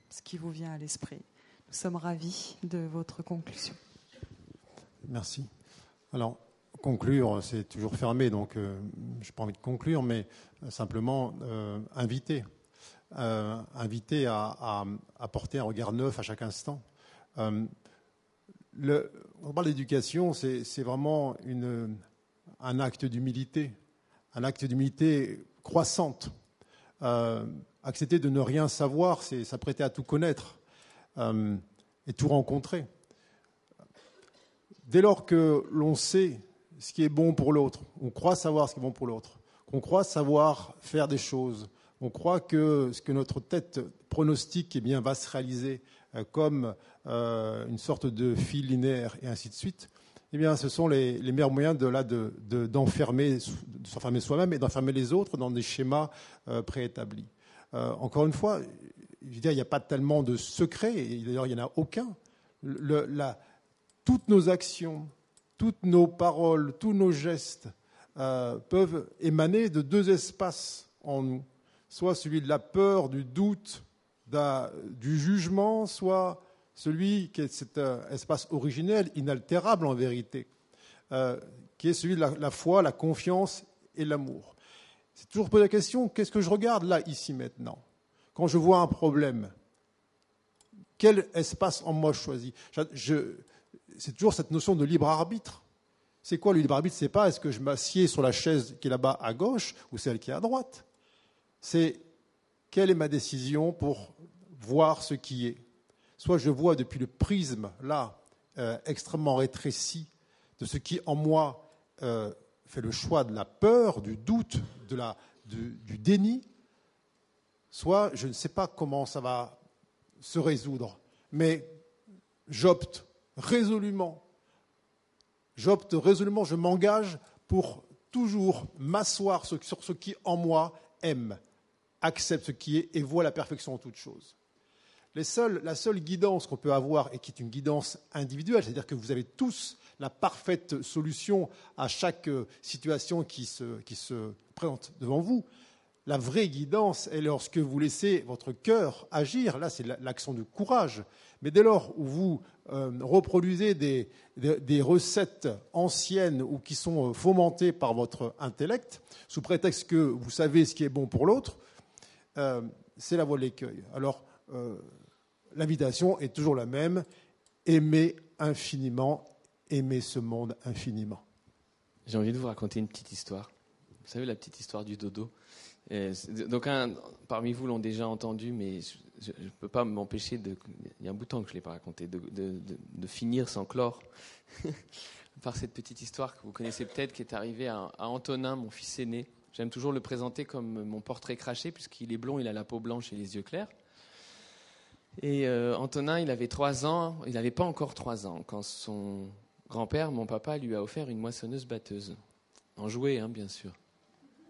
ce qui vous vient à l'esprit. Nous sommes ravis de votre conclusion. Merci. Alors, conclure, c'est toujours fermé, donc je n'ai pas envie de conclure, mais simplement inviter. inviter à, apporter un regard neuf à chaque instant. Le, on parle d'éducation, c'est vraiment un acte d'humilité, un acte d'humilité croissante. Euh, accepter de ne rien savoir, c'est s'apprêter à tout connaître euh, et tout rencontrer. Dès lors que l'on sait ce qui est bon pour l'autre, on croit savoir ce qui est bon pour l'autre, qu'on croit savoir faire des choses, on croit que ce que notre tête pronostique eh bien, va se réaliser euh, une sorte de fil linéaire et ainsi de suite, eh bien, ce sont les, meilleurs moyens de, là, d'enfermer, de, s'enfermer soi-même et d'enfermer les autres dans des schémas euh, préétablis. Euh, encore une fois, il n'y a pas tellement de secrets, et d'ailleurs, il n'y en a aucun. toutes nos actions, toutes nos paroles, tous nos gestes peuvent émaner de deux espaces en nous. Soit celui de la peur, du doute, du jugement, soit celui qui est cet euh, espace originel, inaltérable en vérité, euh, qui est celui de la, foi, la confiance et l'amour. C'est toujours posé la question, qu'est-ce que je regarde là, ici, maintenant? Quand je vois un problème, quel espace en moi je choisis? C'est toujours cette notion de libre arbitre. C'est quoi le libre arbitre? C'est pas est-ce que je m'assieds sur la chaise qui est là-bas à gauche ou celle qui est à droite. C'est quelle est ma décision pour voir ce qui est soit je vois depuis le prisme, là, euh, extrêmement rétréci, de ce qui en moi euh, fait le choix de la peur, du doute, du, du déni, soit je ne sais pas comment ça va se résoudre, mais j'opte résolument, j'opte résolument, je m'engage pour toujours m'asseoir sur ce qui en moi aime, accepte ce qui est et voit la perfection en toute chose. La seule guidance qu'on peut avoir, et qui est une guidance individuelle, c'est-à-dire que vous avez tous la parfaite solution à chaque euh, situation qui se, présente devant vous, la vraie guidance est lorsque vous laissez votre cœur agir. Là, c'est l'action de courage. Mais dès lors où vous euh, reproduisez des, recettes anciennes ou qui sont euh, fomentées par votre intellect, sous prétexte que vous savez ce qui est bon pour l'autre, c'est la voie de l'écueil. Alors, l'invitation est toujours la même aimer infiniment, aimer ce monde infiniment. J'ai envie de vous raconter une petite histoire. Vous savez, la petite histoire du dodo. donc, parmi vous l'ont déjà entendu, mais je ne peux pas m'empêcher de. Il y a un bout de temps que je ne l'ai pas raconté, de, de, finir sans clore par cette petite histoire que vous connaissez peut-être, qui est arrivée à, Antonin, mon fils aîné. J'aime toujours le présenter comme mon portrait craché, puisqu'il est blond, il a la peau blanche et les yeux clairs. Et euh, Antonin, il avait trois ans, il n'avait pas encore trois ans, quand son grand-père, mon papa, lui a offert une moissonneuse batteuse. En jouet, hein, bien sûr.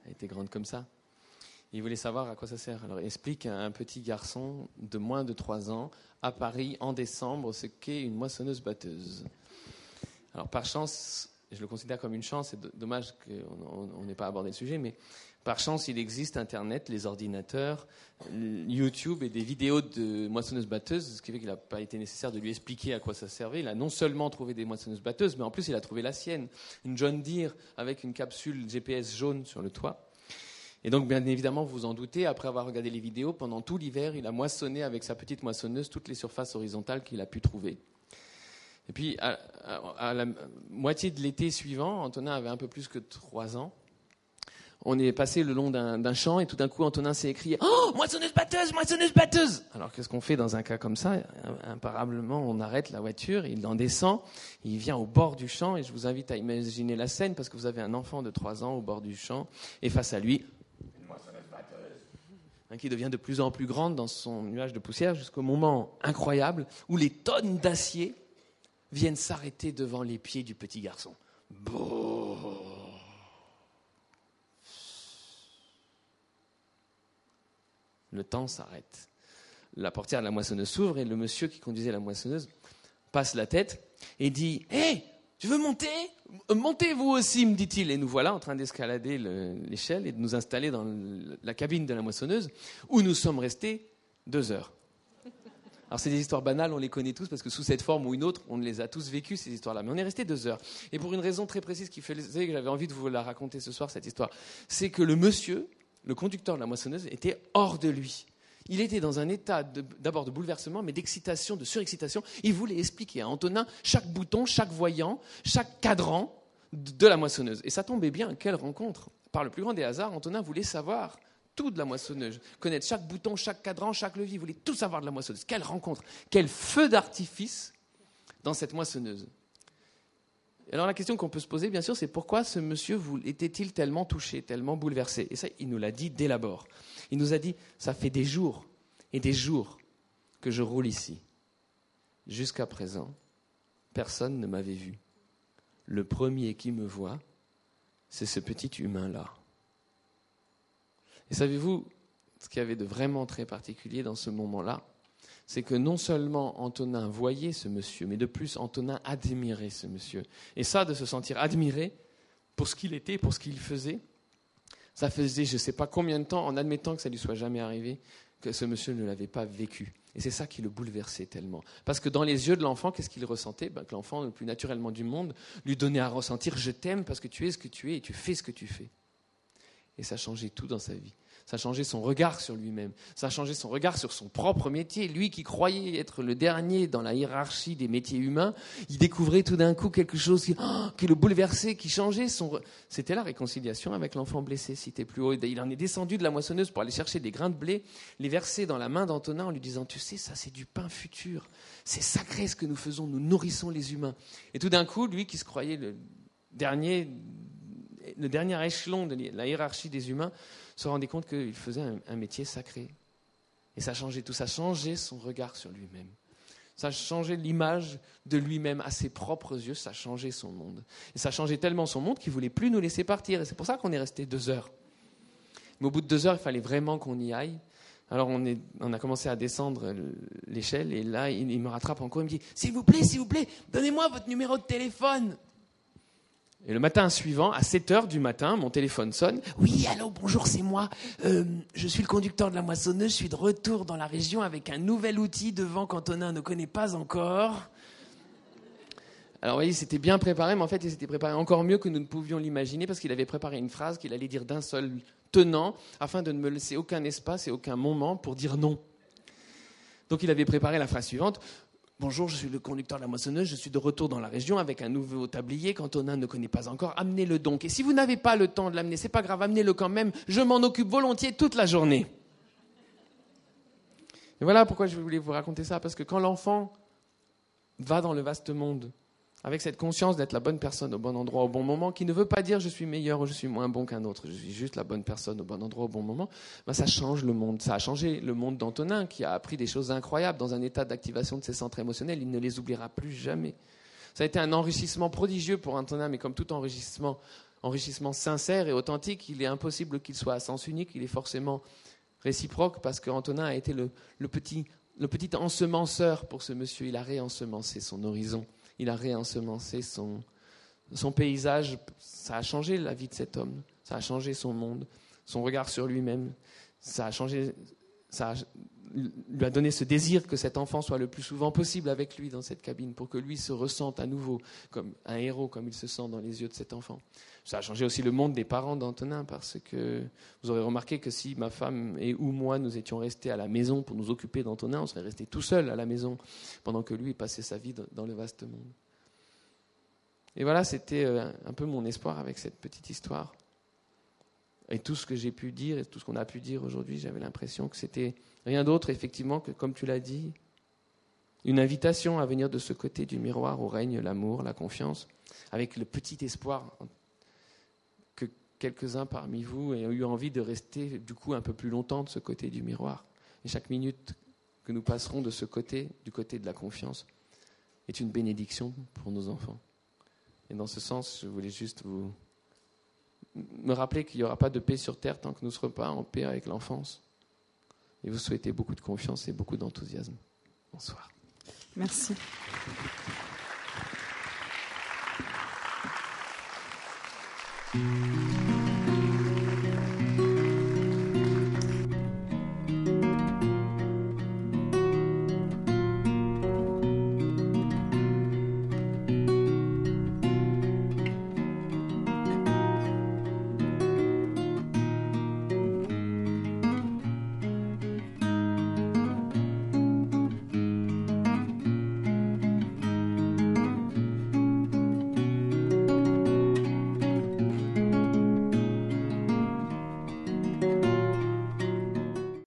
Elle était grande comme ça. Il voulait savoir à quoi ça sert. Alors il explique à un petit garçon de moins de 3 ans à Paris en décembre ce qu'est une moissonneuse batteuse. Alors par chance, je le considère comme une chance, c'est dommage qu'on n'ait pas abordé le sujet, mais par chance, il existe Internet, les ordinateurs, YouTube et des vidéos de moissonneuses batteuses, ce qui fait qu'il n'a pas été nécessaire de lui expliquer à quoi ça servait. Il a non seulement trouvé des moissonneuses batteuses, mais en plus il a trouvé la sienne, une John Deere avec une capsule GPS jaune sur le toit. Et donc, bien évidemment, vous vous en doutez, après avoir regardé les vidéos, pendant tout l'hiver, il a moissonné avec sa petite moissonneuse toutes les surfaces horizontales qu'il a pu trouver. Et puis, à, la moitié de l'été suivant, Antonin avait un peu plus que trois ans. On est passé le long d'un champ et tout d'un coup, Antonin s'est écrié Oh, moissonneuse batteuse, moissonneuse batteuse! Alors, qu'est-ce qu'on fait dans un cas comme ça? Imparablement, on arrête la voiture, il en descend, il vient au bord du champ et je vous invite à imaginer la scène parce que vous avez un enfant de trois ans au bord du champ et face à lui, Hein, qui devient de plus en plus grande dans son nuage de poussière jusqu'au moment incroyable où les tonnes d'acier viennent s'arrêter devant les pieds du petit garçon. Le temps s'arrête. La portière de la moissonneuse s'ouvre et le monsieur qui conduisait la moissonneuse passe la tête et dit Hé, tu veux monter? Montez vous aussi, me dit-il. Et nous voilà en train d'escalader l'échelle et de nous installer dans la cabine de la moissonneuse, où nous sommes restés deux heures. Alors c'est des histoires banales, on les connaît tous parce que sous cette forme ou une autre, on les a tous vécues ces histoires-là. Mais on est resté deux heures. Et pour une raison très précise qui faisait que j'avais envie de vous la raconter ce soir, cette histoire, c'est que le monsieur, le conducteur de la moissonneuse, était hors de lui. Il était dans un état d'abord de, bouleversement, mais d'excitation, de surexcitation. Il voulait expliquer à Antonin chaque bouton, chaque voyant, chaque cadran de la moissonneuse. Et ça tombait bien, quelle rencontre Par le plus grand des hasards, Antonin voulait savoir tout de la moissonneuse, connaître chaque bouton, chaque cadran, chaque levier, il voulait tout savoir de la moissonneuse. Quelle rencontre Quel feu d'artifice dans cette moissonneuse alors la question qu'on peut se poser, bien sûr, c'est pourquoi ce monsieur était-il tellement touché, tellement bouleversé? Et ça, il nous l'a dit dès l'abord. Il nous a dit, ça fait des jours et des jours que je roule ici. Jusqu'à présent, personne ne m'avait vu. Le premier qui me voit, c'est ce petit humain-là. Et savez-vous ce qu'il y avait de vraiment très particulier dans ce moment-là c'est que non seulement Antonin voyait ce monsieur, mais de plus Antonin admirait ce monsieur. Et ça, de se sentir admiré pour ce qu'il était, pour ce qu'il faisait, ça faisait je ne sais pas combien de temps, en admettant que ça ne lui soit jamais arrivé, que ce monsieur ne l'avait pas vécu. Et c'est ça qui le bouleversait tellement. Parce que dans les yeux de l'enfant, qu'est-ce qu'il ressentait? Ben, Que l'enfant, le plus naturellement du monde, lui donnait à ressentir Je t'aime parce que tu es ce que tu es et tu fais ce que tu fais. Et ça changeait tout dans sa vie. Ça a changé son regard sur lui-même. Ça a changé son regard sur son propre métier. Lui qui croyait être le dernier dans la hiérarchie des métiers humains, il découvrait tout d'un coup quelque chose qui, oh, qui le bouleversait, qui changeait son. C'était la réconciliation avec l'enfant blessé, cité plus haut. Il en est descendu de la moissonneuse pour aller chercher des grains de blé, les verser dans la main d'Antonin en lui disant Tu sais, ça c'est du pain futur. C'est sacré ce que nous faisons. Nous nourrissons les humains. Et tout d'un coup, lui qui se croyait le dernier le dernier échelon de la hiérarchie des humains, se rendait compte qu'il faisait un, métier sacré. Et ça changeait tout, ça changeait son regard sur lui-même. Ça changeait l'image de lui-même à ses propres yeux, ça changeait son monde. Et ça changeait tellement son monde qu'il voulait plus nous laisser partir. Et c'est pour ça qu'on est resté deux heures. Mais au bout de deux heures, il fallait vraiment qu'on y aille. Alors on, a commencé à descendre l'échelle et là, il, me rattrape encore. Il me dit S'il vous plaît, s'il vous plaît, donnez-moi votre numéro de téléphone. Et le matin suivant, à 7 heures du matin, mon téléphone sonne. Oui, allô, bonjour, c'est moi. Euh, je suis le conducteur de la moissonneuse. Je suis de retour dans la région avec un nouvel outil devant qu'Antonin ne connaît pas encore. Alors, vous voyez, c'était bien préparé, mais en fait, il s'était préparé encore mieux que nous ne pouvions l'imaginer parce qu'il avait préparé une phrase qu'il allait dire d'un seul tenant afin de ne me laisser aucun espace et aucun moment pour dire non. Donc, il avait préparé la phrase suivante. Bonjour, je suis le conducteur de la moissonneuse, je suis de retour dans la région avec un nouveau tablier qu'Antonin ne connaît pas encore. Amenez-le donc. Et si vous n'avez pas le temps de l'amener, c'est pas grave, amenez-le quand même. Je m'en occupe volontiers toute la journée. Voilà pourquoi je voulais vous raconter ça, parce que quand l'enfant va dans le vaste monde, avec cette conscience d'être la bonne personne au bon endroit au bon moment, qui ne veut pas dire je suis meilleur ou je suis moins bon qu'un autre, je suis juste la bonne personne au bon endroit au bon moment, ben ça change le monde. Ça a changé le monde d'Antonin, qui a appris des choses incroyables dans un état d'activation de ses centres émotionnels. Il ne les oubliera plus jamais. Ça a été un enrichissement prodigieux pour Antonin, mais comme tout enrichissement, enrichissement sincère et authentique, il est impossible qu'il soit à sens unique, il est forcément réciproque, parce qu'Antonin a été le, le, petit, le petit ensemenceur pour ce monsieur. Il a réensemencé son horizon il a réensemencé son, paysage. Ça a changé la vie de cet homme, ça a changé son monde, son regard sur lui-même, ça a changé, ça lui a donné ce désir que cet enfant soit le plus souvent possible avec lui dans cette cabine pour que lui se ressente à nouveau comme un héros, comme il se sent dans les yeux de cet enfant. Ça a changé aussi le monde des parents d'Antonin parce que vous aurez remarqué que si ma femme et ou moi nous étions restés à la maison pour nous occuper d'Antonin, on serait resté tout seul à la maison pendant que lui passait sa vie dans le vaste monde. Et voilà, c'était euh, un peu mon espoir avec cette petite histoire. Et tout ce que j'ai pu dire et tout ce qu'on a pu dire aujourd'hui, j'avais l'impression que c'était rien d'autre, effectivement, que, comme tu l'as dit, une invitation à venir de ce côté du miroir où règne l'amour, la confiance, avec le petit espoir quelques-uns parmi vous aient eu envie de rester du coup un peu plus longtemps de ce côté du miroir. Et chaque minute que nous passerons de ce côté, du côté de la confiance, est une bénédiction pour nos enfants. Et dans ce sens, je voulais juste vous me rappeler qu'il n'y aura pas de paix sur terre tant que nous ne serons pas en paix avec l'enfance. Et vous souhaitez beaucoup de confiance et beaucoup d'enthousiasme. Bonsoir. Merci.